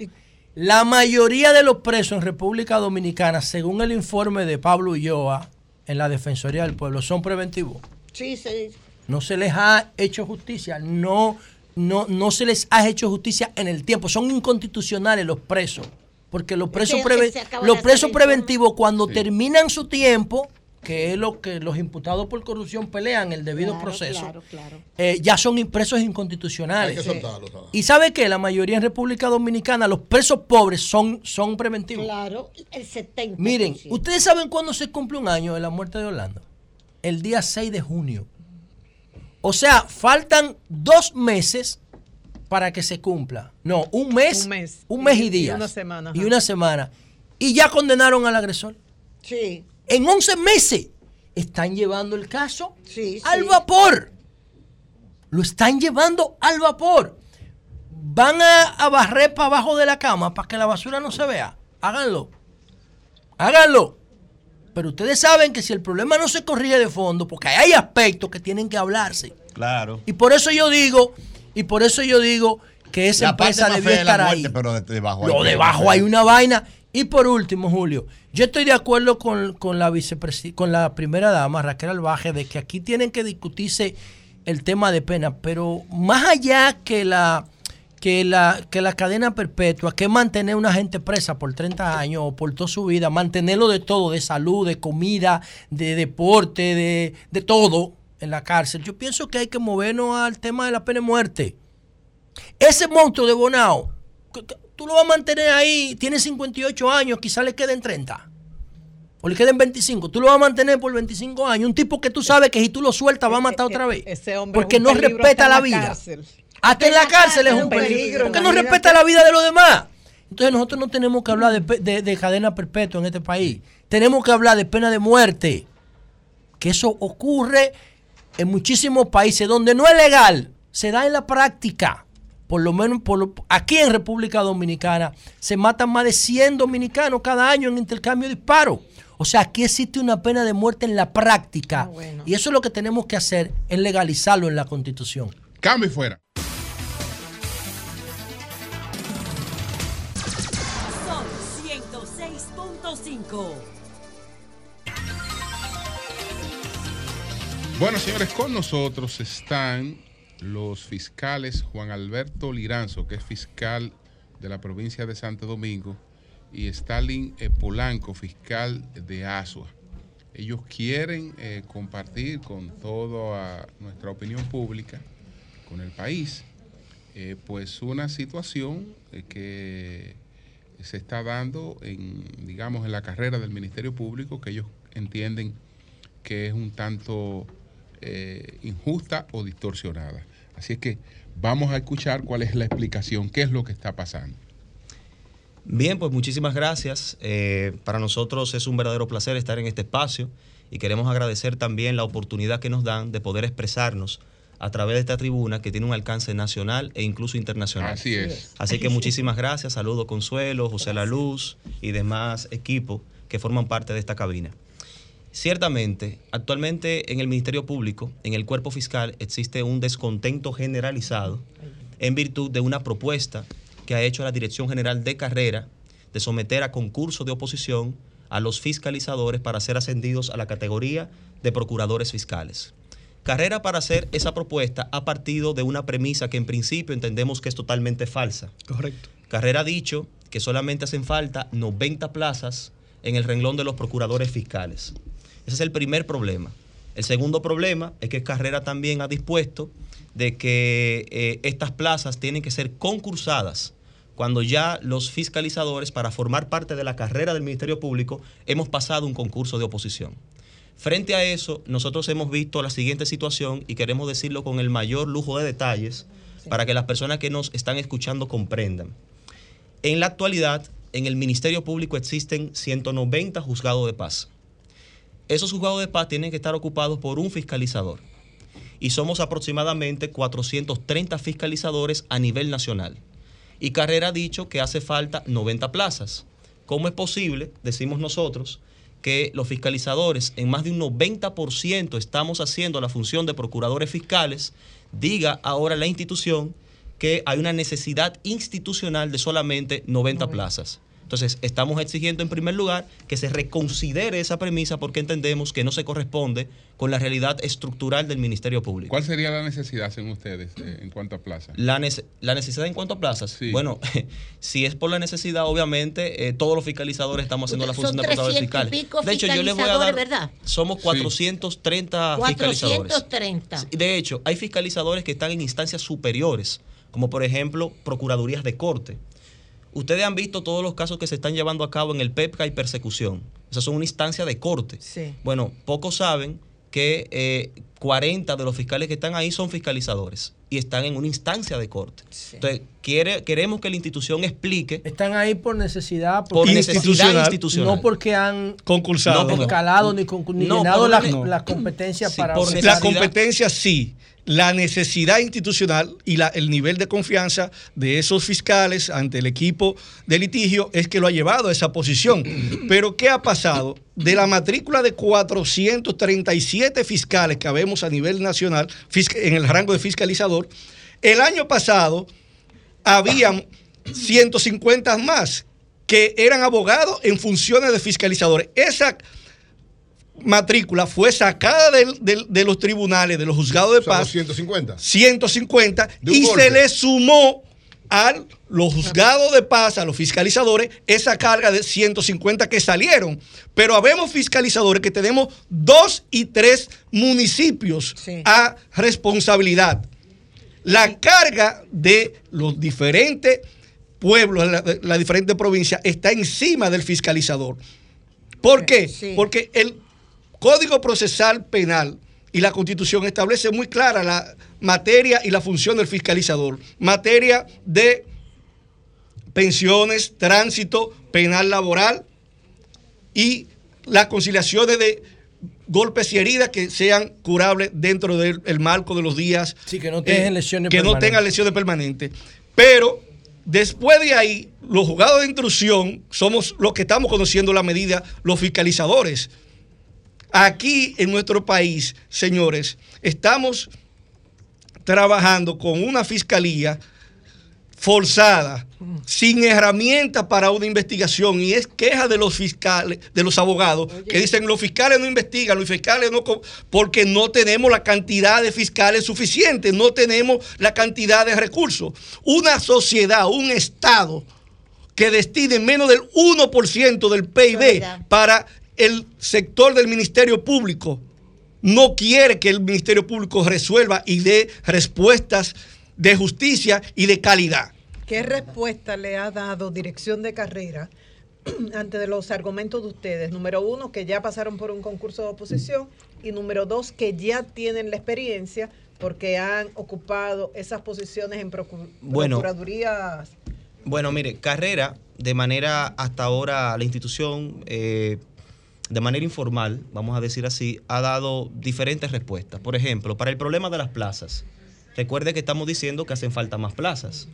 La mayoría de los presos en República Dominicana, según el informe de Pablo Ulloa en la Defensoría del Pueblo, son preventivos. Sí, sí. No se les ha hecho justicia, no, no, no se les ha hecho justicia en el tiempo. Son inconstitucionales los presos, porque los presos, que de los presos preventivos cuando terminan su tiempo, que es lo que los imputados por corrupción pelean, el debido Claro, proceso, Claro, claro. eh, ya son presos Hay inconstitucionales. que soltarlo. ¿sabes? Y sabe que la mayoría en República Dominicana, los presos pobres son, son preventivos. Claro, el 70%. Miren, ¿ustedes saben cuándo se cumple un año de la muerte de Orlando? El día 6 de junio. O sea, faltan dos meses para que se cumpla. No, un mes. Un mes. un mes y, Y- y días. una semana, Y una semana. Y ya condenaron al agresor. Sí, En 11 meses están llevando el caso sí, sí. al vapor. Lo están llevando al vapor. Van a, a barrer para abajo de la cama para que la basura no se vea. Háganlo. Háganlo. Pero ustedes saben que si el problema no se corrige de fondo, porque hay aspectos que tienen que hablarse. Claro. Y por eso yo digo, y por eso yo digo que esa La empresa debió estar muerte, ahí. pero de- debajo hay- debajo hay una vaina. Y por último, Julio, yo estoy de acuerdo con, con la con la primera dama, Raquel Albaje, de que aquí tienen que discutirse el tema de pena, pero más allá que la que la, que la cadena perpetua, que mantener a una gente presa por 30 años o por toda su vida, mantenerlo de todo, de salud, de comida, de deporte, de, de todo en la cárcel. Yo pienso que hay que movernos al tema de la pena de muerte. Ese monstruo de Bonao, tú lo vas a mantener ahí, tiene 58 años, quizás le queden 30. O le queden 25. Tú lo vas a mantener por 25 años. Un tipo que tú sabes que si tú lo sueltas va a matar otra vez. Ese hombre Porque no respeta la la vida. cárcel. Hasta en la cárcel es un peligro. Porque no respeta la vida de los demás. Entonces nosotros no tenemos que hablar de, pe- de- de cadena perpetua en este país. Tenemos que hablar de pena de muerte. Que eso ocurre en muchísimos países donde no es legal, se da en la práctica. Por lo menos por lo- aquí en República Dominicana se matan más de 100 dominicanos cada año en intercambio de disparos. O sea, aquí existe una pena de muerte en la práctica. Ah, Y eso es lo que tenemos que hacer, es legalizarlo en la Constitución. Cambio y fuera. 106.5. Bueno, señores, con nosotros están los fiscales Juan Alberto Liranzo, que es fiscal de la provincia de Santo Domingo, y Stalin eh, Polanco, fiscal de Asua. Ellos quieren eh, compartir con toda nuestra opinión pública, con el país, eh, pues una situación que se está dando en, digamos, en la carrera del Ministerio Público, que ellos entienden que es un tanto eh, injusta o distorsionada. Así es que vamos a escuchar cuál es la explicación, qué es lo que está pasando. Bien, pues muchísimas gracias. Eh, para nosotros es un verdadero placer estar en este espacio y queremos agradecer también la oportunidad que nos dan de poder expresarnos a través de esta tribuna que tiene un alcance nacional e incluso internacional. Así es. Así que muchísimas gracias. Saludo Consuelo, José La Luz y demás equipos que forman parte de esta cabina. Ciertamente, actualmente en el Ministerio Público, en el cuerpo fiscal, existe un descontento generalizado en virtud de una propuesta que ha hecho la Dirección General de Carrera de someter a concurso de oposición a los fiscalizadores para ser ascendidos a la categoría de procuradores fiscales. Carrera para hacer esa propuesta ha partido de una premisa que en principio entendemos que es totalmente falsa. Correcto. Carrera ha dicho que solamente hacen falta 90 plazas en el renglón de los procuradores fiscales. Ese es el primer problema. El segundo problema es que Carrera también ha dispuesto de que eh, estas plazas tienen que ser concursadas cuando ya los fiscalizadores, para formar parte de la carrera del Ministerio Público, hemos pasado un concurso de oposición. Frente a eso, nosotros hemos visto la siguiente situación y queremos decirlo con el mayor lujo de detalles para que las personas que nos están escuchando comprendan. En la actualidad, en el Ministerio Público existen 190 juzgados de paz. Esos juzgados de paz tienen que estar ocupados por un fiscalizador. Y somos aproximadamente 430 fiscalizadores a nivel nacional. Y Carrera ha dicho que hace falta 90 plazas. ¿Cómo es posible, decimos nosotros, que los fiscalizadores en más de un 90% estamos haciendo la función de procuradores fiscales? Diga ahora la institución que hay una necesidad institucional de solamente 90 plazas. Entonces, estamos exigiendo en primer lugar que se reconsidere esa premisa porque entendemos que no se corresponde con la realidad estructural del Ministerio Público. ¿Cuál sería la necesidad, según ustedes, eh, en cuanto a plaza? La, nece- la necesidad en cuanto a plazas. Bueno, si es por la necesidad, obviamente, eh, todos los fiscalizadores estamos haciendo la función de procuradores 300 y fiscales. pico De hecho, yo les voy a dar. ¿verdad? Somos 430 fiscalizadores. 430. De hecho, hay fiscalizadores que están en instancias superiores, como por ejemplo Procuradurías de Corte. Ustedes han visto todos los casos que se están llevando a cabo en el PEPCA y persecución. Esas son una instancia de corte. Bueno, pocos saben que eh, 40 de los fiscales que están ahí son fiscalizadores y están en una instancia de corte. Entonces, quiere, queremos que la institución explique. Están ahí por necesidad, Por necesidad institucional. No porque han Concursado. no, escalado ni, con- ni No, llenado por las las competencias para La competencia sí. La necesidad institucional y la- el nivel de confianza de esos fiscales ante el equipo de litigio es que lo ha llevado a esa posición. Pero ¿qué ha pasado? De la matrícula de 437 fiscales que habemos a nivel nacional en el rango de fiscalizador, el año pasado habían 150 más que eran abogados en funciones de fiscalizadores. Esa matrícula fue sacada del- del- de los tribunales, de los juzgados de O sea, paz. los 150. 150 De un y golpe. se le sumó a los juzgados de paz, a los fiscalizadores, esa carga de 150 que salieron. Pero habemos fiscalizadores que tenemos dos y tres municipios a responsabilidad. La carga de los diferentes pueblos, la, la diferente provincia, está encima del fiscalizador. ¿Por qué? Porque el Código Procesal Penal y la Constitución establece muy clara la materia y la función del fiscalizador. Materia de pensiones, tránsito, penal laboral y las conciliaciones de golpes y heridas que sean curables dentro del el marco de los días. Sí, que no tengan lesiones Que no permanentes. tengan lesiones permanentes. Pero después de ahí los juzgados de instrucción somos los que estamos conociendo la medida, los fiscalizadores. Aquí en nuestro país, señores, estamos trabajando con una fiscalía forzada, sin herramientas para una investigación y es queja de los fiscales, de los abogados, que dicen los fiscales no investigan, los fiscales no, co-", porque no tenemos la cantidad de fiscales suficiente, no tenemos la cantidad de recursos. Una sociedad, un Estado que destine menos del 1% del PIB para el sector del Ministerio Público, no quiere que el Ministerio Público resuelva y dé respuestas de justicia y de calidad. ¿Qué respuesta le ha dado dirección de carrera ante de los argumentos de ustedes? Número uno, que ya pasaron por un concurso de oposición y número dos, que ya tienen la experiencia porque han ocupado esas posiciones en Bueno. procuradurías. Bueno, mire, Carrera, de manera hasta ahora, la institución, eh, de manera informal, vamos a decir así, ha dado diferentes respuestas. Por ejemplo, para el problema de las plazas, recuerde que estamos diciendo que hacen falta más plazas.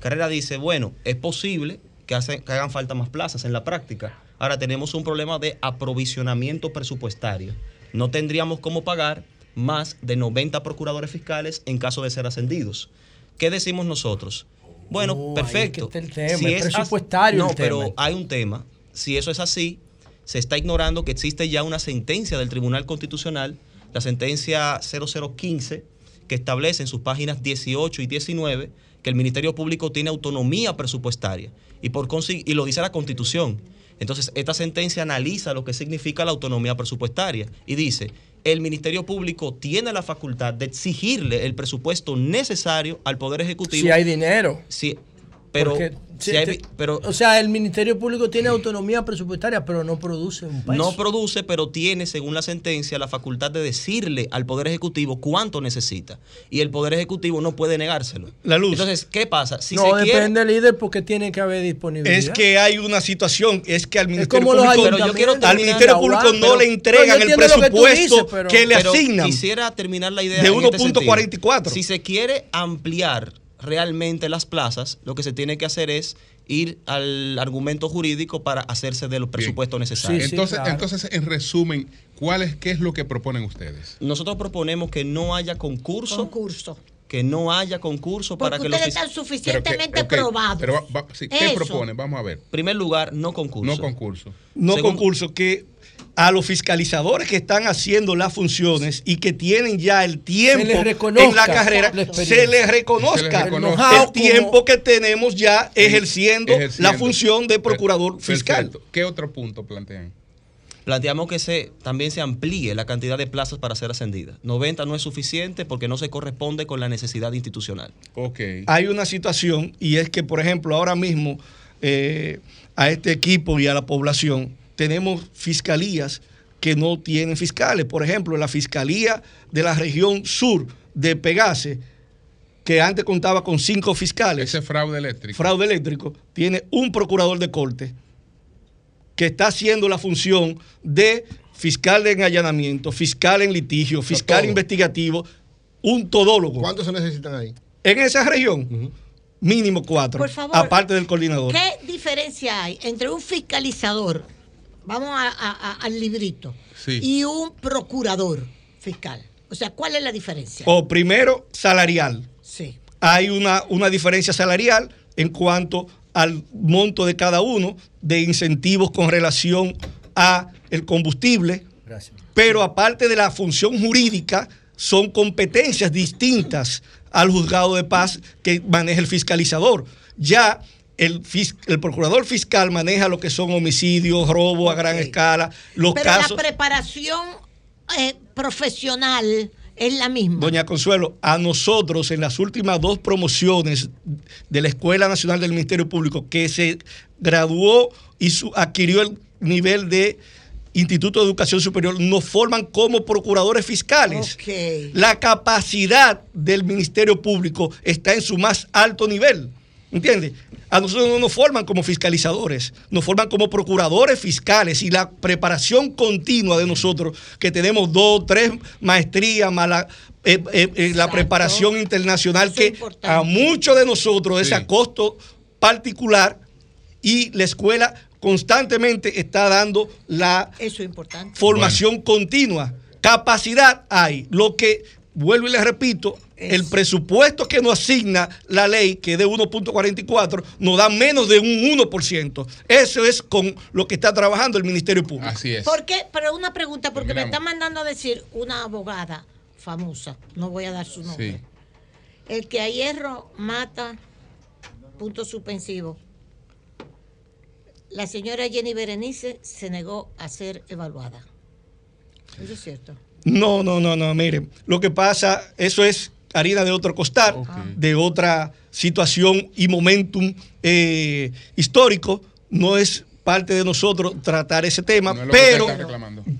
Carrera dice, bueno, es posible que, hacen- que hagan falta más plazas en la práctica. Ahora tenemos un problema de aprovisionamiento presupuestario. No tendríamos cómo pagar más de 90 procuradores fiscales en caso de ser ascendidos. ¿Qué decimos nosotros? Bueno, Oh, ahí es que perfecto. el tema, es presupuestario No, el tema. pero hay un tema. Si eso es así, se está ignorando que existe ya una sentencia del Tribunal Constitucional, la sentencia 0015, que establece en sus páginas 18 y 19 que el Ministerio Público tiene autonomía presupuestaria y, por y lo dice la Constitución. Entonces, esta sentencia analiza lo que significa la autonomía presupuestaria y dice, el Ministerio Público tiene la facultad de exigirle el presupuesto necesario al Poder Ejecutivo. Si hay dinero. Sí, pero, Porque, si si- hay- te- pero o sea, el Ministerio Público tiene autonomía presupuestaria, pero no produce un peso. no produce, pero tiene, según la sentencia, la facultad de decirle al Poder Ejecutivo cuánto necesita. Y el Poder Ejecutivo no puede negárselo. La luz. Entonces, ¿qué pasa? Si no se quiere- depende líder porque tiene que haber disponibilidad. Es que hay una situación, es que al Ministerio Público, Pero yo quiero al Ministerio Público no pero- le entregan el que presupuesto dices, pero- que le asignan. Quisiera terminar la idea. De este 1.44. sentido. Si se quiere ampliar realmente las plazas, lo que se tiene que hacer es ir al argumento jurídico para hacerse de los presupuestos necesarios. entonces, entonces, en resumen, ¿cuál es, ¿qué es lo que proponen ustedes? Nosotros proponemos que no haya concurso. Concurso. Que no haya concurso para que los están suficientemente probados. Pero, va- va- sí, ¿qué proponen? Vamos a ver. primer lugar, no concurso. No concurso. no Según- concurso, que a los fiscalizadores que están haciendo las funciones y que tienen ya el tiempo en la carrera, la se les reconozca Se les el, reconozca. tiempo que tenemos ya ejerciendo, Ejerciendo. la función de procurador fiscal. ¿Qué otro punto plantean? Planteamos que se, también se amplíe la cantidad de plazas para ser ascendida. 90 no es suficiente porque no se corresponde con la necesidad institucional. Ok. Hay una situación y es que, por ejemplo, ahora mismo eh, a este equipo y a la población tenemos fiscalías que no tienen fiscales. Por ejemplo, la Fiscalía de la región sur de Pegase, que antes contaba con cinco fiscales. Ese fraude eléctrico. fraude eléctrico, tiene un procurador de corte que está haciendo la función de fiscal en allanamiento, fiscal en litigio, fiscal todo. investigativo, un todólogo. ¿Cuántos se necesitan ahí? En esa región, mínimo cuatro, Por favor, aparte del coordinador. ¿Qué diferencia hay entre un fiscalizador, vamos a- a- a- al librito, Sí. y un procurador fiscal? O sea, ¿cuál es la diferencia? O primero, salarial. Sí. Hay una, una diferencia salarial en cuanto al monto de cada uno de incentivos con relación a el combustible, Gracias. pero aparte de la función jurídica, son competencias distintas al juzgado de paz que maneja el fiscalizador. Ya el, fis- el procurador fiscal maneja lo que son homicidios, robos a gran escala, los Pero casos. la preparación eh, profesional es la misma. Doña Consuelo, a nosotros en las últimas dos promociones de la Escuela Nacional del Ministerio Público, que se graduó y su- adquirió el nivel de Instituto de Educación Superior, nos forman como procuradores fiscales. La capacidad del Ministerio Público está en su más alto nivel. ¿Entiendes? A nosotros no nos forman como fiscalizadores, nos forman como procuradores fiscales y la preparación continua de nosotros, que tenemos dos, tres maestrías, más la, eh, eh, eh, la preparación internacional, Eso que a muchos de nosotros es Sí. a costo particular y la escuela constantemente está dando la Eso es importante. formación continua. Capacidad hay. Lo que, vuelvo y les repito, el presupuesto que nos asigna la ley, que es de 1.44, nos da menos de un 1%. Eso es con lo que está trabajando el Ministerio Público. Así ¿Por qué? Pero una pregunta, porque me está mandando a decir una abogada famosa, no voy a dar su nombre. Sí. El que a hierro mata, punto suspensivo. La señora Jenny Berenice se negó a ser evaluada. Eso es cierto. No, no, no, no, miren, lo que pasa, eso es harina de otro costal, de otra situación y momentum eh, histórico, no es parte de nosotros tratar ese tema, No es pero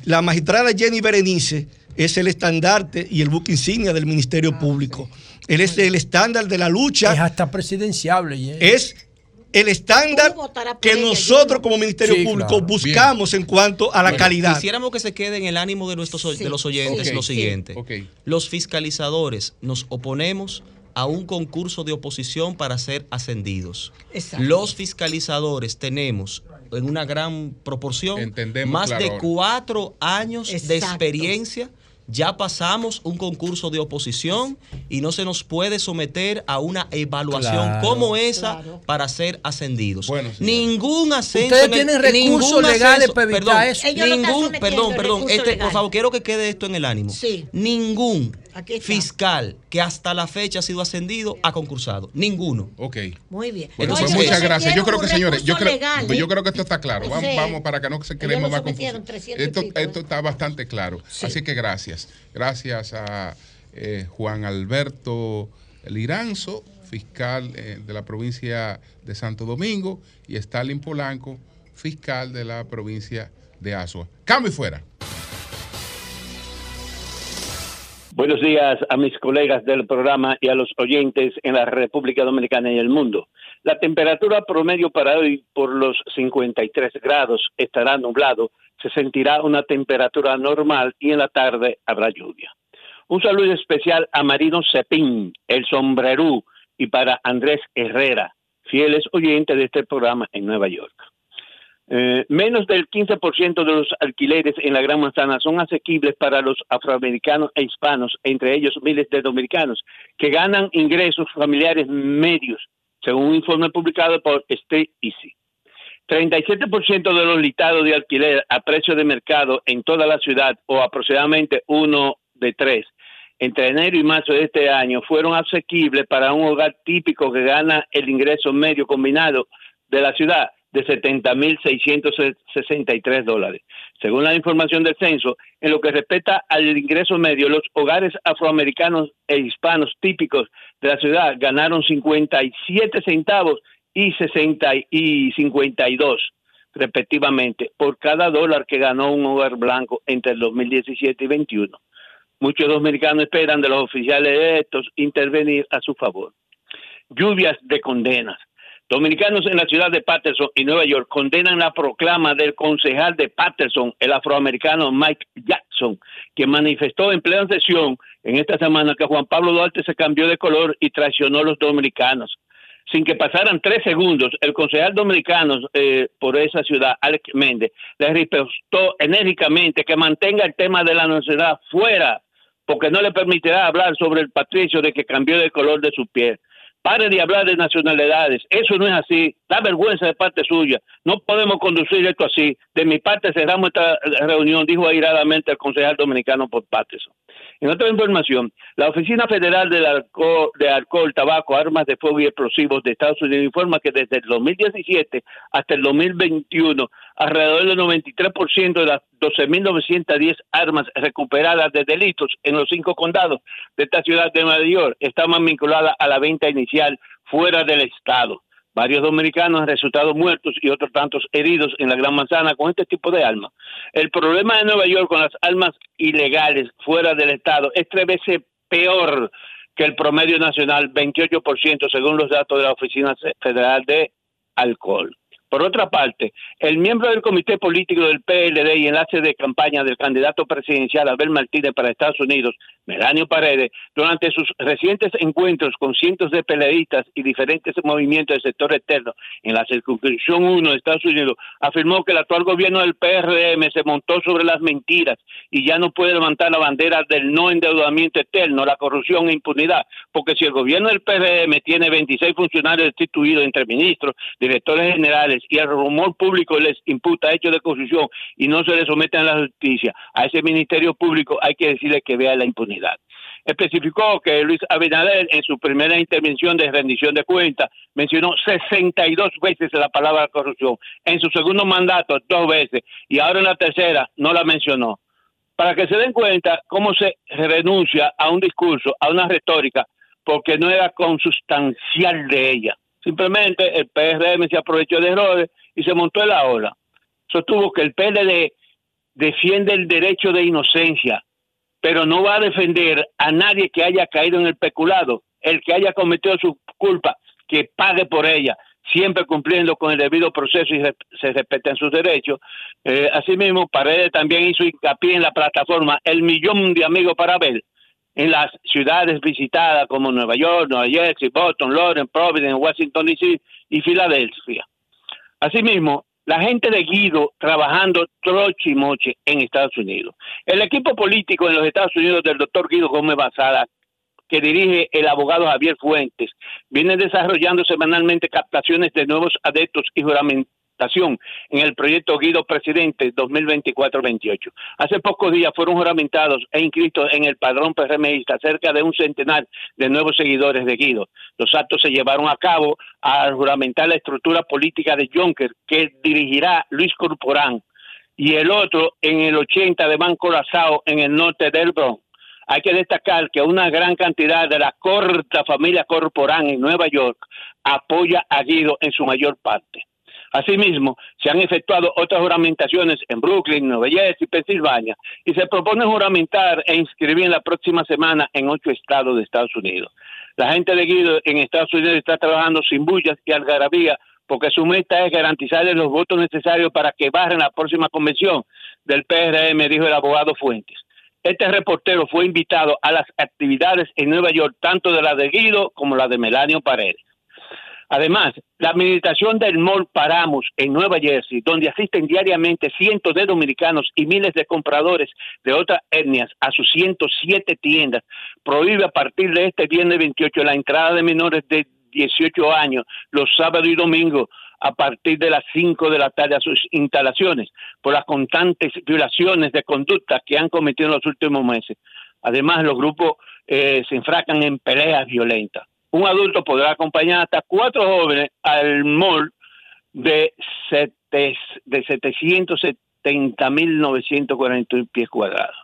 la magistrada Jenny Berenice es el estandarte y el buque insignia del Ministerio Público. Él es el estándar de la lucha. Es hasta presidenciable. y es- Es el estándar que nosotros como Ministerio Sí, Público claro. buscamos en cuanto a la Bueno, calidad. Quisiéramos que se quede en el ánimo de, nuestros, de los oyentes Ok, lo sí. siguiente. Los fiscalizadores nos oponemos a un concurso de oposición para ser ascendidos. Exacto. Los fiscalizadores tenemos en una gran proporción Entendemos, más claro, de cuatro años de Exacto. experiencia. Ya pasamos un concurso de oposición y no se nos puede someter a una evaluación Claro. como esa para ser ascendidos. ningún ascenso. Ustedes tienen recursos legales ascenso- para evitar perdón, eso. Ellos Ningún, sometiendo, perdón, perdón, este, por favor, quiero que quede esto en el ánimo. Sí. Ningún. Fiscal que hasta la fecha ha sido ascendido ha concursado. Ninguno. Ok. Muy bien. Bueno, No, pues muchas gracias. Yo creo que, señores, yo creo, legal, yo ¿eh? creo que esto está claro. Vamos, Sí. vamos para que no se creemos más confusión. 300 y Esto, pico, esto está bastante claro. Así que gracias. Gracias a eh, Juan Alberto Liranzo, fiscal eh, de la provincia de Santo Domingo, y Stalin Polanco, fiscal de la provincia de Azua. Cambio y fuera. Buenos días a mis colegas del programa y a los oyentes en la República Dominicana y el mundo. La temperatura promedio para hoy por los 53 grados estará nublado, se sentirá una temperatura normal y en la tarde habrá lluvia. Un saludo especial a Marino Cepín, el sombrerú, y para Andrés Herrera, fieles oyentes de este programa en Nueva York. Eh, menos del 15% de los alquileres en la Gran Manzana son asequibles para los afroamericanos e hispanos, entre ellos miles de dominicanos, que ganan ingresos familiares medios, según un informe publicado por State Easy. 37% de los listados de alquiler a precio de mercado en toda la ciudad, o aproximadamente uno de tres, entre enero y marzo de este año, fueron asequibles para un hogar típico que gana el ingreso medio combinado de la ciudad de 70.663 dólares. Según la información del censo, en lo que respecta al ingreso medio, los hogares afroamericanos e hispanos típicos de la ciudad ganaron 57 centavos y 60 y 52 respectivamente por cada dólar que ganó un hogar blanco entre el 2017 y 21. Muchos dominicanos esperan de los oficiales electos intervenir a su favor. Lluvias de condenas. Dominicanos en la ciudad de Patterson y Nueva York condenan la proclama del concejal de Patterson, el afroamericano Mike Jackson, que manifestó en plena sesión en esta semana que Juan Pablo Duarte se cambió de color y traicionó a los dominicanos. Sin que pasaran tres segundos, el concejal dominicano eh, por esa ciudad, Alex Méndez, le ripostó enérgicamente que mantenga el tema de la nacionalidad fuera, porque no le permitirá hablar sobre el patricio de que cambió de color de su piel. Pare de hablar de nacionalidades. Eso no es así. Da vergüenza de parte suya. No podemos conducir esto así. De mi parte cerramos esta reunión, dijo airadamente el concejal dominicano por Patterson. En otra información, la Oficina Federal del Alcohol, de Alcohol, Tabaco, Armas de Fuego y Explosivos de Estados Unidos informa que desde el 2017 hasta el 2021, alrededor del 93% de las 12.910 armas recuperadas de delitos en los cinco condados de esta ciudad de Nueva York estaban vinculadas a la venta inicial fuera del Estado. Varios dominicanos han resultado muertos y otros tantos heridos en la Gran Manzana con este tipo de armas. El problema de Nueva York con las armas ilegales fuera del Estado es tres veces peor que el promedio nacional, 28% según los datos de la Oficina Federal de Alcohol. Por otra parte, el miembro del comité político del PLD y enlace de campaña del candidato presidencial Abel Martínez para Estados Unidos, Melanio Paredes, durante sus recientes encuentros con cientos de peleadistas y diferentes movimientos del sector externo en la circunscripción 1 de Estados Unidos, afirmó que el actual gobierno del PRM se montó sobre las mentiras y ya no puede levantar la bandera del no endeudamiento externo, la corrupción e impunidad, porque si el gobierno del PRM tiene 26 funcionarios destituidos entre ministros, directores generales y el rumor público les imputa hechos de corrupción y no se le someten a la justicia, a ese ministerio público hay que decirle que vea la impunidad. Especificó que Luis Abinader en su primera intervención de rendición de cuentas mencionó 62 veces la palabra corrupción, en su segundo mandato dos veces y ahora en la tercera no la mencionó. Para que se den cuenta cómo se renuncia a un discurso, a una retórica, porque no era consustancial de ella. Simplemente el PRM se aprovechó de errores y se montó en la ola. Sostuvo que el PLD defiende el derecho de inocencia, pero no va a defender a nadie que haya caído en el peculado. El que haya cometido su culpa, que pague por ella, siempre cumpliendo con el debido proceso y se respeten sus derechos. Eh, asimismo, Paredes también hizo hincapié en la plataforma El Millón de Amigos para Ver, en las ciudades visitadas como Nueva York, Nueva Jersey, Boston, Lawrence, Providence, Washington DC y Filadelfia. Asimismo, la gente de Guido trabajando troche y moche en Estados Unidos. El equipo político en los Estados Unidos del doctor Guido Gómez Basada, que dirige el abogado Javier Fuentes, viene desarrollando semanalmente captaciones de nuevos adeptos y en el proyecto Guido Presidente 2024-28. Hace pocos días fueron juramentados e inscritos en el padrón PRMista cerca de un centenar de nuevos seguidores de Guido. Los actos se llevaron a cabo al juramentar la estructura política de Juncker que dirigirá Luis Corporán y el otro en el 80 de Banco Corazao en el norte del Bronx. Hay que destacar que una gran cantidad de la corta familia Corporán en Nueva York apoya a Guido en su mayor parte. Asimismo, se han efectuado otras juramentaciones en Brooklyn, Nueva Jersey Pensilvania, y se propone juramentar e inscribir en la próxima semana en ocho estados de Estados Unidos. La gente de Guido en Estados Unidos está trabajando sin bullas y algarabía porque su meta es garantizarles los votos necesarios para que barren la próxima convención del PRM, dijo el abogado Fuentes. Este reportero fue invitado a las actividades en Nueva York, tanto de la de Guido como la de Melanio Paredes. Además, la administración del Mall Paramos en Nueva Jersey, donde asisten diariamente cientos de dominicanos y miles de compradores de otras etnias a sus 107 tiendas, prohíbe a partir de este viernes 28 la entrada de menores de 18 años los sábados y domingos a partir de las 5 de la tarde a sus instalaciones por las constantes violaciones de conducta que han cometido en los últimos meses. Además, los grupos eh, se enfracan en peleas violentas. Un adulto podrá acompañar hasta cuatro jóvenes al mall de, de 770.941 pies cuadrados.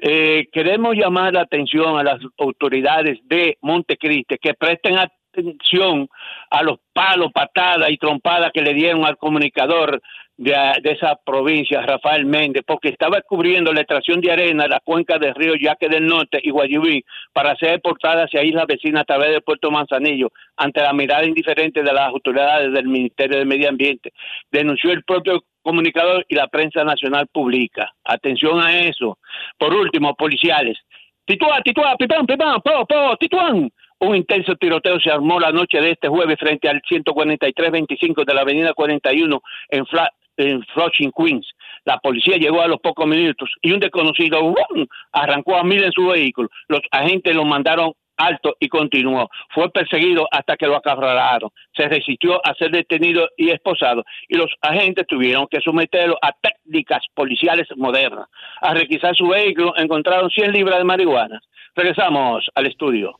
Eh, queremos llamar la atención a las autoridades de Montecristi que presten atención a los palos, patadas y trompadas que le dieron al comunicador de, de, esa provincia, Rafael Méndez, porque estaba cubriendo la extracción de arena de la cuenca del río Yaque del Norte y Guayubí para ser exportada hacia islas vecinas a través del puerto Manzanillo ante la mirada indiferente de las autoridades del Ministerio de Medio Ambiente. Denunció el propio comunicador y la prensa nacional publica. Atención a eso. Por último, policiales. Tituán, Tituán, Pipán, Pipán, Po, Po, Tituán. Un intenso tiroteo se armó la noche de este jueves frente al 143-25 de la avenida 41 en, Fla en Flushing, Queens. La policía llegó a los pocos minutos y un desconocido ¡bum! arrancó a mil en su vehículo. Los agentes lo mandaron alto y continuó. Fue perseguido hasta que lo acarralaron. Se resistió a ser detenido y esposado y los agentes tuvieron que someterlo a técnicas policiales modernas. A requisar su vehículo encontraron 100 libras de marihuana. Regresamos al estudio.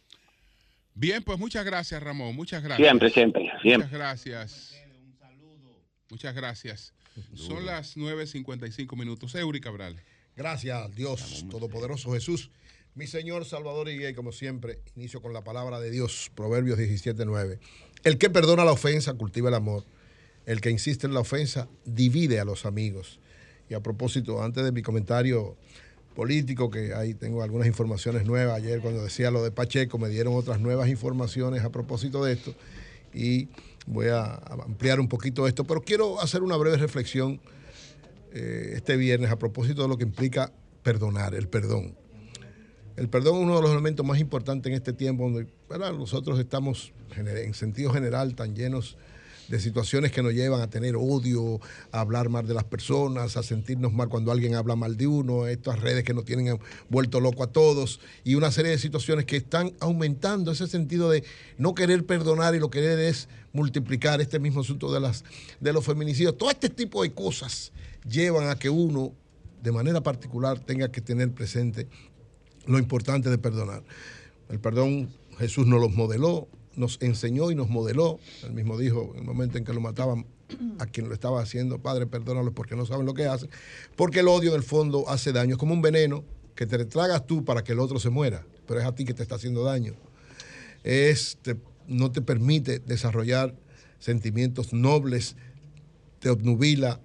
Bien, pues muchas gracias, Ramón. Muchas gracias. Siempre, siempre, siempre. Muchas gracias. Muchas gracias. Son las 9.55 minutos. Eury Cabral. Gracias, Dios Todopoderoso Jesús. Mi Señor Salvador y como siempre, inicio con la palabra de Dios, Proverbios 17.9. El que perdona la ofensa cultiva el amor. El que insiste en la ofensa divide a los amigos. Y a propósito, antes de mi comentario político, que ahí tengo algunas informaciones nuevas. Ayer cuando decía lo de Pacheco, me dieron otras nuevas informaciones a propósito de esto. Y voy a ampliar un poquito esto, pero quiero hacer una breve reflexión eh, este viernes a propósito de lo que implica perdonar, el perdón. El perdón es uno de los elementos más importantes en este tiempo donde nosotros estamos en sentido general tan llenos de situaciones que nos llevan a tener odio, a hablar mal de las personas, a sentirnos mal cuando alguien habla mal de uno, estas redes que nos tienen vuelto loco a todos y una serie de situaciones que están aumentando ese sentido de no querer perdonar y lo que querer es multiplicar este mismo asunto de, las, de los feminicidios. Todo este tipo de cosas llevan a que uno, de manera particular, tenga que tener presente lo importante de perdonar. El perdón Jesús nos los modeló, nos enseñó y nos modeló. Él mismo dijo en el momento en que lo mataban a quien lo estaba haciendo, Padre, perdónalos porque no saben lo que hacen. Porque el odio en el fondo hace daño. Es como un veneno que te tragas tú para que el otro se muera, pero es a ti que te está haciendo daño. Es, te- no te permite desarrollar sentimientos nobles, te obnubila,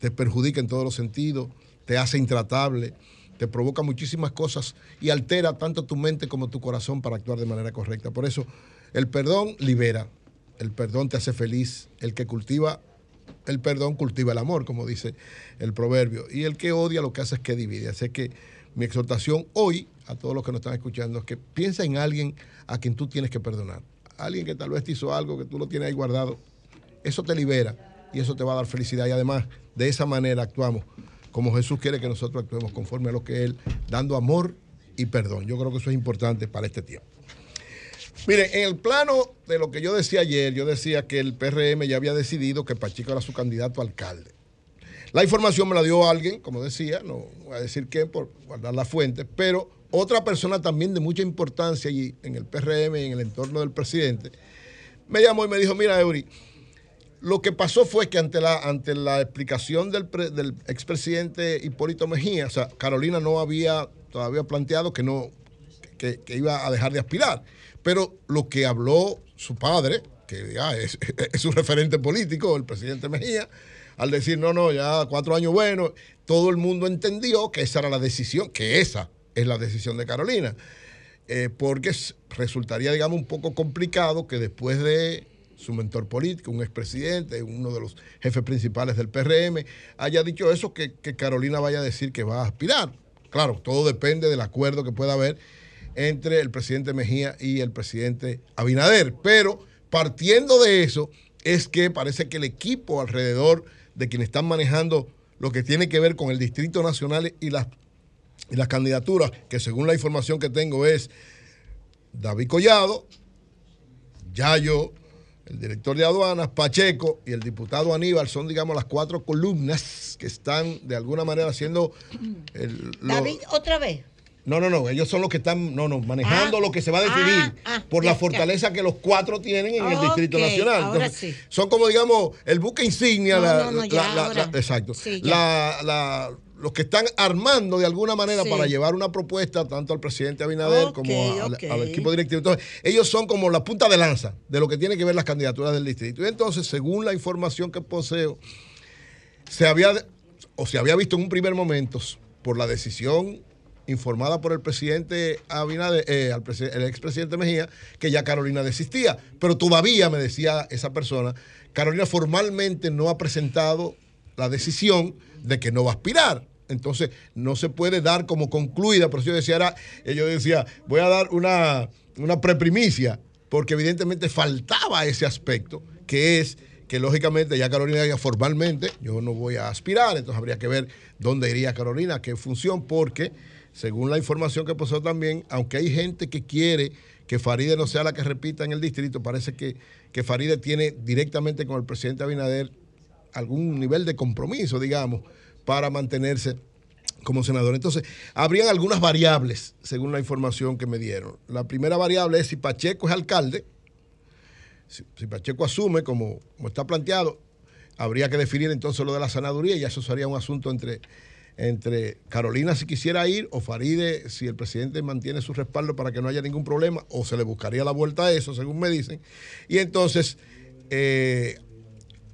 te perjudica en todos los sentidos, te hace intratable, te provoca muchísimas cosas y altera tanto tu mente como tu corazón para actuar de manera correcta. Por eso, el perdón libera, el perdón te hace feliz, el que cultiva el perdón cultiva el amor, como dice el proverbio, y el que odia lo que hace es que divide. Así que mi exhortación hoy a todos los que nos están escuchando es que piensa en alguien a quien tú tienes que perdonar, alguien que tal vez te hizo algo que tú lo tienes ahí guardado, eso te libera y eso te va a dar felicidad y además de esa manera actuamos como Jesús quiere que nosotros actuemos conforme a lo que Él, dando amor y perdón. Yo creo que eso es importante para este tiempo. Miren, en el plano de lo que yo decía ayer, yo decía que el PRM ya había decidido que Pacheco era su candidato a alcalde. La información me la dio alguien, como decía, no voy a decir quién por guardar la fuente, pero otra persona también de mucha importancia allí en el PRM en el entorno del presidente, me llamó y me dijo, mira, Eury, lo que pasó fue que ante la, ante la explicación del, pre- del expresidente Hipólito Mejía, o sea, Carolina no había todavía planteado que no que iba a dejar de aspirar. Pero lo que habló su padre, que ya es, es un referente político, el presidente Mejía, al decir, no, no, ya cuatro años bueno, todo el mundo entendió que esa era la decisión, que esa es la decisión de Carolina. Eh, porque resultaría, digamos, un poco complicado que después de su mentor político, un expresidente, uno de los jefes principales del PRM, haya dicho eso, que, que Carolina vaya a decir que va a aspirar. Claro, todo depende del acuerdo que pueda haber entre el presidente Mejía y el presidente Abinader. Pero partiendo de eso, es que parece que el equipo alrededor de quienes están manejando lo que tiene que ver con el Distrito Nacional y las, y las candidaturas, que según la información que tengo es David Collado, Yayo, el director de aduanas, Pacheco y el diputado Aníbal son, digamos, las cuatro columnas que están de alguna manera haciendo el, David, otra vez. no, no, no, ellos son los que están no, no, manejando Ah, lo que se va a decidir ah, ah, por la fortaleza que los cuatro tienen en el Distrito Nacional. ahora Entonces, sí. Son como, digamos, el buque insignia, No, la- no, no, la- ya, la- ahora. la- exacto. Sí, la- los que están armando de alguna manera Sí. para llevar una propuesta tanto al presidente Abinader como al equipo directivo. Entonces, ellos son como la punta de lanza de lo que tiene que ver las candidaturas del distrito. Y entonces, según la información que poseo, se había o se había visto en un primer momento por la decisión informada por el presidente Abinader, eh, al presi- el expresidente Mejía, que ya Carolina desistía. Pero todavía, me decía esa persona, Carolina formalmente no ha presentado la decisión de que no va a aspirar. Entonces, no se puede dar como concluida. Por eso yo decía, era, eh, decía, voy a dar una, una preprimicia, porque evidentemente faltaba ese aspecto, que es que lógicamente ya Carolina diga formalmente, yo no voy a aspirar, entonces habría que ver dónde iría Carolina, qué función, porque según la información que pasó también, aunque hay gente que quiere que Faride no sea la que repita en el distrito, parece que, que Faride tiene directamente con el presidente Abinader algún nivel de compromiso, digamos, para mantenerse como senador. Entonces, habrían algunas variables, según la información que me dieron. La primera variable es si Pacheco es alcalde, si, Pacheco asume como, está planteado, habría que definir entonces lo de la senaduría y eso sería un asunto entre, entre Carolina si quisiera ir o Faride si el presidente mantiene su respaldo para que no haya ningún problema o se le buscaría la vuelta a eso, según me dicen. Y entonces eh,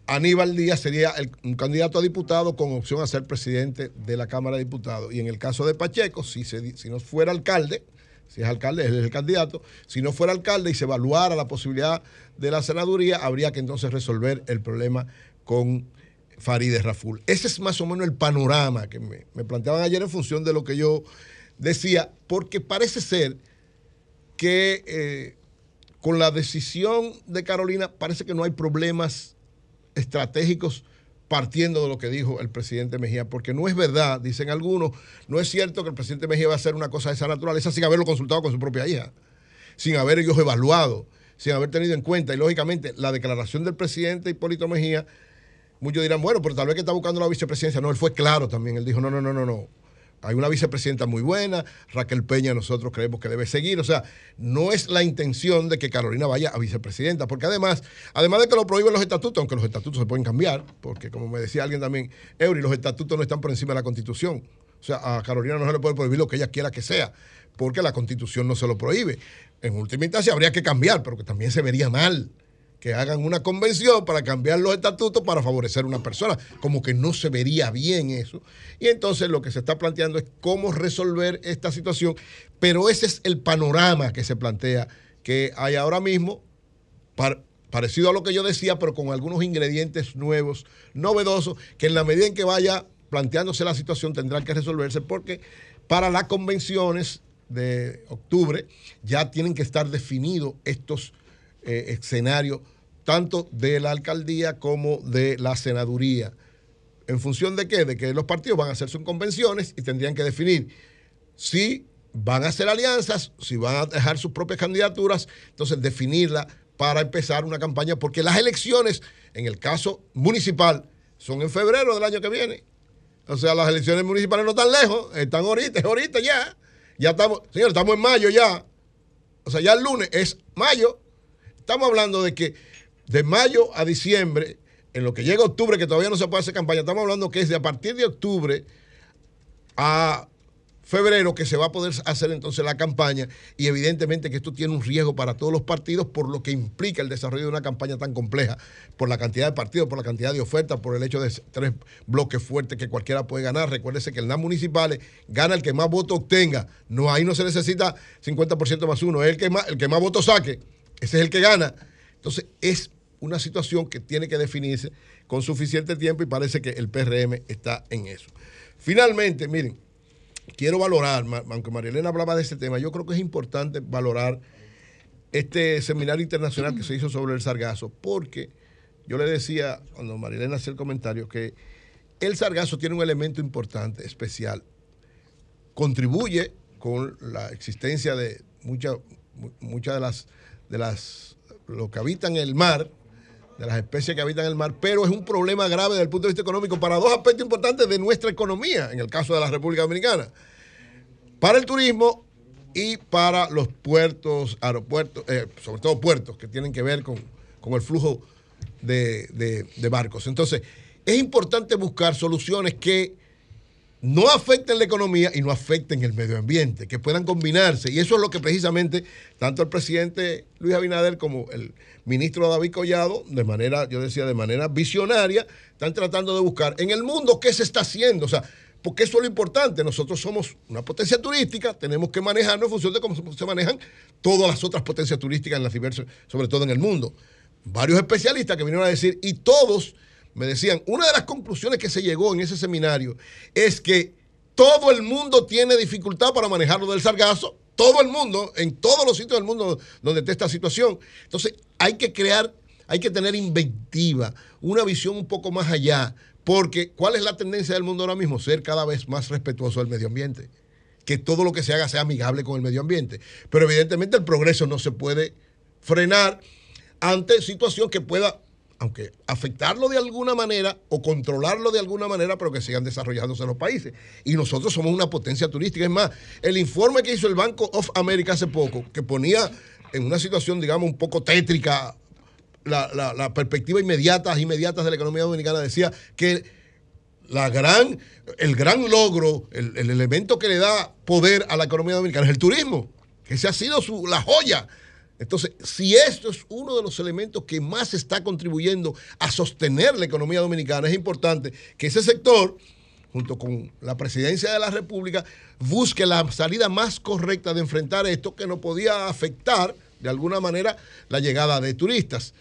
Aníbal Díaz sería el- un candidato a diputado con opción a ser presidente de la Cámara de Diputados. Y en el caso de Pacheco, si, se, si no fuera alcalde, Si es alcalde, él es el candidato. Si no fuera alcalde y se evaluara la posibilidad de la senaduría, habría que entonces resolver el problema con Farideh Raful. Ese es más o menos el panorama que me, me planteaban ayer en función de lo que yo decía, porque parece ser que eh, con la decisión de Carolina parece que no hay problemas estratégicos partiendo de lo que dijo el presidente Mejía, porque no es verdad, dicen algunos, no es cierto que el presidente Mejía va a hacer una cosa de esa naturaleza sin haberlo consultado con su propia hija, sin haber ellos evaluado, sin haber tenido en cuenta. Y lógicamente la declaración del presidente Hipólito Mejía, muchos dirán, bueno, pero tal vez que está buscando la vicepresidencia. No, él fue claro también, él dijo, no, no, no, no, no. Hay una vicepresidenta muy buena, Raquel Peña nosotros creemos que debe seguir. O sea, no es la intención de que Carolina vaya a vicepresidenta, porque además, además de que lo prohíben los estatutos, aunque los estatutos se pueden cambiar, porque como me decía alguien también, Eury, los estatutos no están por encima de la constitución. O sea, a Carolina no se le puede prohibir lo que ella quiera que sea, porque la constitución no se lo prohíbe. En última instancia habría que cambiar, pero que también se vería mal que hagan una convención para cambiar los estatutos para favorecer a una persona. Como que no se vería bien eso. Y entonces lo que se está planteando es cómo resolver esta situación. Pero ese es el panorama que se plantea que hay ahora mismo, par- parecido a lo que yo decía, pero con algunos ingredientes nuevos, novedosos, que en la medida en que vaya planteándose la situación tendrán que resolverse porque para las convenciones de octubre ya tienen que estar definidos estos eh, escenarios tanto de la alcaldía como de la senaduría. ¿En función de qué? De que los partidos van a hacer sus convenciones y tendrían que definir si van a hacer alianzas, si van a dejar sus propias candidaturas, entonces definirla para empezar una campaña, porque las elecciones, en el caso municipal, son en febrero del año que viene. O sea, las elecciones municipales no están lejos, están ahorita, ahorita ya. Ya estamos, señor, estamos en mayo ya. O sea, ya el lunes es mayo. Estamos hablando de que de mayo a diciembre, en lo que llega octubre, que todavía no se puede hacer campaña, estamos hablando que es de a partir de octubre a febrero que se va a poder hacer entonces la campaña y evidentemente que esto tiene un riesgo para todos los partidos por lo que implica el desarrollo de una campaña tan compleja, por la cantidad de partidos, por la cantidad de ofertas, por el hecho de tres bloques fuertes que cualquiera puede ganar. Recuérdese que en las municipales gana el que más votos obtenga. No, ahí no se necesita 50% más uno, es el que más, el que más votos saque. Ese es el que gana. Entonces es una situación que tiene que definirse con suficiente tiempo y parece que el PRM está en eso. Finalmente, miren, quiero valorar, aunque María Elena hablaba de este tema, yo creo que es importante valorar este seminario internacional que se hizo sobre el sargazo, porque yo le decía cuando María Elena hacía el comentario que el sargazo tiene un elemento importante, especial. Contribuye con la existencia de muchas mu- muchas de las de las lo que habitan el mar, de las especies que habitan el mar, pero es un problema grave desde el punto de vista económico para dos aspectos importantes de nuestra economía, en el caso de la República Dominicana. Para el turismo y para los puertos, aeropuertos, eh, sobre todo puertos que tienen que ver con, con el flujo de, de- de barcos. Entonces, es importante buscar soluciones que no afecten la economía y no afecten el medio ambiente, que puedan combinarse. Y eso es lo que precisamente tanto el presidente Luis Abinader como el ministro David Collado, de manera, yo decía, de manera visionaria, están tratando de buscar en el mundo qué se está haciendo. O sea, porque eso es lo importante. Nosotros somos una potencia turística, tenemos que manejarnos en función de cómo se manejan todas las otras potencias turísticas en las diversas, sobre todo en el mundo. Varios especialistas que vinieron a decir, y todos me decían, una de las conclusiones que se llegó en ese seminario es que todo el mundo tiene dificultad para manejar lo del sargazo, todo el mundo, en todos los sitios del mundo donde está esta situación. Entonces, hay que crear, hay que tener inventiva, una visión un poco más allá, porque ¿cuál es la tendencia del mundo ahora mismo? Ser cada vez más respetuoso del medio ambiente. Que todo lo que se haga sea amigable con el medio ambiente. Pero evidentemente el progreso no se puede frenar ante situación que pueda aunque afectarlo de alguna manera o controlarlo de alguna manera, pero que sigan desarrollándose los países. Y nosotros somos una potencia turística. Es más, el informe que hizo el Banco of America hace poco, que ponía en una situación, digamos, un poco tétrica la perspectiva inmediata, inmediatas de la economía dominicana, decía que la gran, el gran logro, el, el elemento que le da poder a la economía dominicana es el turismo, que ese ha sido su, la joya entonces, si esto es uno de los elementos que más está contribuyendo a sostener la economía dominicana, es importante que ese sector junto con la presidencia de la República, busque la salida más correcta de enfrentar esto que no podía afectar de alguna manera la llegada de turistas,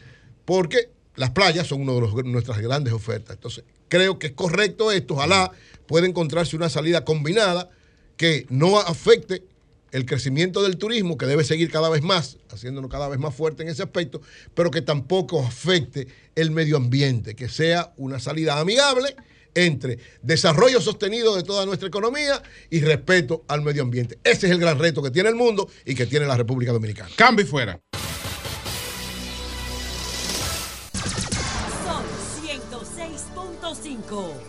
porque las playas son una de los- nuestras grandes ofertas. Entonces, creo que es correcto esto, ojalá pueda encontrarse una salida combinada que no afecte el crecimiento del turismo, que debe seguir cada vez más, haciéndonos cada vez más fuerte en ese aspecto, pero que tampoco afecte el medio ambiente, que sea una salida amigable entre desarrollo sostenido de toda nuestra economía y respeto al medio ambiente. Ese es el gran reto que tiene el mundo y que tiene la República Dominicana. Cambio y fuera. Son 106.5.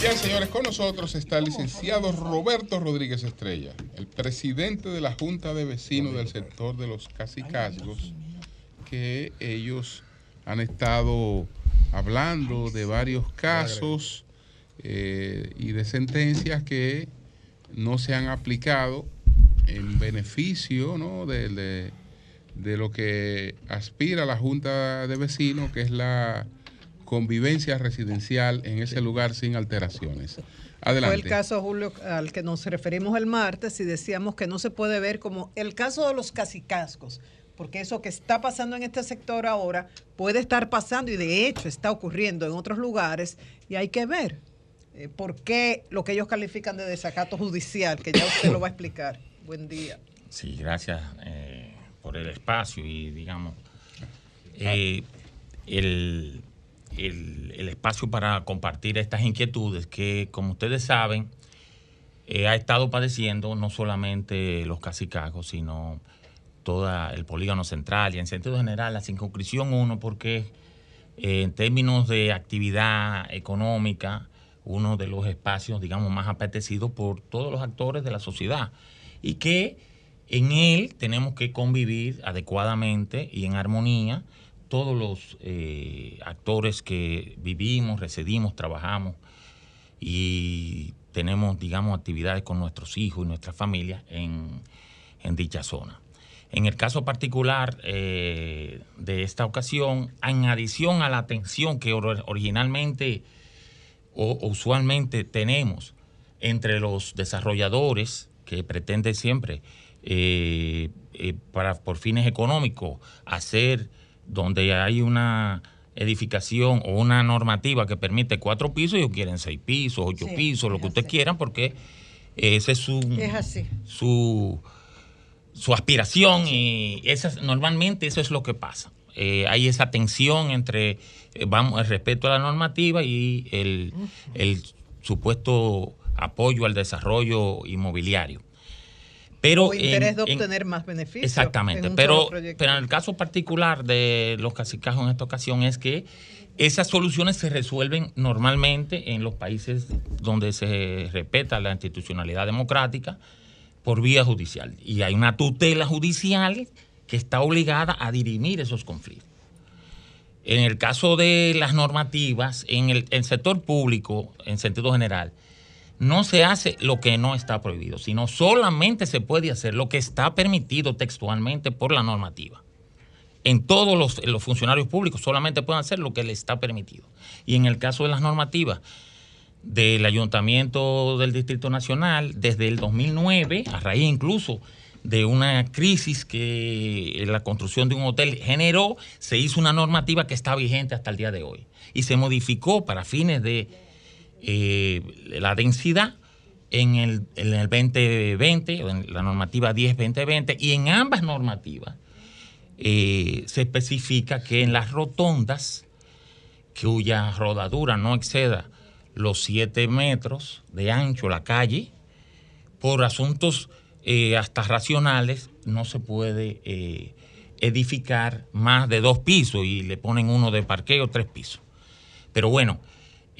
Bien, señores, con nosotros está el licenciado Roberto Rodríguez Estrella, el presidente de la Junta de Vecinos del sector de los Casicazgos, que ellos han estado hablando de varios casos eh, y de sentencias que no se han aplicado en beneficio ¿no? de, lo que aspira la Junta de Vecinos, que es la convivencia residencial en ese lugar sin alteraciones. Adelante. Fue el caso, Julio, al que nos referimos el martes y decíamos que no se puede ver como el caso de los casicascos, porque eso que está pasando en este sector ahora puede estar pasando y de hecho está ocurriendo en otros lugares y hay que ver eh, por qué lo que ellos califican de desacato judicial, que ya usted lo va a explicar. Buen día. Sí, gracias eh, por el espacio y digamos eh, el, el- espacio para compartir estas inquietudes que, como ustedes saben, eh, ha estado padeciendo no solamente los casicagos, sino todo el polígono central y en sentido general la circunscripción 1, porque eh, en términos de actividad económica, uno de los espacios, digamos, más apetecidos por todos los actores de la sociedad. Y que en él tenemos que convivir adecuadamente y en armonía todos los eh, actores que vivimos, residimos, trabajamos y tenemos, digamos, actividades con nuestros hijos y nuestras familias en, en dicha zona. En el caso particular eh, de esta ocasión, en adición a la atención que or- originalmente o usualmente tenemos entre los desarrolladores que pretenden siempre eh, para por fines económicos hacer donde hay una edificación o una normativa que permite cuatro pisos, ellos quieren seis pisos, ocho Sí, pisos, lo que ustedes quieran, porque ese es su, Es así. su, su aspiración y esa, normalmente eso es lo que pasa. Eh, hay esa tensión entre eh, vamos, el respeto a la normativa y el, el supuesto apoyo al desarrollo inmobiliario. Pero o interés en- de en- obtener más beneficios. Exactamente, pero, pero en el caso particular de los casicajos en esta ocasión es que esas soluciones se resuelven normalmente en los países donde se respeta la institucionalidad democrática por vía judicial. Y hay una tutela judicial que está obligada a dirimir esos conflictos. En el caso de las normativas, en el, el sector público, en sentido general, no se hace lo que no está prohibido, sino solamente se puede hacer lo que está permitido textualmente por la normativa. En todos los, funcionarios públicos solamente pueden hacer lo que les está permitido. Y en el caso de las normativas del Ayuntamiento del Distrito Nacional, desde el 2009, a raíz incluso de una crisis que la construcción de un hotel generó, se hizo una normativa que está vigente hasta el día de hoy. Y se modificó para fines de eh, la densidad en el, en el 2020, o en la normativa 10-2020, y en ambas normativas eh, se especifica que en las rotondas, cuya rodadura no exceda los 7 metros de ancho la calle, por asuntos eh, hasta racionales, no se puede edificar más de dos pisos y le ponen uno de parqueo, tres pisos. Pero bueno,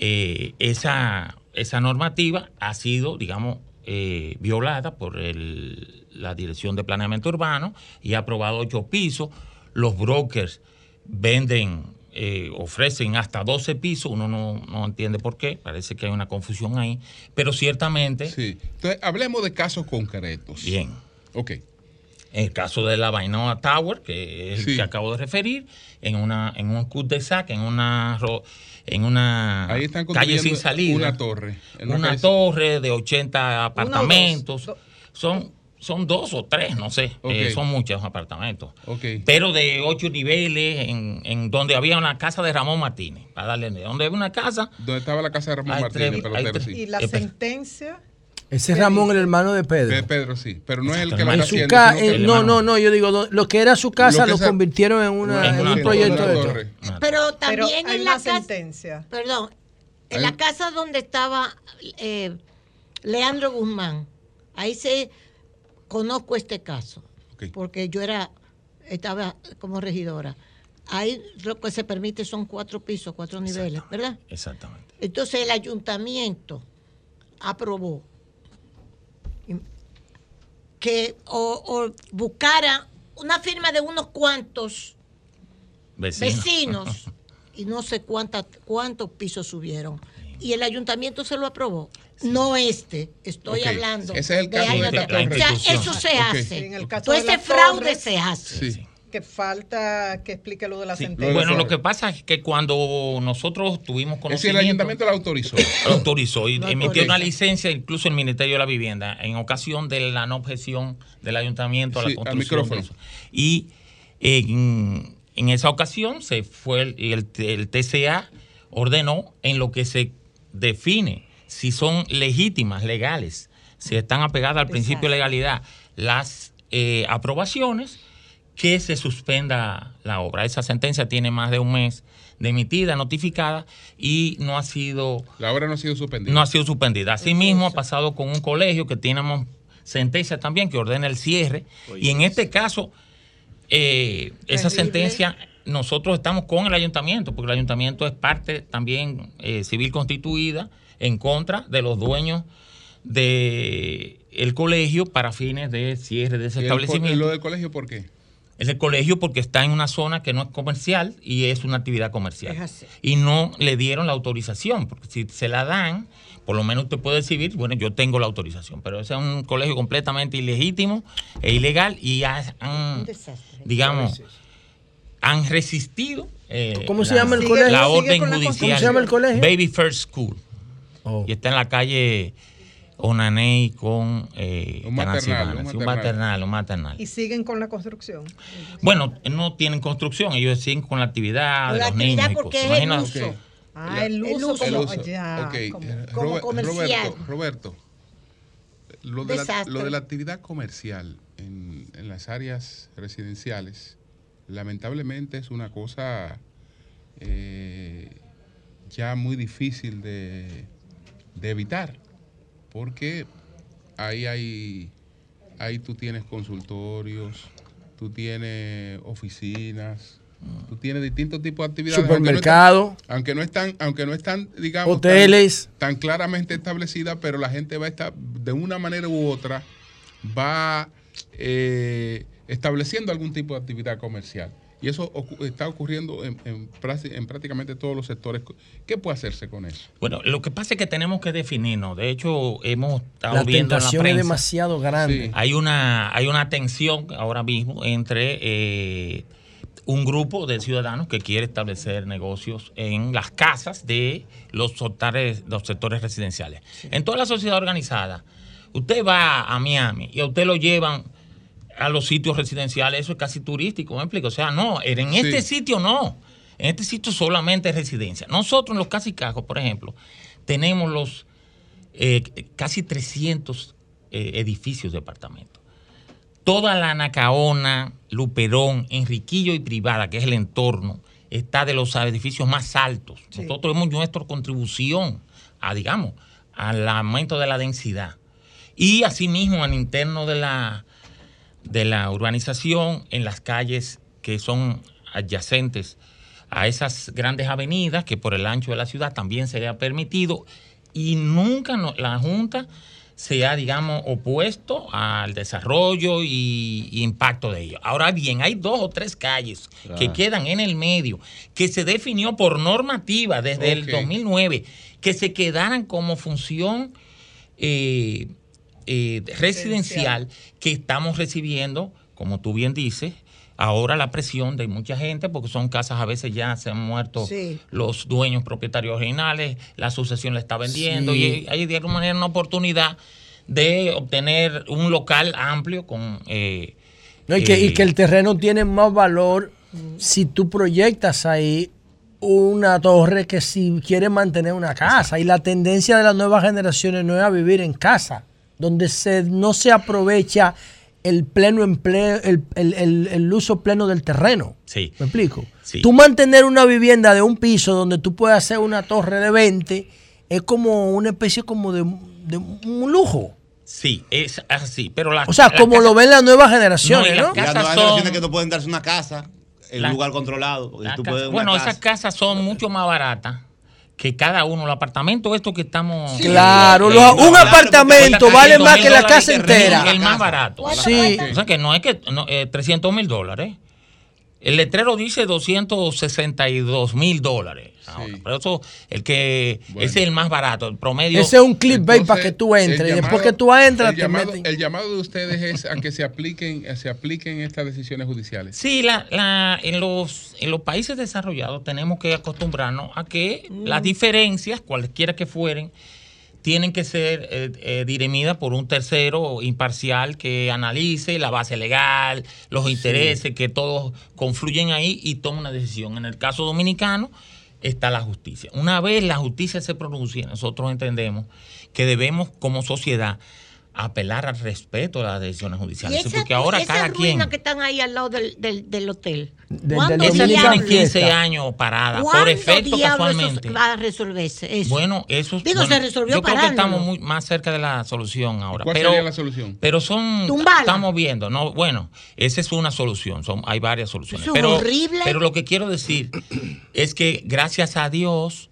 eh, esa, esa normativa ha sido, digamos, eh, violada por el- la Dirección de Planeamiento Urbano y ha aprobado ocho pisos. Los brokers venden, eh, ofrecen hasta 12 pisos, uno no, no entiende por qué, parece que hay una confusión ahí, pero ciertamente... Sí. Entonces, hablemos de casos concretos. Bien. Ok. En el caso de la Vainoa Tower, que es el que acabo de referir, en una en un cul de sac, en una en una Ahí están calle sin salida, una torre, una torre de 80 apartamentos, son son dos o tres, no sé, eh, son muchos apartamentos, pero de ocho niveles, en, en donde había una casa de Ramón Martínez, para darle, donde había una casa, Donde estaba la casa de Ramón Martínez, tres- pelotero, hay tres- sí. Y la Eh, sentencia. Ese es Ramón, el hermano de Pedro. De Pedro, sí. Pero no es el que En está que- eh, no, no, no, yo digo, lo que era su casa Lo que lo, esa- convirtieron en, una, en un proyecto de torre. Pero también en la casa, sentencia. perdón, en Hay la casa donde estaba eh, Leandro Guzmán, ahí se conozco este caso, porque yo era estaba como regidora. Ahí lo que se permite son cuatro pisos, cuatro niveles, ¿verdad? exactamente. Entonces el ayuntamiento aprobó que o, o buscara una firma de unos cuantos Vecinos. vecinos y no sé cuántas cuántos pisos subieron. Y el ayuntamiento se lo aprobó. No este, estoy hablando. ese es el de caso de. O sea, eso se hace. En el caso Todo de ese fraude torres, se hace. Sí. Que falta que explique lo de la Sí, sentencia. Bueno, lo que pasa es que cuando nosotros tuvimos Es decir, conocimiento... el ayuntamiento lo autorizó. Lo autorizó y emitió una licencia incluso el Ministerio de la Vivienda en ocasión de la no objeción del ayuntamiento a la Sí, al construcción micrófono. eso. Y en, en esa ocasión se fue el, el- el TCA ordenó en lo que se define si son legítimas, legales, si están apegadas al principio de legalidad las eh, aprobaciones, que se suspenda la obra. Esa sentencia tiene más de un mes de emitida, notificada, y no ha sido La obra no ha sido suspendida. no ha sido suspendida. Asimismo, ha pasado con un colegio que tenemos sentencia también que ordena el cierre. y en este caso, eh, esa sentencia, nosotros estamos con el ayuntamiento, porque el ayuntamiento es parte también eh, civil constituida en contra de los dueños de el colegio para fines de cierre de ese ¿Y establecimiento. ¿Lo del colegio por qué? Es el colegio porque está en una zona que no es comercial y es una actividad comercial. Es así. Y no le dieron la autorización, porque si se la dan, por lo menos usted puede decir, bueno, yo tengo la autorización, pero ese es un colegio completamente ilegítimo e ilegal y ha- han, digamos, han resistido. eh, ¿Cómo se la- llama el colegio? La orden judicial. ¿Cómo se llama el colegio? Baby First School. Y está en la calle Onaney con eh, Un maternal, un un maternal, un maternal. Y siguen con la construcción. Bueno, no tienen construcción, ellos siguen con la actividad de La los niños. actividad y porque es el uso. Ah, el El uso, uso. como, El uso. ya, Ok, como- eh, como comercial. Roberto, Roberto, lo de, la, lo de la actividad comercial en, en las áreas residenciales, lamentablemente es una cosa eh, ya muy difícil de, de evitar, porque ahí hay, ahí tú tienes consultorios, tú tienes oficinas, tú tienes distintos tipos de actividades. aunque no están- Supermercado. Aunque no están, aunque no están, digamos, Hoteles. Tan, tan claramente establecidas, pero la gente va a estar, de una manera u otra, va eh, estableciendo algún tipo de actividad comercial. Y eso está ocurriendo en, en prácti- en prácticamente todos los sectores. ¿Qué puede hacerse con eso? Bueno, lo que pasa es que tenemos que definirnos. De hecho, hemos estado La viendo en la tentación es prensa. demasiado grande. Hay una, hay una tensión ahora mismo entre eh, un grupo de ciudadanos que quiere establecer negocios en las casas de los sectores, los sectores residenciales. En toda la sociedad organizada, usted va a Miami y a usted lo llevan a los sitios residenciales, eso es casi turístico, ¿me explico? O sea, no, en este sitio no. En este sitio solamente es residencia. Nosotros en los Casicajos, por ejemplo, tenemos los eh, casi 300 eh, edificios de apartamentos. Toda la Nacaona, Luperón, Enriquillo y Privada, que es el entorno, está de los edificios más altos. Nosotros hemos nuestra contribución a, digamos, al aumento de la densidad. Y asimismo, al interno de la, de la urbanización, en las calles que son adyacentes a esas grandes avenidas, que por el ancho de la ciudad también se le ha permitido, y nunca no- la Junta se ha, digamos, opuesto al desarrollo y, y impacto de ello. Ahora bien, hay dos o tres calles que Claro. quedan en el medio, que se definió por normativa desde el Ok. 2009, que se quedaran como función eh, eh, residencial que estamos recibiendo como tú bien dices, ahora la presión de mucha gente, porque son casas a veces ya se han muerto Sí. los dueños propietarios originales, la sucesión la está vendiendo Sí. y hay de alguna manera una oportunidad de obtener un local amplio con... eh, No, y, que, y eh, que el terreno tiene más valor si tú proyectas ahí una torre que si quieres mantener una casa. Y la tendencia de las nuevas generaciones no es a vivir en casa, donde se, no se aprovecha el pleno empleo, el, el- el- el uso pleno del terreno. Sí. ¿Me explico? Sí. Tú mantener una vivienda de un piso donde tú puedes hacer una torre de 20 es como una especie como de, de un lujo. Sí, es así, pero la... O sea, la como casa- lo ven las nuevas generaciones, No, y ¿no? las Las casas nuevas son- generaciones que no pueden darse una casa en La- un lugar controlado. porque La tú casa- puedes una bueno, casa- esas casas son mucho más baratas que cada uno. Los apartamentos estos que estamos... Claro, Eh, los- un claro, apartamento vale 300 más que la casa entera. El más barato. Sí. O sea que no es que no, eh, 300 mil dólares. El letrero dice 262 mil dólares. ahora. Pero eso, el que ese es el más barato, el promedio. Ese es un clickbait para que tú entres. El Y después llamado- que tú entras, el te llamado, meten. el llamado de ustedes es a que se apliquen, se apliquen estas decisiones judiciales. Sí, la, la- en, los, en los países desarrollados tenemos que acostumbrarnos a que Mm. las diferencias, cualquiera que fueren, tienen que ser eh, eh, dirimidas por un tercero imparcial que analice la base legal, los intereses, que todos confluyen ahí y tome una decisión. En el caso dominicano está la justicia. Una vez la justicia se pronuncie, nosotros entendemos que debemos como sociedad apelar al respeto de las decisiones judiciales. esa, porque ahora esa cada ruina quien... que están ahí al lado del, del, del hotel. ¿Cuándo del Esa tiene diablos- 15 años parada, por ¿Cuándo efecto casualmente. eso va a resolverse eso? Bueno, eso Digo, bueno, se resolvió Yo creo que estamos muy, más cerca de la solución ahora. ¿Cuál pero, sería la solución? Pero son. Tumbala. Estamos viendo, ¿no? Bueno, esa es una solución. Son, hay varias soluciones. Eso es pero, horrible. pero lo que quiero decir es que gracias a Dios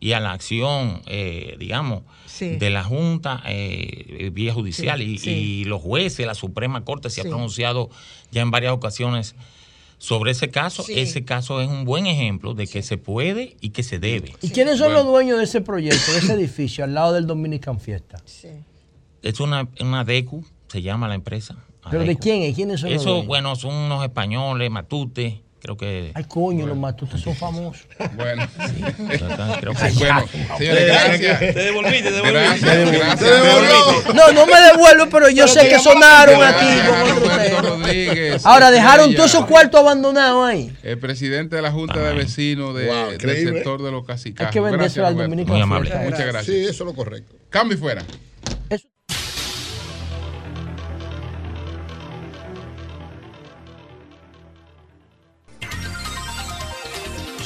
y a la acción, eh, digamos, Sí. de la Junta eh, Vía Judicial Sí, y, sí. y los jueces, la Suprema Corte se Sí. ha pronunciado ya en varias ocasiones sobre ese caso. Sí. Ese caso es un buen ejemplo de que se puede y que se debe. ¿Y quiénes son los dueños de ese proyecto, de ese edificio, al lado del Dominican Fiesta? Es una, una DECU, se llama la empresa. ¿Pero de quién es? ¿Quiénes son los Eso, dueños? bueno, son unos españoles, Matute, creo que... Ay, coño, los matutes son famosos. Bueno. creo que- Ay, Bueno, señores, gracias. Te devolviste, te devolviste. Gracias, gracias. Te devolviste. No, no me devuelvo, pero yo sé que sonaron aquí. Rodríguez, Ahora dejaron todos esos cuartos abandonados ahí. El presidente de la Junta de Vecinos de- Wow, del sector de los casicajos. Hay que vendérselo al Roberto. Dominican Muy amable. Muchas gracias. Sí, eso es lo correcto. Cambio y fuera.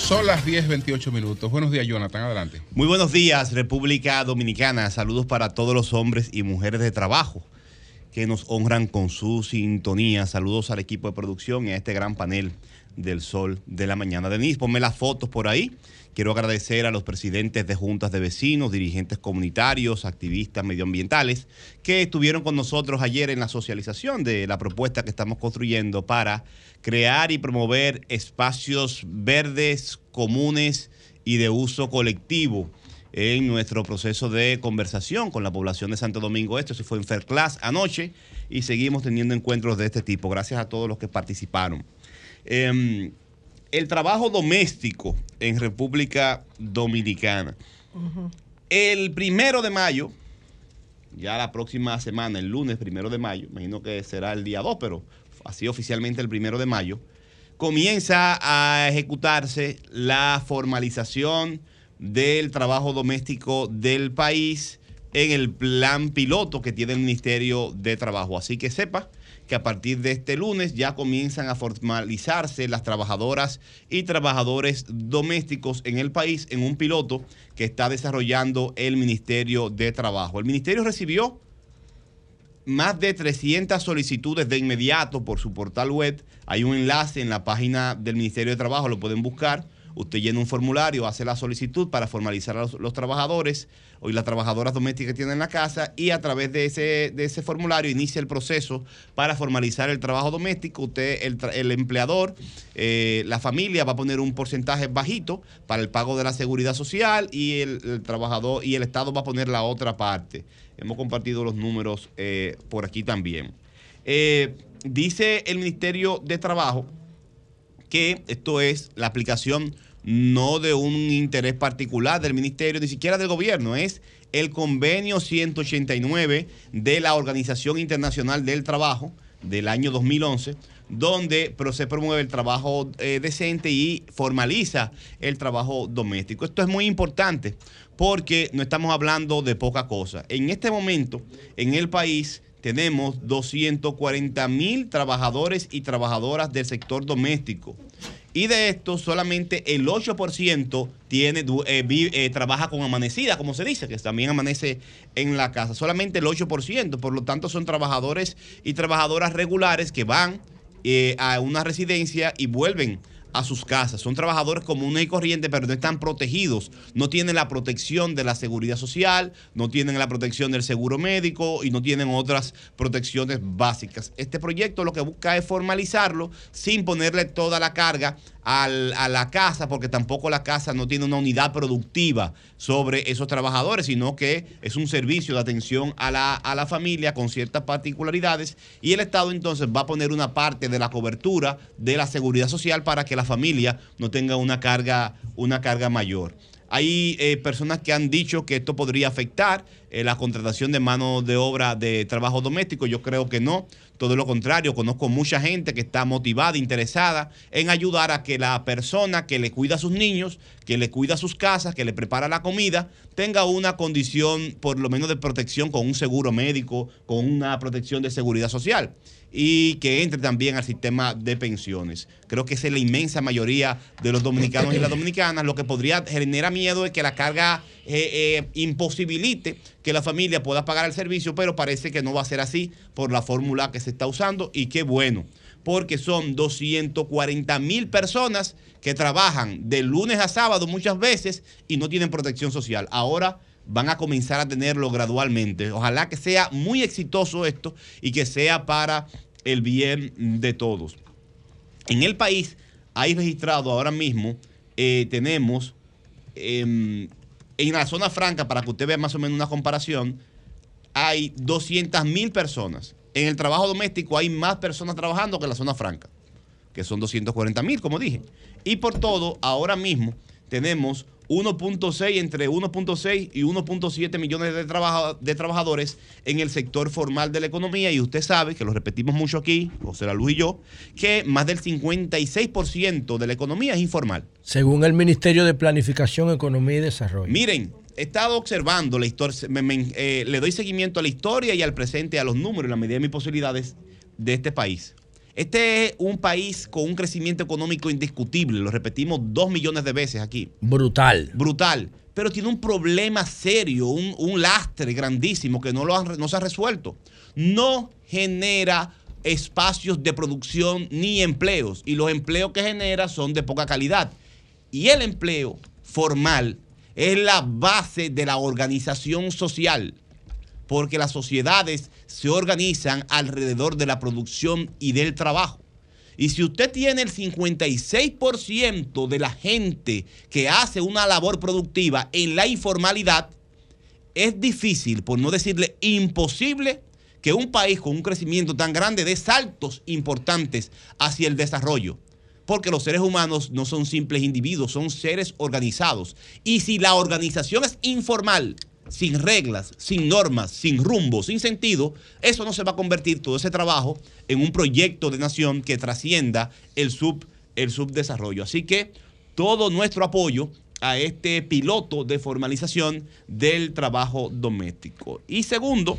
Son las 10.28 minutos. Buenos días, Jonathan. Adelante. Muy buenos días, República Dominicana. Saludos para todos los hombres y mujeres de trabajo que nos honran con su sintonía. Saludos al equipo de producción y a este gran panel del sol de la mañana. Denise, ponme las fotos por ahí. Quiero agradecer a los presidentes de juntas de vecinos, dirigentes comunitarios, activistas medioambientales que estuvieron con nosotros ayer en la socialización de la propuesta que estamos construyendo para crear y promover espacios verdes, comunes y de uso colectivo en nuestro proceso de conversación con la población de Santo Domingo Este. Eso fue en Fair Class anoche y seguimos teniendo encuentros de este tipo. Gracias a todos los que participaron. Em, el trabajo doméstico en República Dominicana. El primero de mayo, ya la próxima semana, el lunes primero de mayo, imagino que será el día 2, pero así oficialmente el primero de mayo, comienza a ejecutarse la formalización del trabajo doméstico del país en el plan piloto que tiene el Ministerio de Trabajo. Así que sepa que a partir de este lunes ya comienzan a formalizarse las trabajadoras y trabajadores domésticos en el país en un piloto que está desarrollando el Ministerio de Trabajo. El Ministerio recibió más de 300 solicitudes de inmediato por su portal web. Hay un enlace en la página del Ministerio de Trabajo, lo pueden buscar. Usted llena un formulario, hace la solicitud para formalizar a los, los trabajadores o las trabajadoras domésticas que tienen en la casa y a través de ese, de ese formulario inicia el proceso para formalizar el trabajo doméstico. Usted, el, el empleador, eh, la familia va a poner un porcentaje bajito para el pago de la seguridad social y el, el trabajador y el Estado va a poner la otra parte. Hemos compartido los números eh, por aquí también. Eh, dice el Ministerio de Trabajo que esto es la aplicación no de un interés particular del ministerio, ni siquiera del gobierno, es el convenio 189 de la Organización Internacional del Trabajo del año 2011, donde se promueve el trabajo eh, decente y formaliza el trabajo doméstico. Esto es muy importante porque no estamos hablando de poca cosa. En este momento, en el país, tenemos 240 mil trabajadores y trabajadoras del sector doméstico. Y de estos, solamente el 8% tiene, eh, eh, trabaja con amanecida, como se dice, que también amanece en la casa. Solamente el 8%. Por lo tanto, son trabajadores y trabajadoras regulares que van eh, a una residencia y vuelven a sus casas. Son trabajadores comunes y corrientes, pero no están protegidos. No tienen la protección de la seguridad social, no tienen la protección del seguro médico y no tienen otras protecciones básicas. Este proyecto lo que busca es formalizarlo sin ponerle toda la carga al- a la casa, porque tampoco la casa no tiene una unidad productiva sobre esos trabajadores, sino que es un servicio de atención a la, a la familia con ciertas particularidades y el Estado entonces va a poner una parte de la cobertura de la seguridad social para que la familia no tenga una carga, una carga mayor. Hay eh, personas que han dicho que esto podría afectar eh, la contratación de mano de obra de trabajo doméstico. Yo creo que no. Todo lo contrario, conozco mucha gente que está motivada, interesada en ayudar a que la persona que le cuida a sus niños, que le cuida sus casas, que le prepara la comida, tenga una condición por lo menos de protección con un seguro médico, con una protección de seguridad social y que entre también al sistema de pensiones. Creo que esa es la inmensa mayoría de los dominicanos y las dominicanas. Lo que podría generar miedo es que la carga eh, eh, imposibilite que la familia pueda pagar el servicio, pero parece que no va a ser así por la fórmula que se está usando y qué bueno, porque son 240 mil personas que trabajan de lunes a sábado muchas veces y no tienen protección social. Ahora van a comenzar a tenerlo gradualmente. Ojalá que sea muy exitoso esto y que sea para el bien de todos. En el país hay registrado ahora mismo, eh, tenemos em, en la zona franca, para que usted vea más o menos una comparación, hay 200 mil personas. En el trabajo doméstico hay más personas trabajando que en la zona franca, que son 240 mil, como dije. Y por todo, ahora mismo tenemos 1.6, entre 1.6 y 1.7 millones de, trabaja- de trabajadores en el sector formal de la economía. Y usted sabe, que lo repetimos mucho aquí, José La Luz y yo, que más del 56% de la economía es informal. Según el Ministerio de Planificación, Economía y Desarrollo. Miren, he estado observando la historia, me- me- eh, le doy seguimiento a la historia y al presente, a los números, en la medida de mis posibilidades de este país. Este es un país con un crecimiento económico indiscutible, lo repetimos dos millones de veces aquí. Brutal. Brutal. Pero tiene un problema serio, un, un lastre grandísimo que no, lo han no se ha resuelto. No genera espacios de producción ni empleos. Y los empleos que genera son de poca calidad. Y el empleo formal es la base de la organización social, porque las sociedades se organizan alrededor de la producción y del trabajo. Y si usted tiene el 56% de la gente que hace una labor productiva en la informalidad, es difícil, por no decirle imposible, que un país con un crecimiento tan grande dé saltos importantes hacia el desarrollo. Porque los seres humanos no son simples individuos, son seres organizados. Y si la organización es informal, sin reglas, sin normas, sin rumbo, sin sentido, eso no se va a convertir todo ese trabajo en un proyecto de nación que trascienda el, sub, el subdesarrollo. Así que todo nuestro apoyo a este piloto de formalización del trabajo doméstico. Y segundo,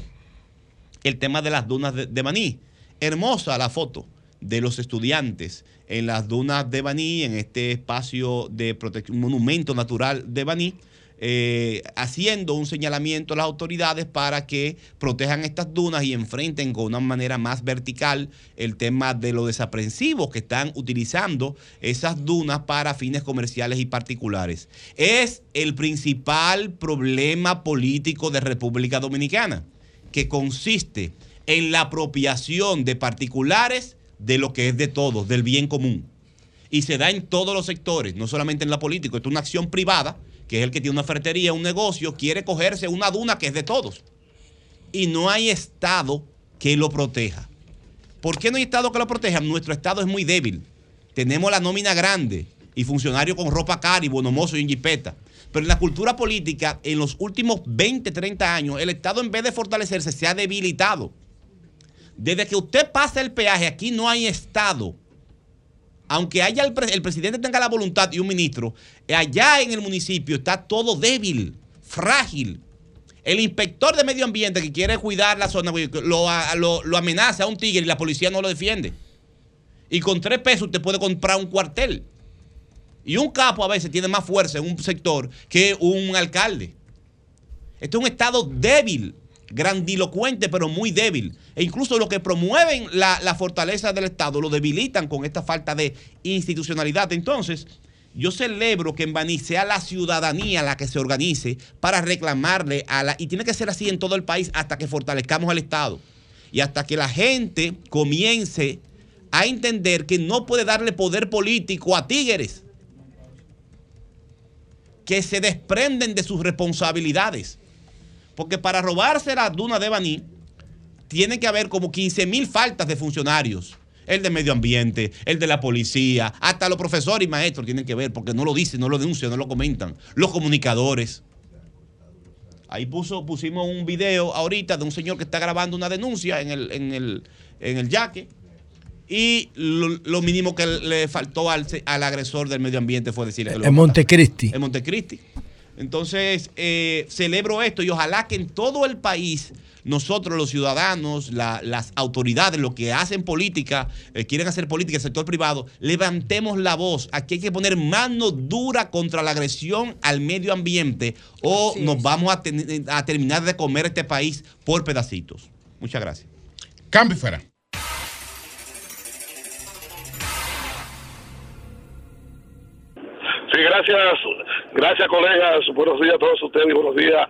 el tema de las dunas de, de Baní. Hermosa la foto de los estudiantes en las dunas de Baní, en este espacio de protección, monumento natural de Baní, eh, haciendo un señalamiento a las autoridades para que protejan estas dunas y enfrenten con una manera más vertical el tema de los desaprensivos que están utilizando esas dunas para fines comerciales y particulares. Es el principal problema político de República Dominicana que consiste en la apropiación de particulares de lo que es de todos, del bien común. Y se da en todos los sectores, no solamente en la política. Esto es una acción privada, que es el que tiene una ferretería, un negocio, quiere cogerse una duna que es de todos. Y no hay Estado que lo proteja. ¿Por qué no hay Estado que lo proteja? Nuestro Estado es muy débil. Tenemos la nómina grande y funcionarios con ropa cara y bonomoso y en jipeta. Pero en la cultura política, en los últimos 20, 30 años, el Estado en vez de fortalecerse se ha debilitado. Desde que usted pasa el peaje, aquí no hay Estado. Aunque haya el, pre- el presidente tenga la voluntad y un ministro, allá en el municipio está todo débil, frágil. El inspector de medio ambiente que quiere cuidar la zona lo, lo- lo amenaza a un tigre y la policía no lo defiende. Y con tres pesos usted puede comprar un cuartel. Y un capo a veces tiene más fuerza en un sector que un alcalde. Este es un estado débil, grandilocuente, pero muy débil. E incluso los que promueven la, la fortaleza del Estado lo debilitan con esta falta de institucionalidad. Entonces, yo celebro que en Baní sea la ciudadanía la que se organice para reclamarle a la... Y tiene que ser así en todo el país hasta que fortalezcamos el Estado. Y hasta que la gente comience a entender que no puede darle poder político a tigres que se desprenden de sus responsabilidades. Porque para robarse la duna de Baní, tiene que haber como 15 mil faltas de funcionarios. El de medio ambiente, el de la policía, hasta los profesores y maestros tienen que ver, porque no lo dicen, no lo denuncian, no lo comentan. Los comunicadores. Ahí puso, pusimos un video ahorita de un señor que está grabando una denuncia en el, en el, en el yaque. Y lo, lo mínimo que le faltó al, al agresor del medio ambiente fue decirle que lo En. Montecristi. En Montecristi. Entonces, eh, celebro esto y ojalá que en todo el país nosotros los ciudadanos, la- las autoridades, los que hacen política, eh, quieren hacer política, el sector privado, levantemos la voz. Aquí hay que poner mano dura contra la agresión al medio ambiente o Así nos es. vamos a, ten- a terminar de comer este país por pedacitos. Muchas gracias. Cambio fuera. Sí, gracias, gracias colegas, buenos días a todos ustedes y buenos días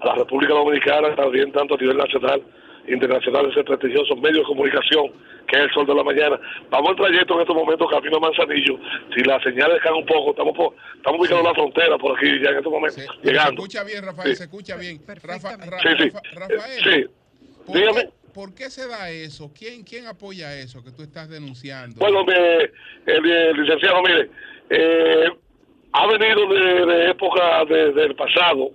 a la República Dominicana, también tanto a nivel nacional, internacional, ese prestigioso medio de comunicación que es el sol de la mañana. Vamos al trayecto en estos momentos camino a Manzanillo, si las señales caen un poco, estamos por- estamos ubicados en la frontera por aquí ya en estos momentos, Se llegando. escucha bien, Rafael, se escucha bien. Rafa- Ra- Sí, sí. Rafa- Rafael, Sí. ¿por, Dígame. qué, por qué se da eso? ¿Quién, ¿Quién apoya eso que tú estás denunciando? Bueno, me- el, el licenciado, mire, eh, ha venido de, de época de- del pasado,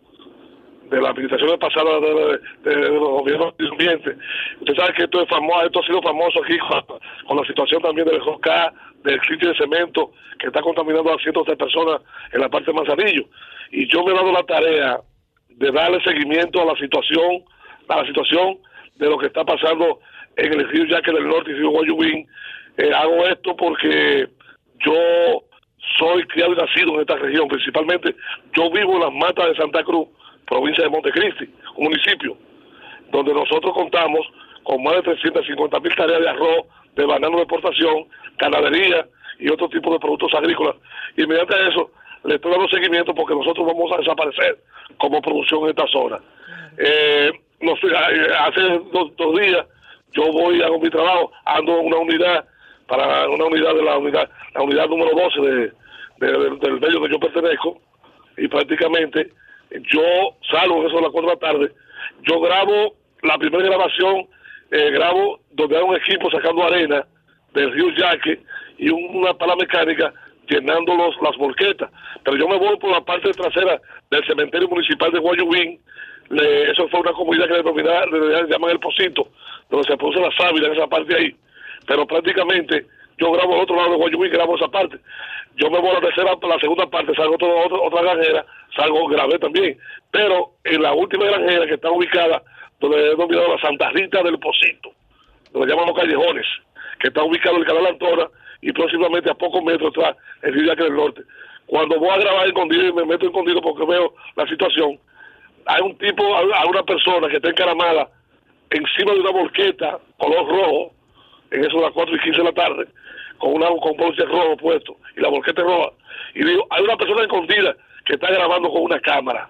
de la administración pasada de, de- de- de los gobiernos del ambiente. Usted sabe que esto es famoso, esto ha sido famoso aquí con, la situación también del Josca, del sitio de cemento que está contaminando a cientos de personas en la parte de Manzanillo. Y yo me he dado la tarea de darle seguimiento a la situación, a la situación de lo que está pasando en el río Yaque del Norte y el río Guayubín. Eh, hago esto porque yo soy criado y nacido en esta región, principalmente yo vivo en las matas de Santa Cruz, provincia de Montecristi, un municipio donde nosotros contamos con más de 350 mil tareas de arroz, de banano de exportación, ganadería y otro tipo de productos agrícolas. Y mediante eso le estoy dando seguimiento porque nosotros vamos a desaparecer como producción en esta zona. Eh, eh, hace dos, días yo voy a mi trabajo, ando en una unidad, para una unidad de la unidad, la unidad número 12 de, de- del- del medio que yo pertenezco, y prácticamente yo salgo, eso a las 4 de la tarde, yo grabo la primera grabación, eh, grabo donde hay un equipo sacando arena del río Yaque y un- una pala mecánica llenando los, las volquetas. Pero yo me voy por la parte trasera del cementerio municipal de Guayubín. Le- eso fue una comunidad que le, denomina- le llaman el Pocito, donde se produce la sábila en esa parte ahí. Pero prácticamente yo grabo al otro lado de Guayubín, grabo esa parte. Yo me voy a la tercera, la segunda parte, salgo a otra, otra, granjera, salgo, grabé también. Pero en la última granjera que está ubicada, donde he denominado la Santa Rita del Pocito, donde llaman los callejones, que está ubicado en el canal Antora y próximamente a pocos metros atrás, el río Yaque del Norte. Cuando voy a grabar escondido y me meto escondido porque veo la situación, hay un tipo, hay una persona que está encaramada encima de una volqueta color rojo, en eso de las 4 y 15 de la tarde, con, una, con ponche rojo puesto, y la volqueta es roja. Y digo, hay una persona escondida que está grabando con una cámara.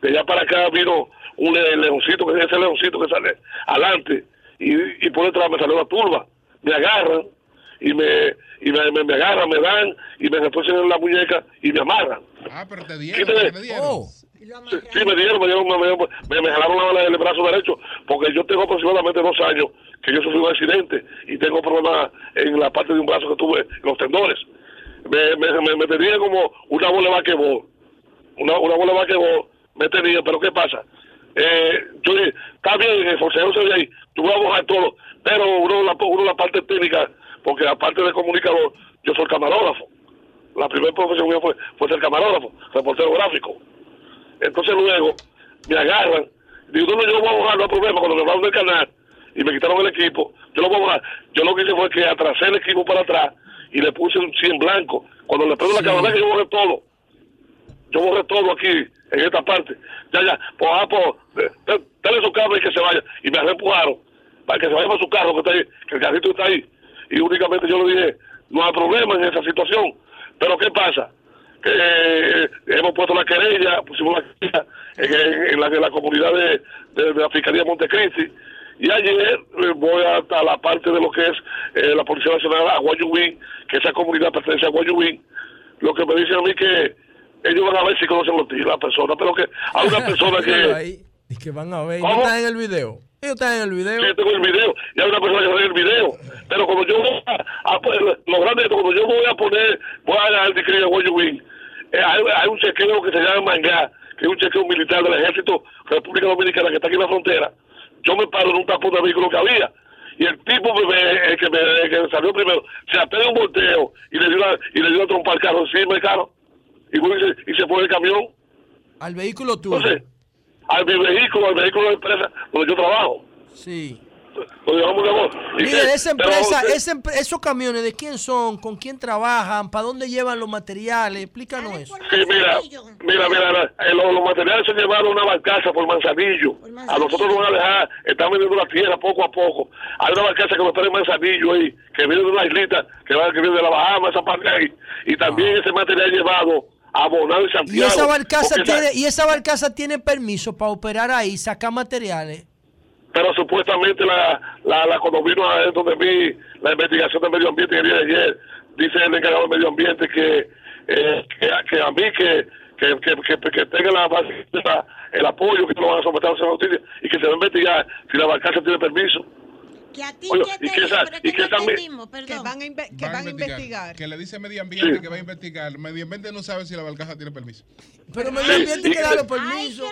De allá para acá vino un le- leoncito, que es ese leoncito que sale adelante, y, y por detrás me salió la turba. Me agarran, y me, y me, me- me agarran, me dan, y me retuercen en la muñeca y me amarran. Ah, pero te dieron, te dieron. Sí, sí, me dieron, me dieron, me, me, me, jalaron la bala del brazo derecho, porque yo tengo aproximadamente dos años que yo sufrí un accidente y tengo problemas en la parte de un brazo que tuve, los tendones. Me, me, me, tenía como una bola de basquetbol, una, una bola de basquetbol me tenía, pero ¿qué pasa? Eh, yo dije, está bien, el forcejeo se ve ahí, tú vas a bajar todo, pero uno la, uno la parte técnica, porque aparte de comunicador, yo soy camarógrafo. La primera profesión mía fue, fue ser camarógrafo, reportero gráfico. Entonces luego me agarran, digo, no, no, yo lo voy a borrar, no hay problema, cuando me hablaron del canal y me quitaron el equipo, yo lo voy a borrar. Yo lo que hice fue que atrasé el equipo para atrás y le puse un 100 blanco. Cuando le prendo la cámara, yo borré todo. Yo borré todo aquí, en esta parte. Ya, ya, pues, ah, pues, dale su carro y que se vaya. Y me empujaron para que se vaya para su carro, que está ahí, que el carrito está ahí. Y únicamente yo le dije, no hay problema en esa situación. Pero ¿qué pasa? Eh, hemos puesto la querella, pusimos la querella en, la, en la comunidad de, de- de la Fiscalía Montecristi. Y ayer eh, voy hasta la parte de lo que es eh, la Policía Nacional a Guayubín, que esa comunidad pertenece a Guayubín. Lo que me dicen a mí que ellos van a ver si conocen los tiros, la persona, pero que hay una persona que... ahí. Y que van a ver. ¿Cómo? ¿No están en el video? Ellos están en el video. Sí, tengo el video, y hay una persona que ve el video. Pero cuando yo voy a, a poner- lo grande es que cuando yo voy a poner, voy a dar el decreto de Guayubín, eh, hay, hay un chequeo que se llama Mangá, que es un chequeo militar del Ejército República Dominicana que está aquí en la frontera. Yo me paro en un tapón de vehículo que había. Y el tipo me que me, el que salió primero se apega un volteo y le dio una, y le dio una trompa al carro encima del carro. Y, se, y se fue el camión. Al vehículo tuyo. Entonces, al mi vehículo, al vehículo de la empresa donde yo trabajo. Sí. Lo llevamos de amor. Y Mire, esa empresa, esa empre- esos camiones, ¿de quién son? ¿Con quién trabajan? ¿Para dónde llevan los materiales? Explícanos eso. Sí, mira, mira, mira, eh, los, los materiales se llevaron a una barcaza por Manzanillo. A nosotros nos van a dejar, están vendiendo la tierra poco a poco. Hay una barcaza que me espera en Manzanillo ahí, que viene de una islita, que, va, que viene de la Bahama, esa parte ahí. Y también ese material llevado a Bonao y Y Santiago. esa barcaza porque tiene, y esa barcaza tiene permiso para operar ahí, sacar materiales. pero supuestamente la, la, la cuando vino a donde vi la investigación del medio ambiente día de ayer, dice el encargado del medio ambiente que, eh, que, que a mí que, que, que, que, que tenga la, la- el apoyo que lo van a someter a la justicia y que se va a investigar si la barcaza tiene permiso. Que a ti Oye, que y te que esa- pero es y que que no también-. Que van a, inve- que van a investigar. Que le dice medio ambiente Sí. que va a investigar. Medio ambiente no sabe si la barcaza tiene permiso. Pero medio ambiente que da los permisos.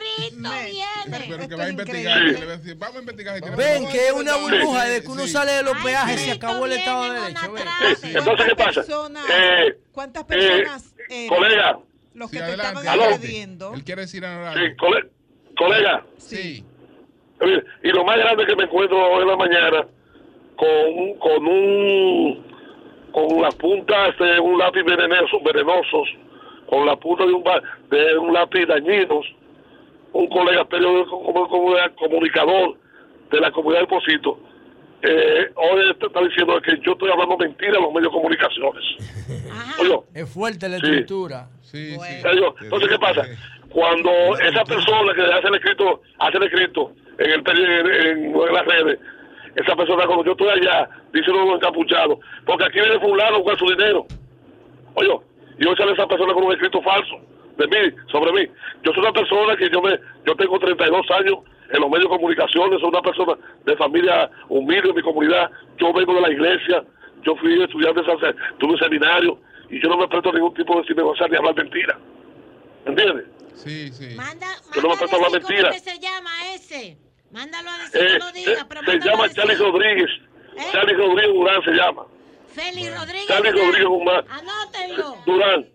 Pero que va a investigar. que le va a decir, vamos a investigar si tiene Ven, que es una burbuja Sí, desde que uno sí. sale de los peajes, se acabó el Estado de Derecho. Sí, Entonces, ¿qué pasa? Eh, ¿Cuántas eh, personas eran colega, los Sí, que te estaban agrediendo? Él quiere decir sí, cole- colega, Sí. Y lo más grande que me encuentro hoy en la mañana con, con un con las puntas de un lápiz venenoso, venenosos, con la punta de un, de un lápiz dañinos, un colega periódico como, como comunicador de la comunidad del Posito, eh, hoy está, está diciendo que yo estoy hablando mentira en los medios de comunicaciones. Oye, Es fuerte la Sí. estructura. Sí, sí. Oye, Entonces, ¿qué pasa? Cuando esa persona que hace el escrito, hace el escrito en, el, en, en- las redes, esa persona cuando yo estoy allá, dice uno encapuchado, porque aquí viene fulano buscar su dinero. Oye, y hoy sale esa persona con un escrito falso de mí, sobre mí. Yo soy una persona que yo me, yo tengo 32 años en los medios de comunicaciones, soy una persona de familia humilde en mi comunidad, yo vengo de la iglesia, yo fui estudiante, tuve un seminario, y yo no me presto ningún tipo de sinegociar ni hablar mentira. ¿Entiendes? Sí, sí. Yo no me presto a hablar ¿Cómo mentira. que se llama ese? Mándalo a decir, Eh, no lo diga, pero se llama. Charlie Rodríguez. Charlie Rodríguez Durán se llama. Félix Rodríguez. Charlie Durán. Rodríguez Durán. Anótenlo. Durán.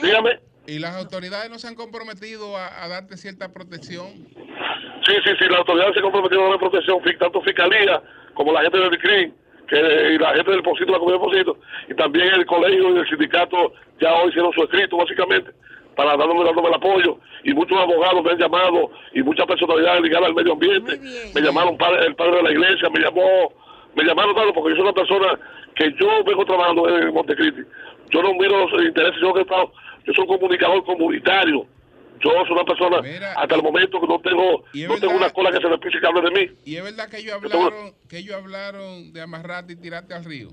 Dígame. ¿Y las autoridades no se han comprometido a, a darte cierta protección? Sí, sí, sí, la autoridad se comprometió a dar protección, tanto Fiscalía como la gente del CRIM, que, y la gente del Posito, la comunidad del Posito, y también el colegio y el sindicato ya hoy hicieron su escrito, básicamente, para dándome, dándome el apoyo. Y muchos abogados me han llamado, y muchas personalidades ligadas al medio ambiente. Me llamaron padre- el padre de la iglesia, me llamó, me llamaron tanto porque yo soy una persona que yo vengo trabajando en Montecristi. Yo no miro los intereses, yo, que he estado- yo soy un comunicador comunitario. Yo soy una persona, hasta el momento que no tengo, no tengo una cola que se me pise que hable de mí. Y es verdad que ellos hablaron, que ellos hablaron de amarrarte y tirarte al río.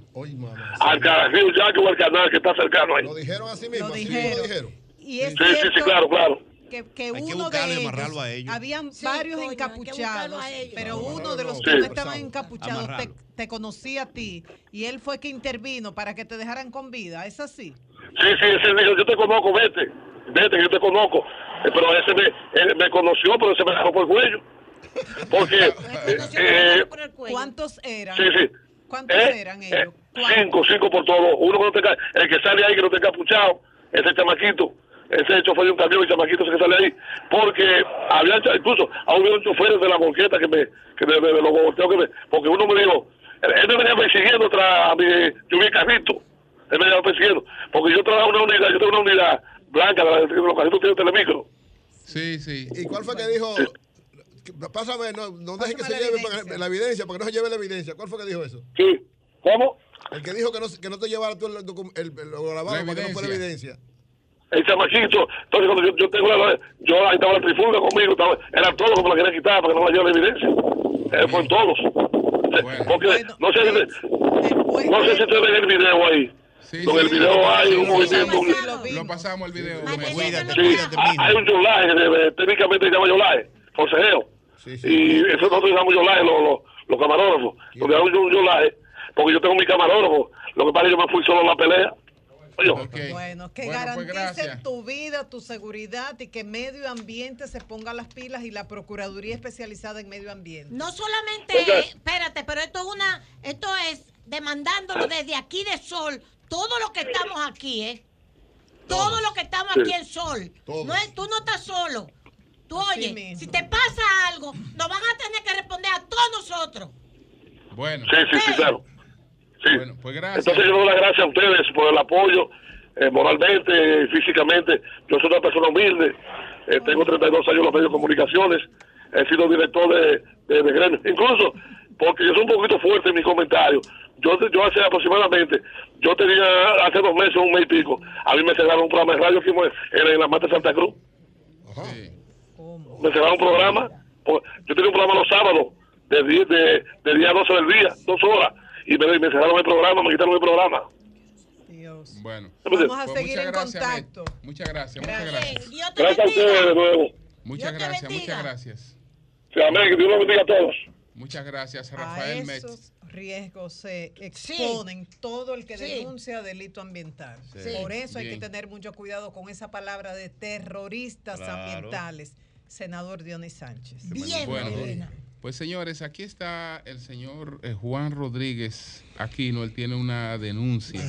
Al Carajillo ya que o al canal que está cercano ahí. Lo dijeron así mismo. Lo así dijeron. lo dijeron. Y es Sí, sí, sí, cierto claro, claro. que, que uno de ellos, a ellos. habían Sí, varios coño, encapuchados, pero No, uno no, de los que no estaban encapuchados te, te conocía a ti y él fue que intervino para que te dejaran con vida, ¿es así? Sí, sí, ese dijo, yo te conozco, vete, vete, yo te conozco. Eh, Pero ese me, él me conoció, pero ese me dejó por el cuello. Porque, eh, ¿Cuántos eran? sí, sí. ¿Cuántos Eh, eran eh, ellos? cinco, cinco por todo. Uno que no tenga, el que sale ahí que no tenga capuchado, ese chamaquito, ese chofer de un camión, el chamaquito ese que sale ahí, porque había incluso había un chofer de la monqueta que me, que me, me, me lo volteó, que me, porque uno me dijo, él, él me venía persiguiendo tras mi, yo vi el carrito, él me venía persiguiendo, porque yo trabajo una unidad, yo tengo una unidad blanca, la, los carritos tienen telemicro. Sí, sí. ¿Y cuál fue que dijo? que- Pásame, no, no deje que se lleve la evidencia, para que no se lleve la evidencia. ¿Cuál fue que dijo eso? Sí. ¿Cómo? El que dijo que no, que no te llevara tú el, el, el- lo grabado La para que no fuera evidencia. El chamaquito. Entonces, cuando yo, yo tengo la, yo ahí estaba la trifulga conmigo, estaba, eran todos los que me la querían quitar para que no me lleve la evidencia. Eh, fueron todos. Porque no sé, si- no sé si ustedes ven el video ahí. Con el video hay un movimiento. Lo pasamos el video. Cuídate, Sí, cuídate, hay- un yolaje, técnicamente se llama yolaje, forcejeo. Y eso nosotros llamamos yolaje, los, los, los camarógrafos. Donde hay un yolaje, porque yo tengo mi camarógrafo. Lo que pasa es que yo me fui solo a la pelea. Bueno, que Bueno, pues garanticen gracias. tu vida, tu seguridad y que medio ambiente se ponga las pilas y la Procuraduría especializada en medio ambiente. No solamente, espérate, pero esto es una, esto es demandándolo desde aquí de Sol, todo lo que estamos aquí, ¿eh? Todo lo que estamos aquí en Sol. Todos. No es, tú no estás solo. Tú Así oye, mismo. si te pasa algo, nos van a tener que responder a todos nosotros. Bueno. Sí, sí, sí, claro. Sí. pues gracias. Entonces yo doy las gracias a ustedes por el apoyo, eh, moralmente, físicamente. Yo soy una persona humilde, eh, tengo 32 años en los medios de comunicaciones, he sido director de, de, de gremio. Incluso, porque yo soy un poquito fuerte en mis comentarios, yo, yo hace aproximadamente, yo tenía hace dos meses, un mes y pico, a mí me cerraron un programa de radio aquí en, en la Mata de Santa Cruz. Me cerraron un programa, yo tenía un programa los sábados, de, de día a 12 del día, dos horas, y me, me cerraron el programa, me quitaron el programa. Bueno. Vamos a Pues seguir en gracias, contacto. Muchas gracias, muchas gracias. Gracias a ustedes de nuevo. Muchas Dios te gracias, bendiga. muchas gracias. Sí, amén, que Dios los bendiga a todos. Muchas gracias, Rafael Metz. esos riesgos se exponen todo el que Sí. denuncia delito ambiental. Sí. Por eso hay Bien. que tener mucho cuidado con esa palabra de terroristas Claro. ambientales. Senador Dionis Sánchez. Bueno, pues señores, aquí está el señor eh, Juan Rodríguez Aquino. Él tiene una denuncia.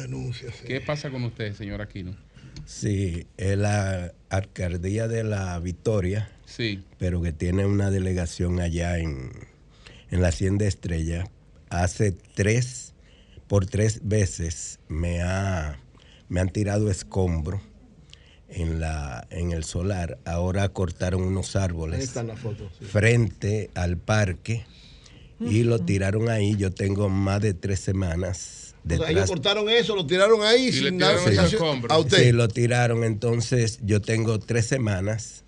¿Qué pasa con usted, señor Aquino? Sí, es la alcaldía de la Victoria. Sí. Pero que tiene una delegación allá en, en la Hacienda Estrella. Hace tres, por tres veces me, ha, me han tirado escombro en, la, en el solar. Ahora cortaron unos árboles Ahí están las fotos. sí. frente al parque y lo tiraron ahí. Yo tengo más de tres semanas. O sea, ellos detrás- cortaron eso, lo tiraron ahí sin dar explicación a usted. Sí, lo tiraron. Entonces yo tengo tres semanas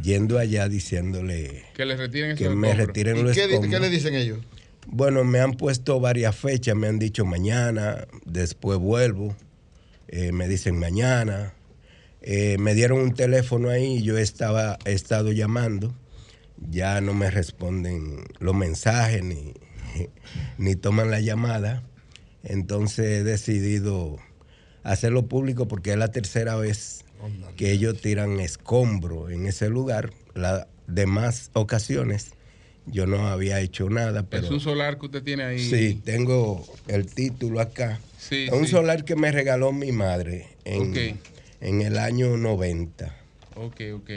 yendo allá diciéndole Que le retiren que me retiren los ¿Qué, qué le dicen ellos? Bueno, me han puesto varias fechas, me han dicho mañana, después vuelvo, eh, me dicen mañana. Eh, me dieron un teléfono ahí y yo estaba, he estado llamando, ya no me responden los mensajes ni, ni toman la llamada. Entonces he decidido hacerlo público porque es la tercera vez que ellos tiran escombro en ese lugar. Las demás ocasiones yo no había hecho nada, pero... Es un solar que usted tiene ahí. Sí, tengo el título acá. Sí, es un sí. solar que me regaló mi madre en. En el año 90. Ok, ok.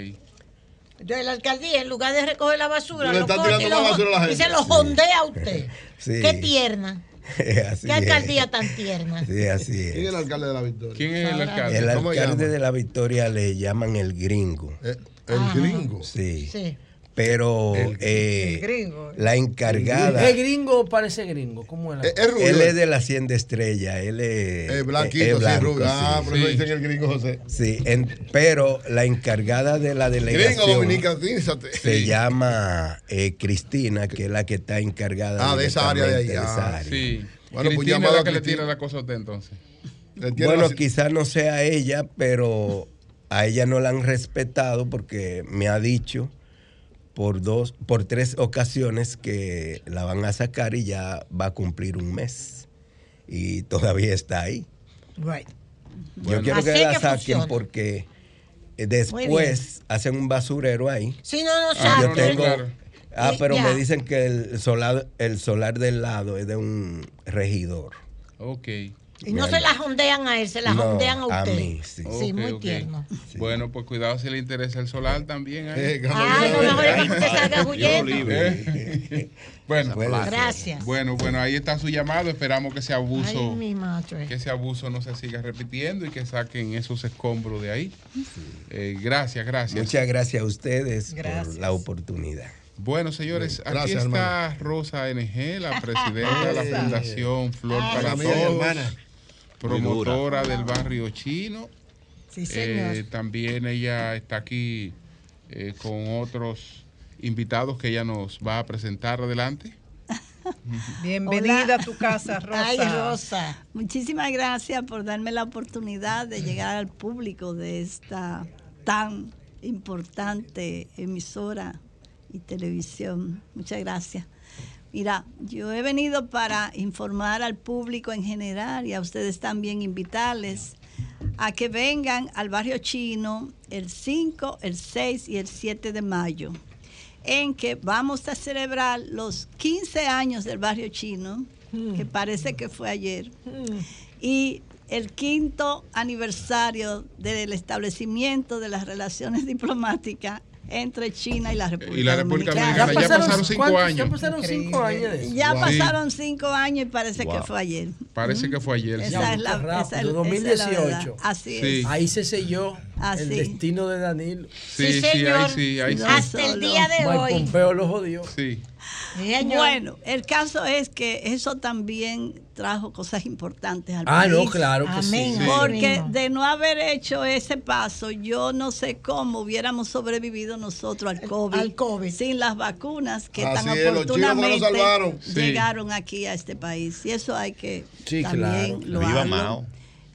De la alcaldía, en lugar de recoger la basura, Le lo está corta tirando y, la lo- basura a la y gente. se lo jondea a usted. Sí. Qué tierna. Así Qué es. alcaldía tan tierna. Sí, así es. ¿Quién es el alcalde de la Victoria? ¿Quién es el alcalde? El ¿Cómo alcalde de la Victoria le llaman el gringo. el gringo. Sí. Sí. Pero eh, el gringo. la encargada. ¿Es gringo o parece gringo? ¿Cómo es? la- Él es de la Hacienda Estrella, él es, Es blanquito, es sí, blanco, rubio. Ah, sí. por eso dicen el gringo José. Sí, en- pero la encargada de la delegación Gringo dominicanízate. se llama eh, Cristina, que es la que está encargada Ah, de esa área de ahí, de esa ah, área. Sí. Bueno, pues Cristina es llamado la que le tira la cosa a usted entonces. Bueno, quizás no sea ella, pero a ella no la han respetado porque me ha dicho por dos, por tres ocasiones que la van a sacar y ya va a cumplir un mes. Y todavía está ahí. Right. Yo quiero Así que la que saquen funciona. porque eh, después hacen un basurero ahí. Si no, no Ah, sabe. yo tengo, ah, pero me dicen que el solar, el solar del lado es de un regidor. Ok. Y no se la jondean a él, se la No, jondean a a usted. mí, sí. Sí, Ok, muy ok. tierno. Bueno, pues cuidado si le interesa el solar también. ¿eh? Ah, no, mejor es que usted salga huyendo. ¿Eh? Bueno, Gracias. Bueno, bueno, ahí está su llamado. Esperamos que ese abuso, Ay, mi madre. que ese abuso no se siga repitiendo y que saquen esos escombros de ahí. Eh, gracias, gracias. Muchas gracias a ustedes Gracias. por la oportunidad. Bueno, señores, Bien, aquí gracias, está Rosa NG, la presidenta de la. Fundación Flor Ah, para Todos, hermana. Promotora del barrio chino. Sí, señor. Eh, también ella está aquí eh, con otros invitados que ella nos va a presentar adelante. Bienvenida Hola. a tu casa, Rosa. Ay, Rosa. Muchísimas gracias por darme la oportunidad de llegar al público de esta tan importante emisora y televisión. Muchas gracias. Mira, yo he venido para informar al público en general y a ustedes también invitarles a que vengan al barrio chino el 5, el 6 y el 7 de mayo, en que vamos a celebrar los 15 años del barrio chino, que parece que fue ayer, y el quinto aniversario del establecimiento de las relaciones diplomáticas entre China y la República Y la República Dominicana. Dominicana. Ya pasaron cinco ¿cuántos? años. Ya pasaron cinco años de eso. Ya Wow. pasaron cinco años y parece que Wow. fue ayer. Parece que fue ayer. sí. Esa es la, rápido, esa es- esa es la 2018. verdad. Así es. Ahí se selló Así. el destino de Danilo. Sí, Sí, sí, señor. ahí sí, ahí sí. Hasta el día de Mike hoy. Pompeo lo jodió. Sí. Bueno, el caso es que eso también trajo cosas importantes al Ah, país. no, claro que sí. Amén, Sí. Porque de no haber hecho ese paso, yo no sé cómo hubiéramos sobrevivido nosotros al COVID, sin las vacunas que Así tan es, los oportunamente. Sí. llegaron aquí a este país. Y eso hay que Sí, también claro. loarlo. Viva Mao.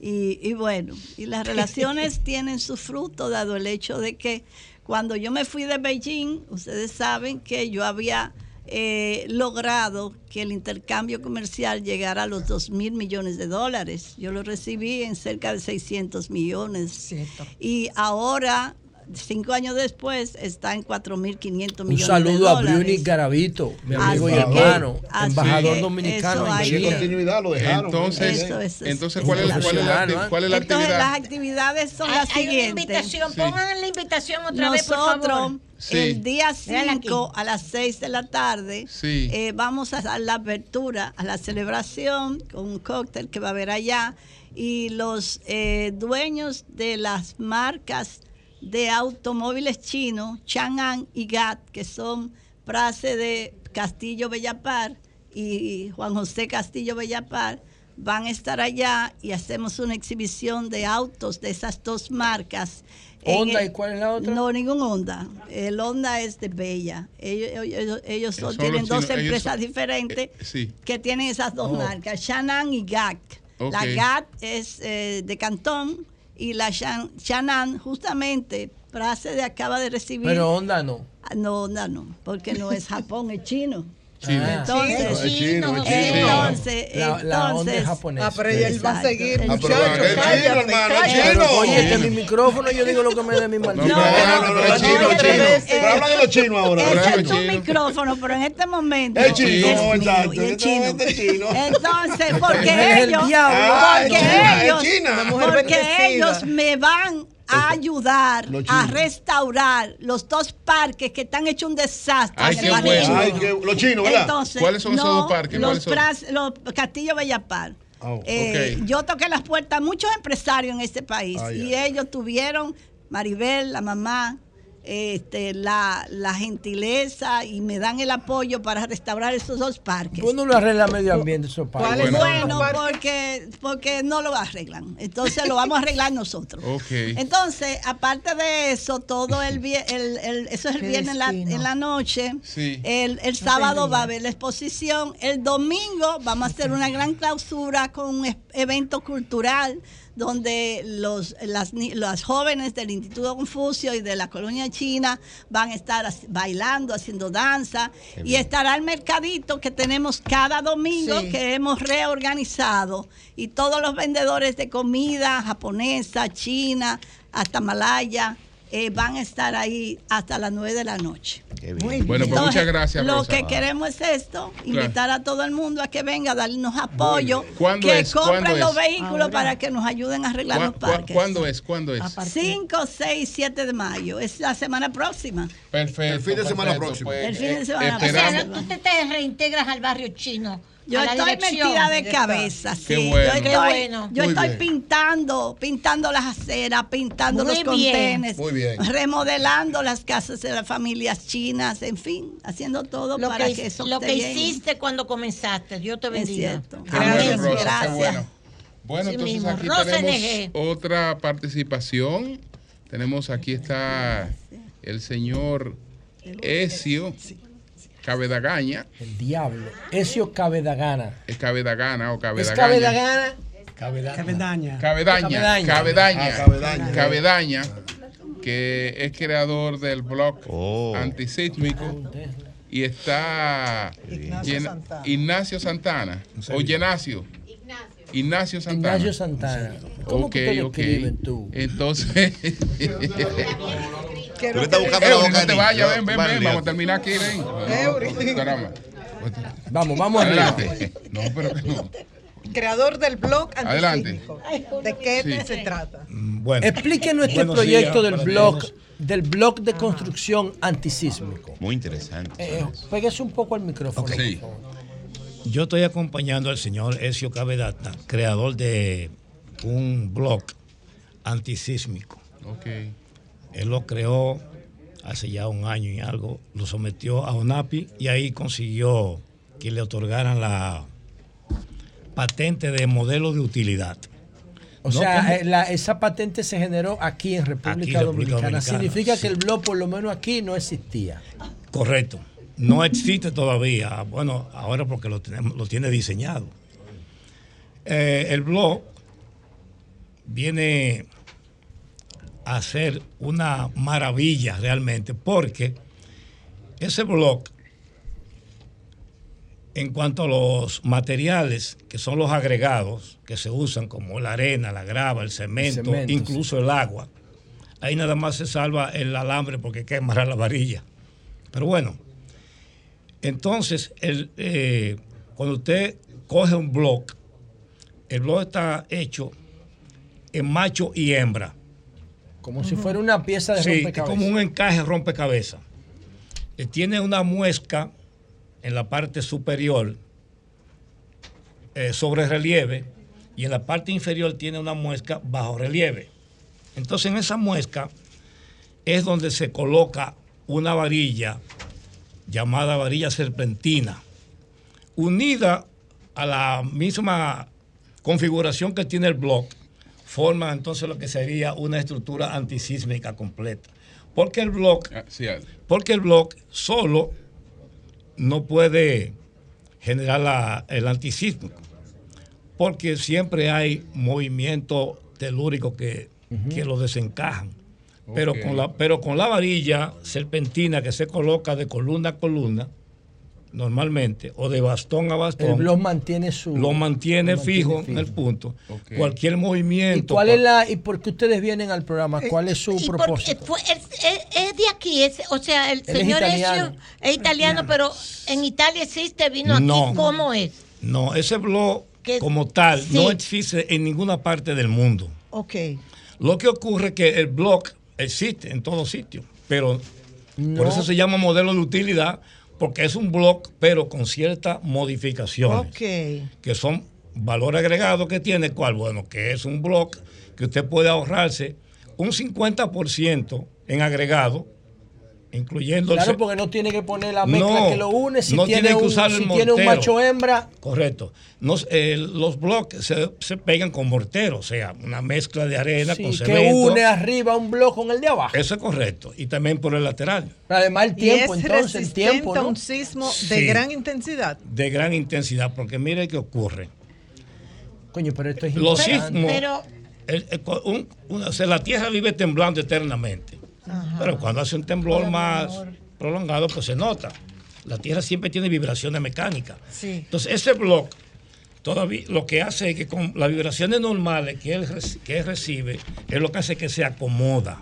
Y, y bueno, y las relaciones tienen su fruto, dado el hecho de que cuando yo me fui de Beijing, ustedes saben que yo había eh, logrado que el intercambio comercial llegara a los 2 mil millones de dólares. Yo lo recibí en cerca de 600 millones. Y ahora, cinco años después, está en 4.500 Un millones de saludo a. Bruni Garavito, mi amigo y Así hermano, embajador que dominicano eso en continuidad lo dejaron. Entonces, Eso entonces es ¿cuál, es, la- cuál, es la, cuál es la Entonces, actividad? las actividades son Hay- las hay una siguientes. invitación, Sí. pongan la invitación otra vez, por Nosotros, favor. Sí. el día Véala aquí. 5 a las 6 de la tarde, Sí. eh, vamos a dar la apertura a la celebración con un cóctel que va a haber allá. Y los eh, dueños de las marcas de automóviles chinos, Chang'an y GAT, que son Prace de Castillo Bellapar y Juan José Castillo Bellapar, van a estar allá y hacemos una exhibición de autos de esas dos marcas. Honda, el- ¿y cuál es la otra? No, ningún Honda. El Honda es de Bella. Ellos, ellos, ellos son- Son tienen dos chinos, ellos empresas son- diferentes Sí. que tienen esas dos Oh. marcas, Shannon y GAC. La. GAC es eh, de Cantón y la Shan- Shannon justamente Prace de acaba de recibir. Pero Honda no. Ah, No, Honda no, porque no es Japón, es chino. Chino. Ah. Entonces, Chino, es chino, es chino. entonces, La- la Honda es entonces- japonesa. Ah, pero ella él va a seguir, pero es chino, hermano, oye, este es mi micrófono, yo digo lo que me dé mi maldito. No, no, no, no, es chino, chino. Pero habla de los chinos ahora. Es tu micrófono, pero en este momento Es chino, mío, exacto, y es en este chino. Entonces, Es porque el ellos. Ah, porque ellos, porque ellos me van a ayudar a restaurar los dos parques que están hechos un desastre Ay, en qué el barrio bueno. Ay, los chinos, ¿verdad? Entonces, ¿Cuáles son esos dos parques? Los. Pras- los Castillo Bellapar. Oh, Eh. Yo toqué las puertas a muchos empresarios en este país Ay, y ay. ellos tuvieron, Maribel, la mamá, este, la, la gentileza y me dan el apoyo para restaurar esos dos parques. ¿Cuándo lo arregla medio ambiente esos ¿Cuál padres? es? Bueno, Bueno. porque, porque no lo arreglan. Entonces lo vamos a arreglar nosotros. Ok. Entonces, aparte de eso, todo el, el, el- eso es el Qué viernes en la, destino. en la noche. Sí. El, el sábado va a haber la exposición. El domingo vamos a hacer una gran clausura con un evento cultural donde los, las, las jóvenes del Instituto Confucio y de la colonia china van a estar bailando, haciendo danza Qué y bien. estará el mercadito que tenemos cada domingo Sí. que hemos reorganizado y todos los vendedores de comida japonesa, china, hasta malaya. Eh, van a estar ahí hasta las 9 de la noche. Bueno, pues Entonces, muchas gracias, Lo Rosa. que queremos es esto, invitar a todo el mundo a que venga a darnos apoyo, ¿Cuándo que es? compren ¿Cuándo los es? vehículos para que nos ayuden a arreglar los ¿Cuá- cuá- parques. ¿Cuándo es? ¿Cuándo es? 5, 6, 7 de mayo, es la semana próxima. Perfecto. El fin de semana perfecto, próximo. pues, El fin de eh, semana O sea, esperamos- no- tú te, te reintegras al barrio chino. Yo estoy dirección, metida de cabeza, sí. Qué Yo bueno. estoy, Qué bueno. yo estoy pintando, pintando las aceras, pintando Muy los bien. contenes, Muy bien. remodelando las casas de las familias chinas, en fin, haciendo todo Lo para que, que, eso lo que bien. hiciste cuando comenzaste, Dios te Es bendiga. cierto. Gracias, qué Gracias. bueno. Bueno, Sí entonces mismo. aquí Rosa tenemos NG. otra participación. Tenemos aquí está el señor Ezio Cabedagaña. El diablo. Ezio Cabedagana. Es Cabedagana o ¿Es Cabedagaña. Cabedagana? Cabedaña. Cabedaña, Cabedaña. Cabedaña, Ah, que es creador del blog Oh. antisísmico y está Ignacio Santana. Ignacio Santana o Ignacio. Ignacio Santana. Ignacio Santana. ¿Cómo Ok, que te lo ok. tú? Entonces. Que Tú le estás buscando la Eury, boca no te vayas, ven, ven, ven. Vamos a terminar aquí, ven. Eury. Caramba. Vamos, vamos arriba. Adelante. No, pero que no. Creador del blog Adelante. ¿De qué Sí. se trata? Bueno, Explíquenos este Buenos proyecto días del blog, del blog de construcción antisísmico. Muy interesante. Eh, pégase un poco al micrófono. Por favor. yo estoy acompañando al señor Ezio Cabedata, creador de un blog antisísmico. Ok. Él lo creó hace ya un año y algo, lo sometió a ONAPI y ahí consiguió que le otorgaran la patente de modelo de utilidad. O No sea, como- eh, la- esa patente se generó aquí en República, Aquí en República Dominicana. Dominicana, Significa sí. que el blog, por lo menos aquí, no existía. Correcto. No existe todavía. Bueno, ahora porque lo, tenemos, lo tiene diseñado. Eh, el blog viene a ser una maravilla realmente porque ese blog, en cuanto a los materiales que son los agregados que se usan como la arena, la grava, el cemento, cemento, incluso el agua, ahí nada más se salva el alambre porque quemará la varilla. Pero bueno, entonces el, eh, cuando usted coge un blog, el blog está hecho en macho y hembra. Como si fuera una pieza de Sí, es rompecabezas. como un encaje rompecabezas. Eh, Tiene una muesca en la parte superior eh, sobre relieve y en la parte inferior tiene una muesca bajo relieve. Entonces en esa muesca es donde se coloca una varilla llamada varilla serpentina, unida a la misma configuración que tiene el bloque, forma entonces lo que sería una estructura antisísmica completa. Porque el bloque, Ah, sí, Al. porque el bloque solo no puede generar la- el antisísmico, porque siempre hay movimientos telúricos que, que lo desencajan. Pero, con la, pero con la varilla serpentina que se coloca de columna a columna, normalmente, o de bastón a bastón, El blog mantiene su. lo mantiene, lo fijo, en el punto. Cualquier ¿Y movimiento. cuál es la y por qué ustedes vienen al programa? ¿Cuál es su Y porque propósito? fue- es, es- es de aquí, es, o sea, el Él es señor italiano. Ezio es italiano, pero en Italia existe, vino aquí, No. ¿cómo es? No, ese blog Que- como tal sí. no existe en ninguna parte del mundo. Ok. Lo que ocurre es que el blog existe en todos sitios, pero No. por eso se llama modelo de utilidad, porque es un blog, pero con ciertas modificaciones, Ok. que son valor agregado que tiene, ¿cuál? Bueno, que es un blog que usted puede ahorrarse un 50% en agregado, incluyendo Claro, porque no tiene que poner la mezcla No, que lo une. Si, no tiene, tiene que un, usar el si tiene un macho hembra, Correcto. Nos- eh, los bloques se, se pegan con mortero, o sea, una mezcla de arena sí, con que cemento. une arriba un blog con el de abajo. Eso es correcto. Y también por el lateral, Además, el Y tiempo, es entonces, el tiempo, ¿no? un sismo de Sí. gran intensidad. de gran intensidad, porque mire qué ocurre. Coño, pero esto es Los importante. sismos. Pero- el- el- un- una- o sea, la tierra vive temblando eternamente. Pero cuando hace un temblor más prolongado, pues se nota. La tierra siempre tiene vibraciones mecánicas. Sí. Entonces, ese blog todavía lo que hace es que con las vibraciones normales que él, que él recibe, es lo que hace que se acomoda.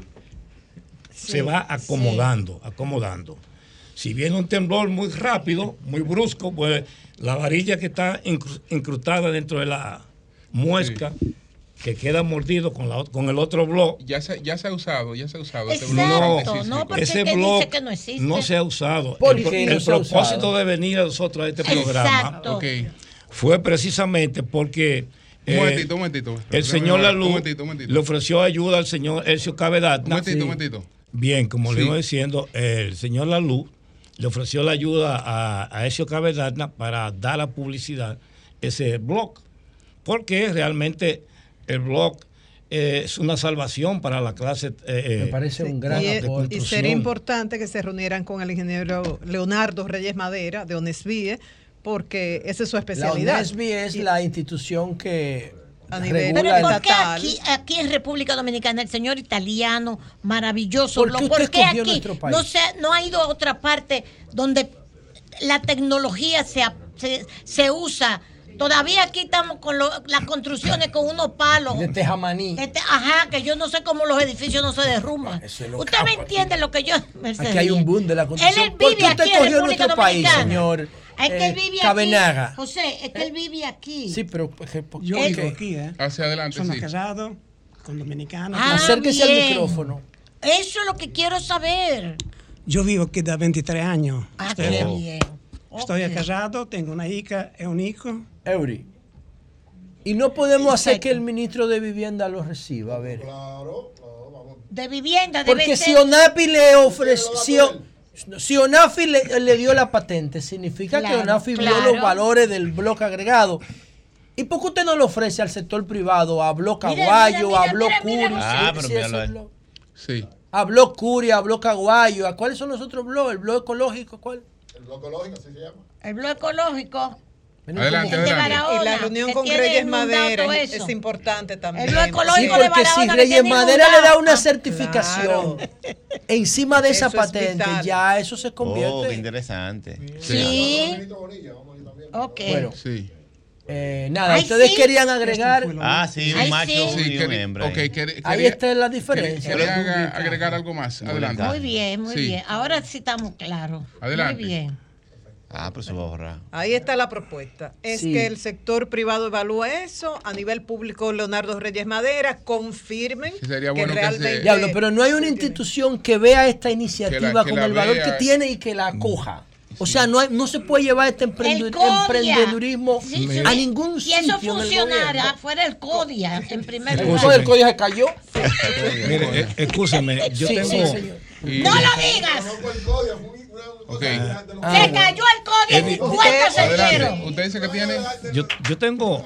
se va acomodando, acomodando. Si viene un temblor muy rápido, muy brusco, pues la varilla que está incru- incrustada dentro de la muesca, que queda mordido con, la, con el otro blog. Ya se, ya se ha usado, ya se ha usado. este No, bloque sísmico. ese que blog dice que no existe. no se ha usado. ¿Por el qué el no se ha propósito usado? de venir a nosotros a este programa Exacto. Fue precisamente porque Un eh, momentito, un momentito. el señor momentito. le ofreció ayuda al señor Elcio Cavedad. Un momentito, un momentito. Bien, como le iba diciendo, el señor Lalú le ofreció la ayuda a, a Ezio Cavedadna para dar a publicidad ese blog, porque realmente el blog eh, es una salvación para la clase. eh, Me parece un gran y, aporte. y sería importante que se reunieran con el ingeniero Leonardo Reyes Madera de Onesvie, porque esa es su La especialidad. ONESBI es la institución que A nivel Pero ¿por qué aquí, aquí en República Dominicana el señor italiano maravilloso? ¿Por qué ¿por qué aquí no se no ha ido a otra parte donde la tecnología se, se, se usa? Todavía aquí estamos con lo- las construcciones con unos palos. de Tejamaní. Este, ajá, que yo no sé cómo los edificios no se derrumban. Eso es lo Usted me entiende lo que yo. Aquí hay un boom de la construcción. Él ¿Por vive qué usted aquí en cogió República nuestro país, señor Es que eh, él vive Cabenaga? aquí. José, es que él vive aquí. Sí, pero... pues, Yo Él- vivo aquí, ¿eh? Hacia adelante, Somos sí. casados con dominicanos. Ah, Acérquese al micrófono. Eso es lo que quiero saber. Yo vivo aquí de 23 años. Ah, Estoy, qué bien. estoy Ok. casado, tengo una hija y un hijo. Eury. Y no podemos hacer que el ministro de Vivienda lo reciba, a ver. De vivienda debe Porque si ONAPI le ofreció, si, ONAFI le, le dio la patente, significa que Claro, ONAFI vio claro. los valores del bloque agregado. ¿Y por qué usted no lo ofrece al sector privado, a Bloque Aguayo, a Bloque Curi? Ah, sí, pero sí, blog. Sí. A Bloque Curi, a Bloque Aguayo. ¿A cuáles son los otros blogs? ¿El blog ecológico cuál? El bloque ecológico, así se llama. el blog ecológico. Adelante, El de adelante. Barahona, Y la reunión con Reyes Madera es, importante también. El Sí, ecológico de porque si Barahona que Reyes Madera le da una certificación encima de esa Eso patente, vital. ya eso se Oh, qué convierte. interesante. Sí. Ok. Bueno, Sí. eh, nada, Ay, ustedes sí. querían agregar. Ah, sí, un Ay, macho sí. Sí, y quería- hembra. ahí. está la diferencia. quería aga- agregar algo más. Adelante. Muy bien, muy Sí. bien. Ahora sí estamos claros. Adelante. Muy bien. Ah, pero se va a borrar. Ahí está la propuesta. Es Sí. que el sector privado evalúe eso, a nivel público Leonardo Reyes Madera confirmen Sí, sería que bueno que se- realmente... Diablo, pero no hay una institución que vea esta iniciativa Que la- que con el valor vea. que tiene y que la acoja. O sea, no, hay- no se puede llevar este CODIA. emprendedurismo Sí, sí. a ningún Si sitio. eso en el funcionara, gobierno. fuera el CODIA en primer lugar. Todo el código se cayó. Mire, eh, escúcheme, yo Sí, tengo. sí, señor. Y- ¡No lo digas! Ah, Se cayó el Adelante. dieron. ¿Usted dice que tiene? Yo, yo tengo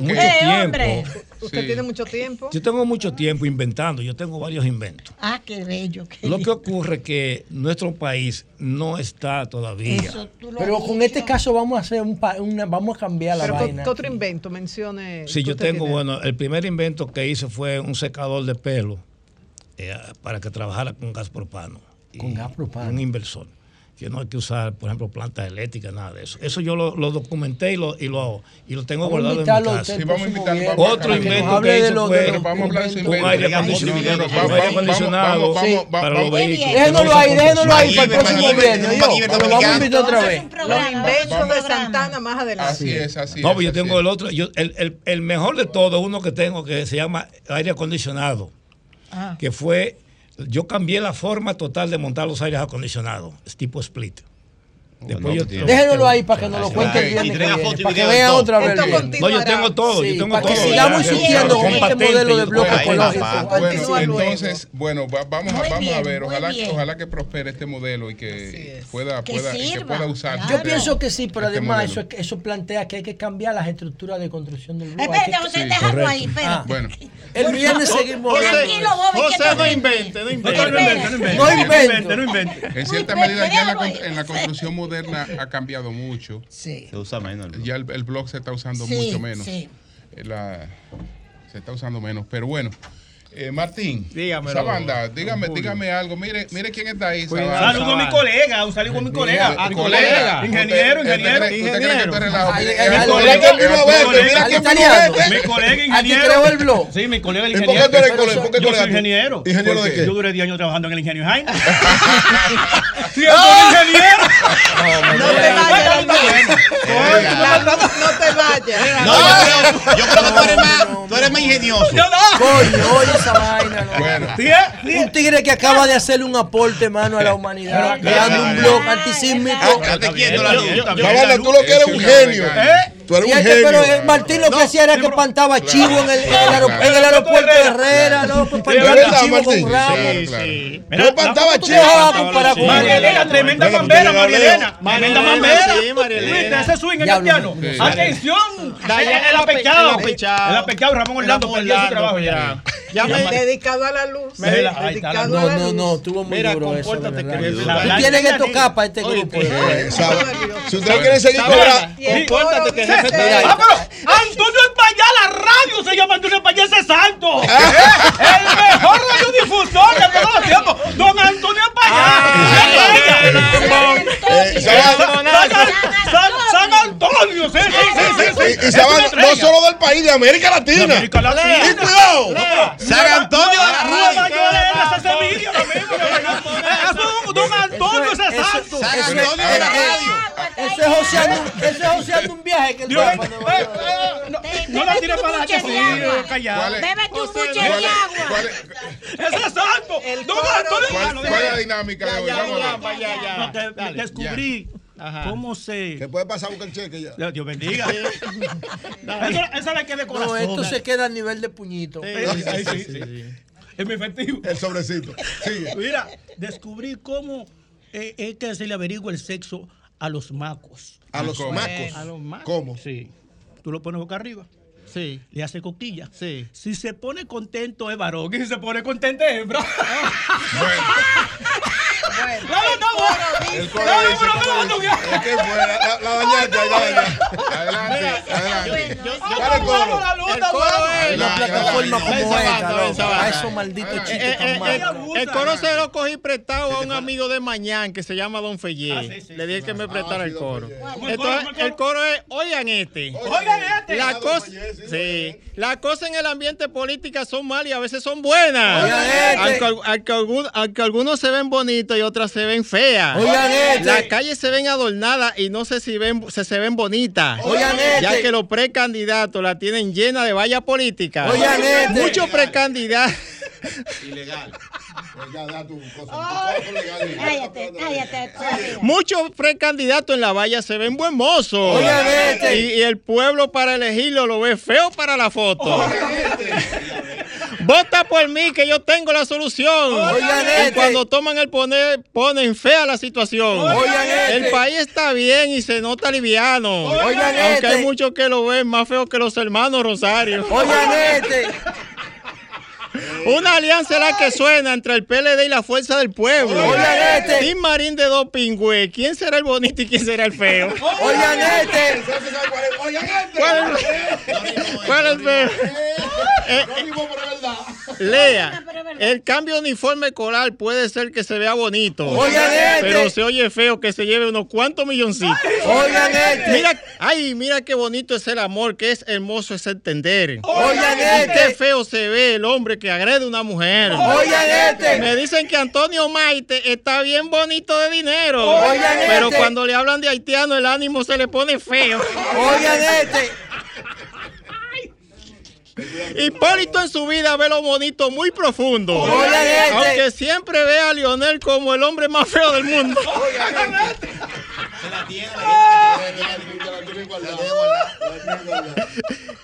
mucho Eh, hombre. tiempo. Usted Sí. tiene mucho tiempo. Yo tengo mucho tiempo inventando. Yo tengo varios inventos. Ah, qué bello. Qué Lo que ocurre es que nuestro país no está todavía. Pero con dicho. este caso vamos a hacer un pa- una, vamos a cambiar la Pero ¿qué, vaina. qué otro invento mencione? Sí, yo usted tengo, tiene? bueno, el primer invento que hice fue un secador de pelo eh, para que trabajara con gas propano. Con gas propano. Un inversor. Que no hay que usar, por ejemplo, plantas eléctricas, nada de eso. Eso yo lo, lo documenté y lo, y, lo, y lo tengo Vamos a guardado en mi casa. usted Sí, vamos a invitarlo Otro que invento que de hizo fue de Pero los vamos a hablar de su inventos. invento. un aire acondicionado, un aire para vamos- los vehículos. Déjenlo ahí, déjenlo ahí para el próximo Lo vamos a invitar otra vez. Los inventos de. Santana más adelante. Así es, así es. No, pues yo tengo el otro, yo, el, el, el mejor de todo, uno que tengo que se llama aire acondicionado, Ah. que fue, yo cambié la forma total de montar los aires acondicionados, es tipo split. Después yo- tiene- Déjenlo ahí para que nos lo cuente el viernes Y que para que vean todo. otra vez. No, yo tengo todo, Sí, yo tengo para que sigamos insistiendo con este patente, modelo de bloque ecológico. entonces, bueno, va- vamos, a, vamos a ver, ojalá, que prospere este modelo y que pueda, Que pueda, y que pueda usarse. Yo pienso que sí, pero este además eso, eso plantea que hay que cambiar las estructuras de construcción del bloque. José, sí, déjalo ahí, espérate. Ah, Bueno, el viernes seguimos José. Tranquilo, no invente, no invente. No invente, no invente. en cierta medida ya en la construcción moderna ha cambiado mucho. Sí. Se usa menos. el Ya el, el blog se está usando Sí, mucho menos. sí. eh, la- se está usando menos. Pero bueno. Eh, Martín, Dígamelo, Sabanda, dígame, dígame algo. Mire, mire quién está ahí. Saludo a mi colega, un saludo a mi colega. Mi colega. Ingeniero, ingeniero. ay, mi colega vino a colega- mira quién vino a. Mi colega Aquí ingeniero. creó el blog. Sí, mi colega ¿Y por qué ingeniero. tú eres colega? ¿Por qué Yo soy ingeniero. ¿Ingeniero ¿Por de qué? Yo duré 10 años trabajando en el ingenio Jaime. Sí, yo soy ingeniero. No te vayas, no, no, no te vayas. No, yo creo, yo creo que tú eres más, tú eres más ingenioso. Coño, esa vaina. ¿no? Bueno. Un tigre que acaba de hacerle un aporte, mano, a la humanidad, creando un blog antisísmico. Luz. Sabanda, tú lo que eres un genio. Tú eres un genio. pero eh, Martín lo que hacía era que espantaba chivo en el, aeropuerto de Herrera, ¿no? Espantaba chivo con. Tú espantabas ¿Tú chivo. María Elena, tremenda mambera, María. Elena. Tremenda mambera. Ese swing en piano. Atención. El apechado. el apechado. Ramón Orlando, perdió su trabajo ya. Ya. Me- Dedicado a la luz. Dedicado No, a la no, luz. no, estuvo muy Mira, duro eso. Tú tienes que tocar para este Oye, grupo. Eh, Sab- Si ustedes quieren seguir cobrando. compórtate que jefe Ah, Antonio Espallá, la radio se llama Antonio Espallá, ese santo. El mejor radiodifusor de todos los tiempos. Don Antonio. Eh, Sabanda, San, Antonio, sí, sí, sí, sí. sí. Y, Es una no solo del país, de América Latina. De América Latina. Y cuidado. San Antonio de la radio. Es es Don Antonio, ese santo. San Antonio de la eh, radio. Eso es joseando, eso es joseando un viaje que él Dios, va eh, eh, no, no la tires para allá, sí, callado. ¿Cuál es? Bebe tu buche de ¿Cuál es- agua. cuál es- Ese santo. Cuál- es la dinámica de hoy? Vamos ya. No, descubrí Ajá. cómo se. Que puede pasar el cheque ya. Dios bendiga. Esa, esa la que de No, corazón. esto se queda a nivel de puñito. Sí, sí. Es mi efectivo. El sobrecito. Sigue. Mira, descubrí cómo eh, es que se le averigua el sexo a los macos. A los macos. A los macos. ¿Cómo? Sí. Tú lo pones boca arriba. Sí. Le hace cosquilla. Sí. Si se pone contento es varón y si se pone contento es hembra. Bueno, No, no, El coro dice, no, ¿cómo no, Es que fue, la, la, la dañaste, la dañaste. Adelante, adelante. Yo, Ah, Dale el coro. la el coro es. Una plataforma como esta, a esos malditos Eh, chistes eh, tan eh, malos. el coro se lo cogí prestado a un amigo de Mañán que se llama Don Fellé. Ah, Le dije que me prestara sí, el coro. Fellé. ¿Cómo el coro, Entonces, el coro? es, oigan este. Oigan este. La Don cosa, sí, sí, la cosa en el ambiente político son malas y a veces son buenas. Este. Aunque, aunque algunos se ven bonitos y otras se ven feas. Oigan este. Las calles se ven adornadas y no sé si ven, se, se ven bonitas. Oigan Ya este. que los precandidatos la tienen llena de vallas políticas. Oigan este. Muchos precandidatos. Ilegal. Pues. Muchos precandidatos en la valla se ven buen mozos. Oigan este. Y, y el pueblo para elegirlo lo ve feo para la foto. Vota por mí que yo tengo la solución. Oigan y este. cuando toman el poner, ponen fea la situación. Oigan este. El país está bien y se nota liviano. Oigan Aunque este. hay muchos que lo ven más feo que los hermanos Rosario. Oigan este. Una alianza la que suena entre el PLD y la Fuerza del Pueblo. Oigan este. Tim Marín de dos pingües. ¿Quién será el bonito y quién será el feo? Oigan este. Oigan, este. ¿Cuál es, cuál es el feo? Eh, verdad. Lea, el cambio de uniforme escolar puede ser que se vea bonito. Oigan este. Pero se oye feo que se lleve unos cuantos milloncitos. Oigan este. Mira, ay, mira qué bonito es el amor, qué es hermoso es entender. Oigan Y este. qué feo se ve el hombre que agrede a una mujer. Oigan este. Me dicen que Antonio Maite está bien bonito de dinero. Oigan pero este. cuando le hablan de haitiano, el ánimo se le pone feo. Oigan este. Hipólito en su vida ve lo bonito muy profundo. Oigan este. Aunque siempre ve a Lionel como el hombre más feo del mundo.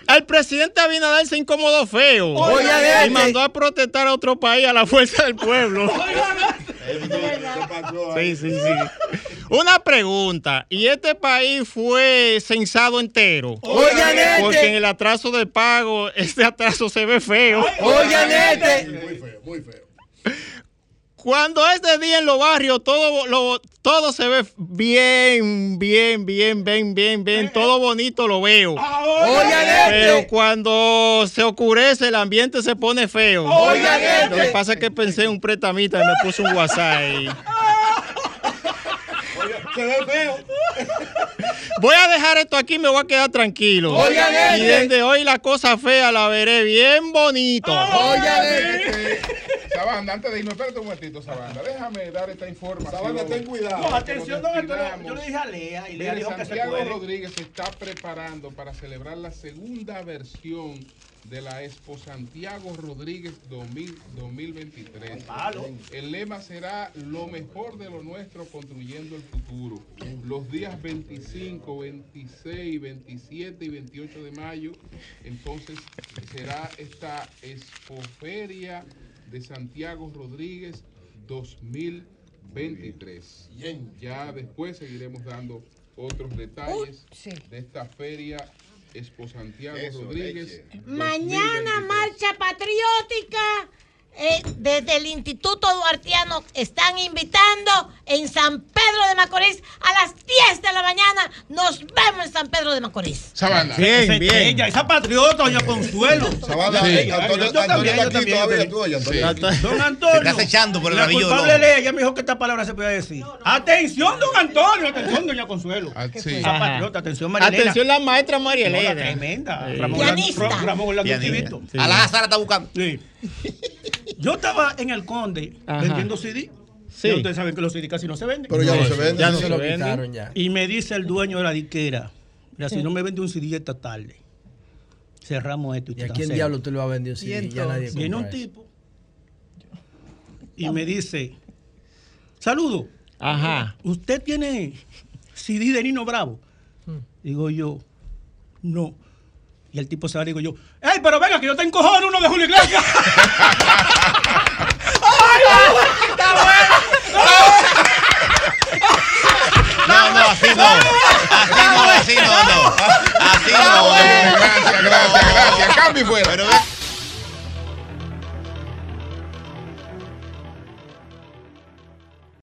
El presidente Abinader se incomodó feo Oigan y mandó a protestar a otro país a la fuerza del pueblo. Sí, sí, sí. Una pregunta. ¿Y este país fue censado entero? Oigan este. Porque en el atraso de pago, este atraso se ve feo. Oigan este. Muy feo, muy feo. Cuando es de día en los barrios, todo, lo, todo se ve bien, bien, bien, bien, bien, bien, todo bonito lo veo. Oigan Pero cuando se oscurece, el ambiente se pone feo. Oigan este. Lo que pasa es que pensé en un pretamita y me puso un WhatsApp ahí. Se ve feo. Voy a dejar esto aquí y me voy a quedar tranquilo. Oigan y desde hoy la cosa fea la veré bien bonito. Sabanda, antes de irnos, espérate un momentito, Sabanda. Déjame dar esta información. Sabanda, ten cuidado. No, atención, don Antonio. Yo le dije a Lea y Lea Mire, dijo que se Santiago puede. Rodríguez se está preparando para celebrar la segunda versión de la Expo Santiago Rodríguez 2000 2023. El lema será lo mejor de lo nuestro construyendo el futuro. Los días 25, 26, 27 y 28 de mayo, entonces será esta Expoferia de Santiago Rodríguez 2023. Ya después seguiremos dando otros detalles de esta feria Expo Santiago Eso, Rodríguez. Mañana 2023. marcha patriótica. Eh, desde el Instituto Duartiano están invitando en San Pedro de Macorís a las 10 de la mañana. Nos vemos en San Pedro de Macorís. Sabana. Esa- Ella, esa patriota, doña Consuelo. Sabana, Sí. Antonio- Yo también, Antonio yo también, tú, también. Antonio. Sí. Don Antonio. Te estás echando por el la culpable de ella me dijo que esta palabra se puede decir. Atención, don Antonio. Atención, doña Consuelo. sí. Esa Ajá. patriota. Atención, María Elena. Atención la maestra María No, la Elena. tremenda. Sí. Ramón Ramón. Sí. La Sara está buscando. Sí. Yo estaba en el Conde Ajá. vendiendo CD. Sí. Ustedes saben que los CD casi no se venden. Pero ya no se venden. Ya no sí. se lo quitaron ya. Y me dice el dueño de la disquera, mira, si no me vende un CD esta tarde, cerramos esto. ¿Y a quién diablo tú le vas a vender un CD? Ya nadie Viene un eso. tipo y me dice, saludo. Ajá. ¿Usted tiene CD de Nino Bravo? Digo yo, no. Y el tipo se va y digo yo, ¡Ey, pero venga, que yo te encojono uno de Julio Iglesias! No, no, así no. Así no, así no, no. Así no. Gracias, gracias, gracias. Cambio y fuera.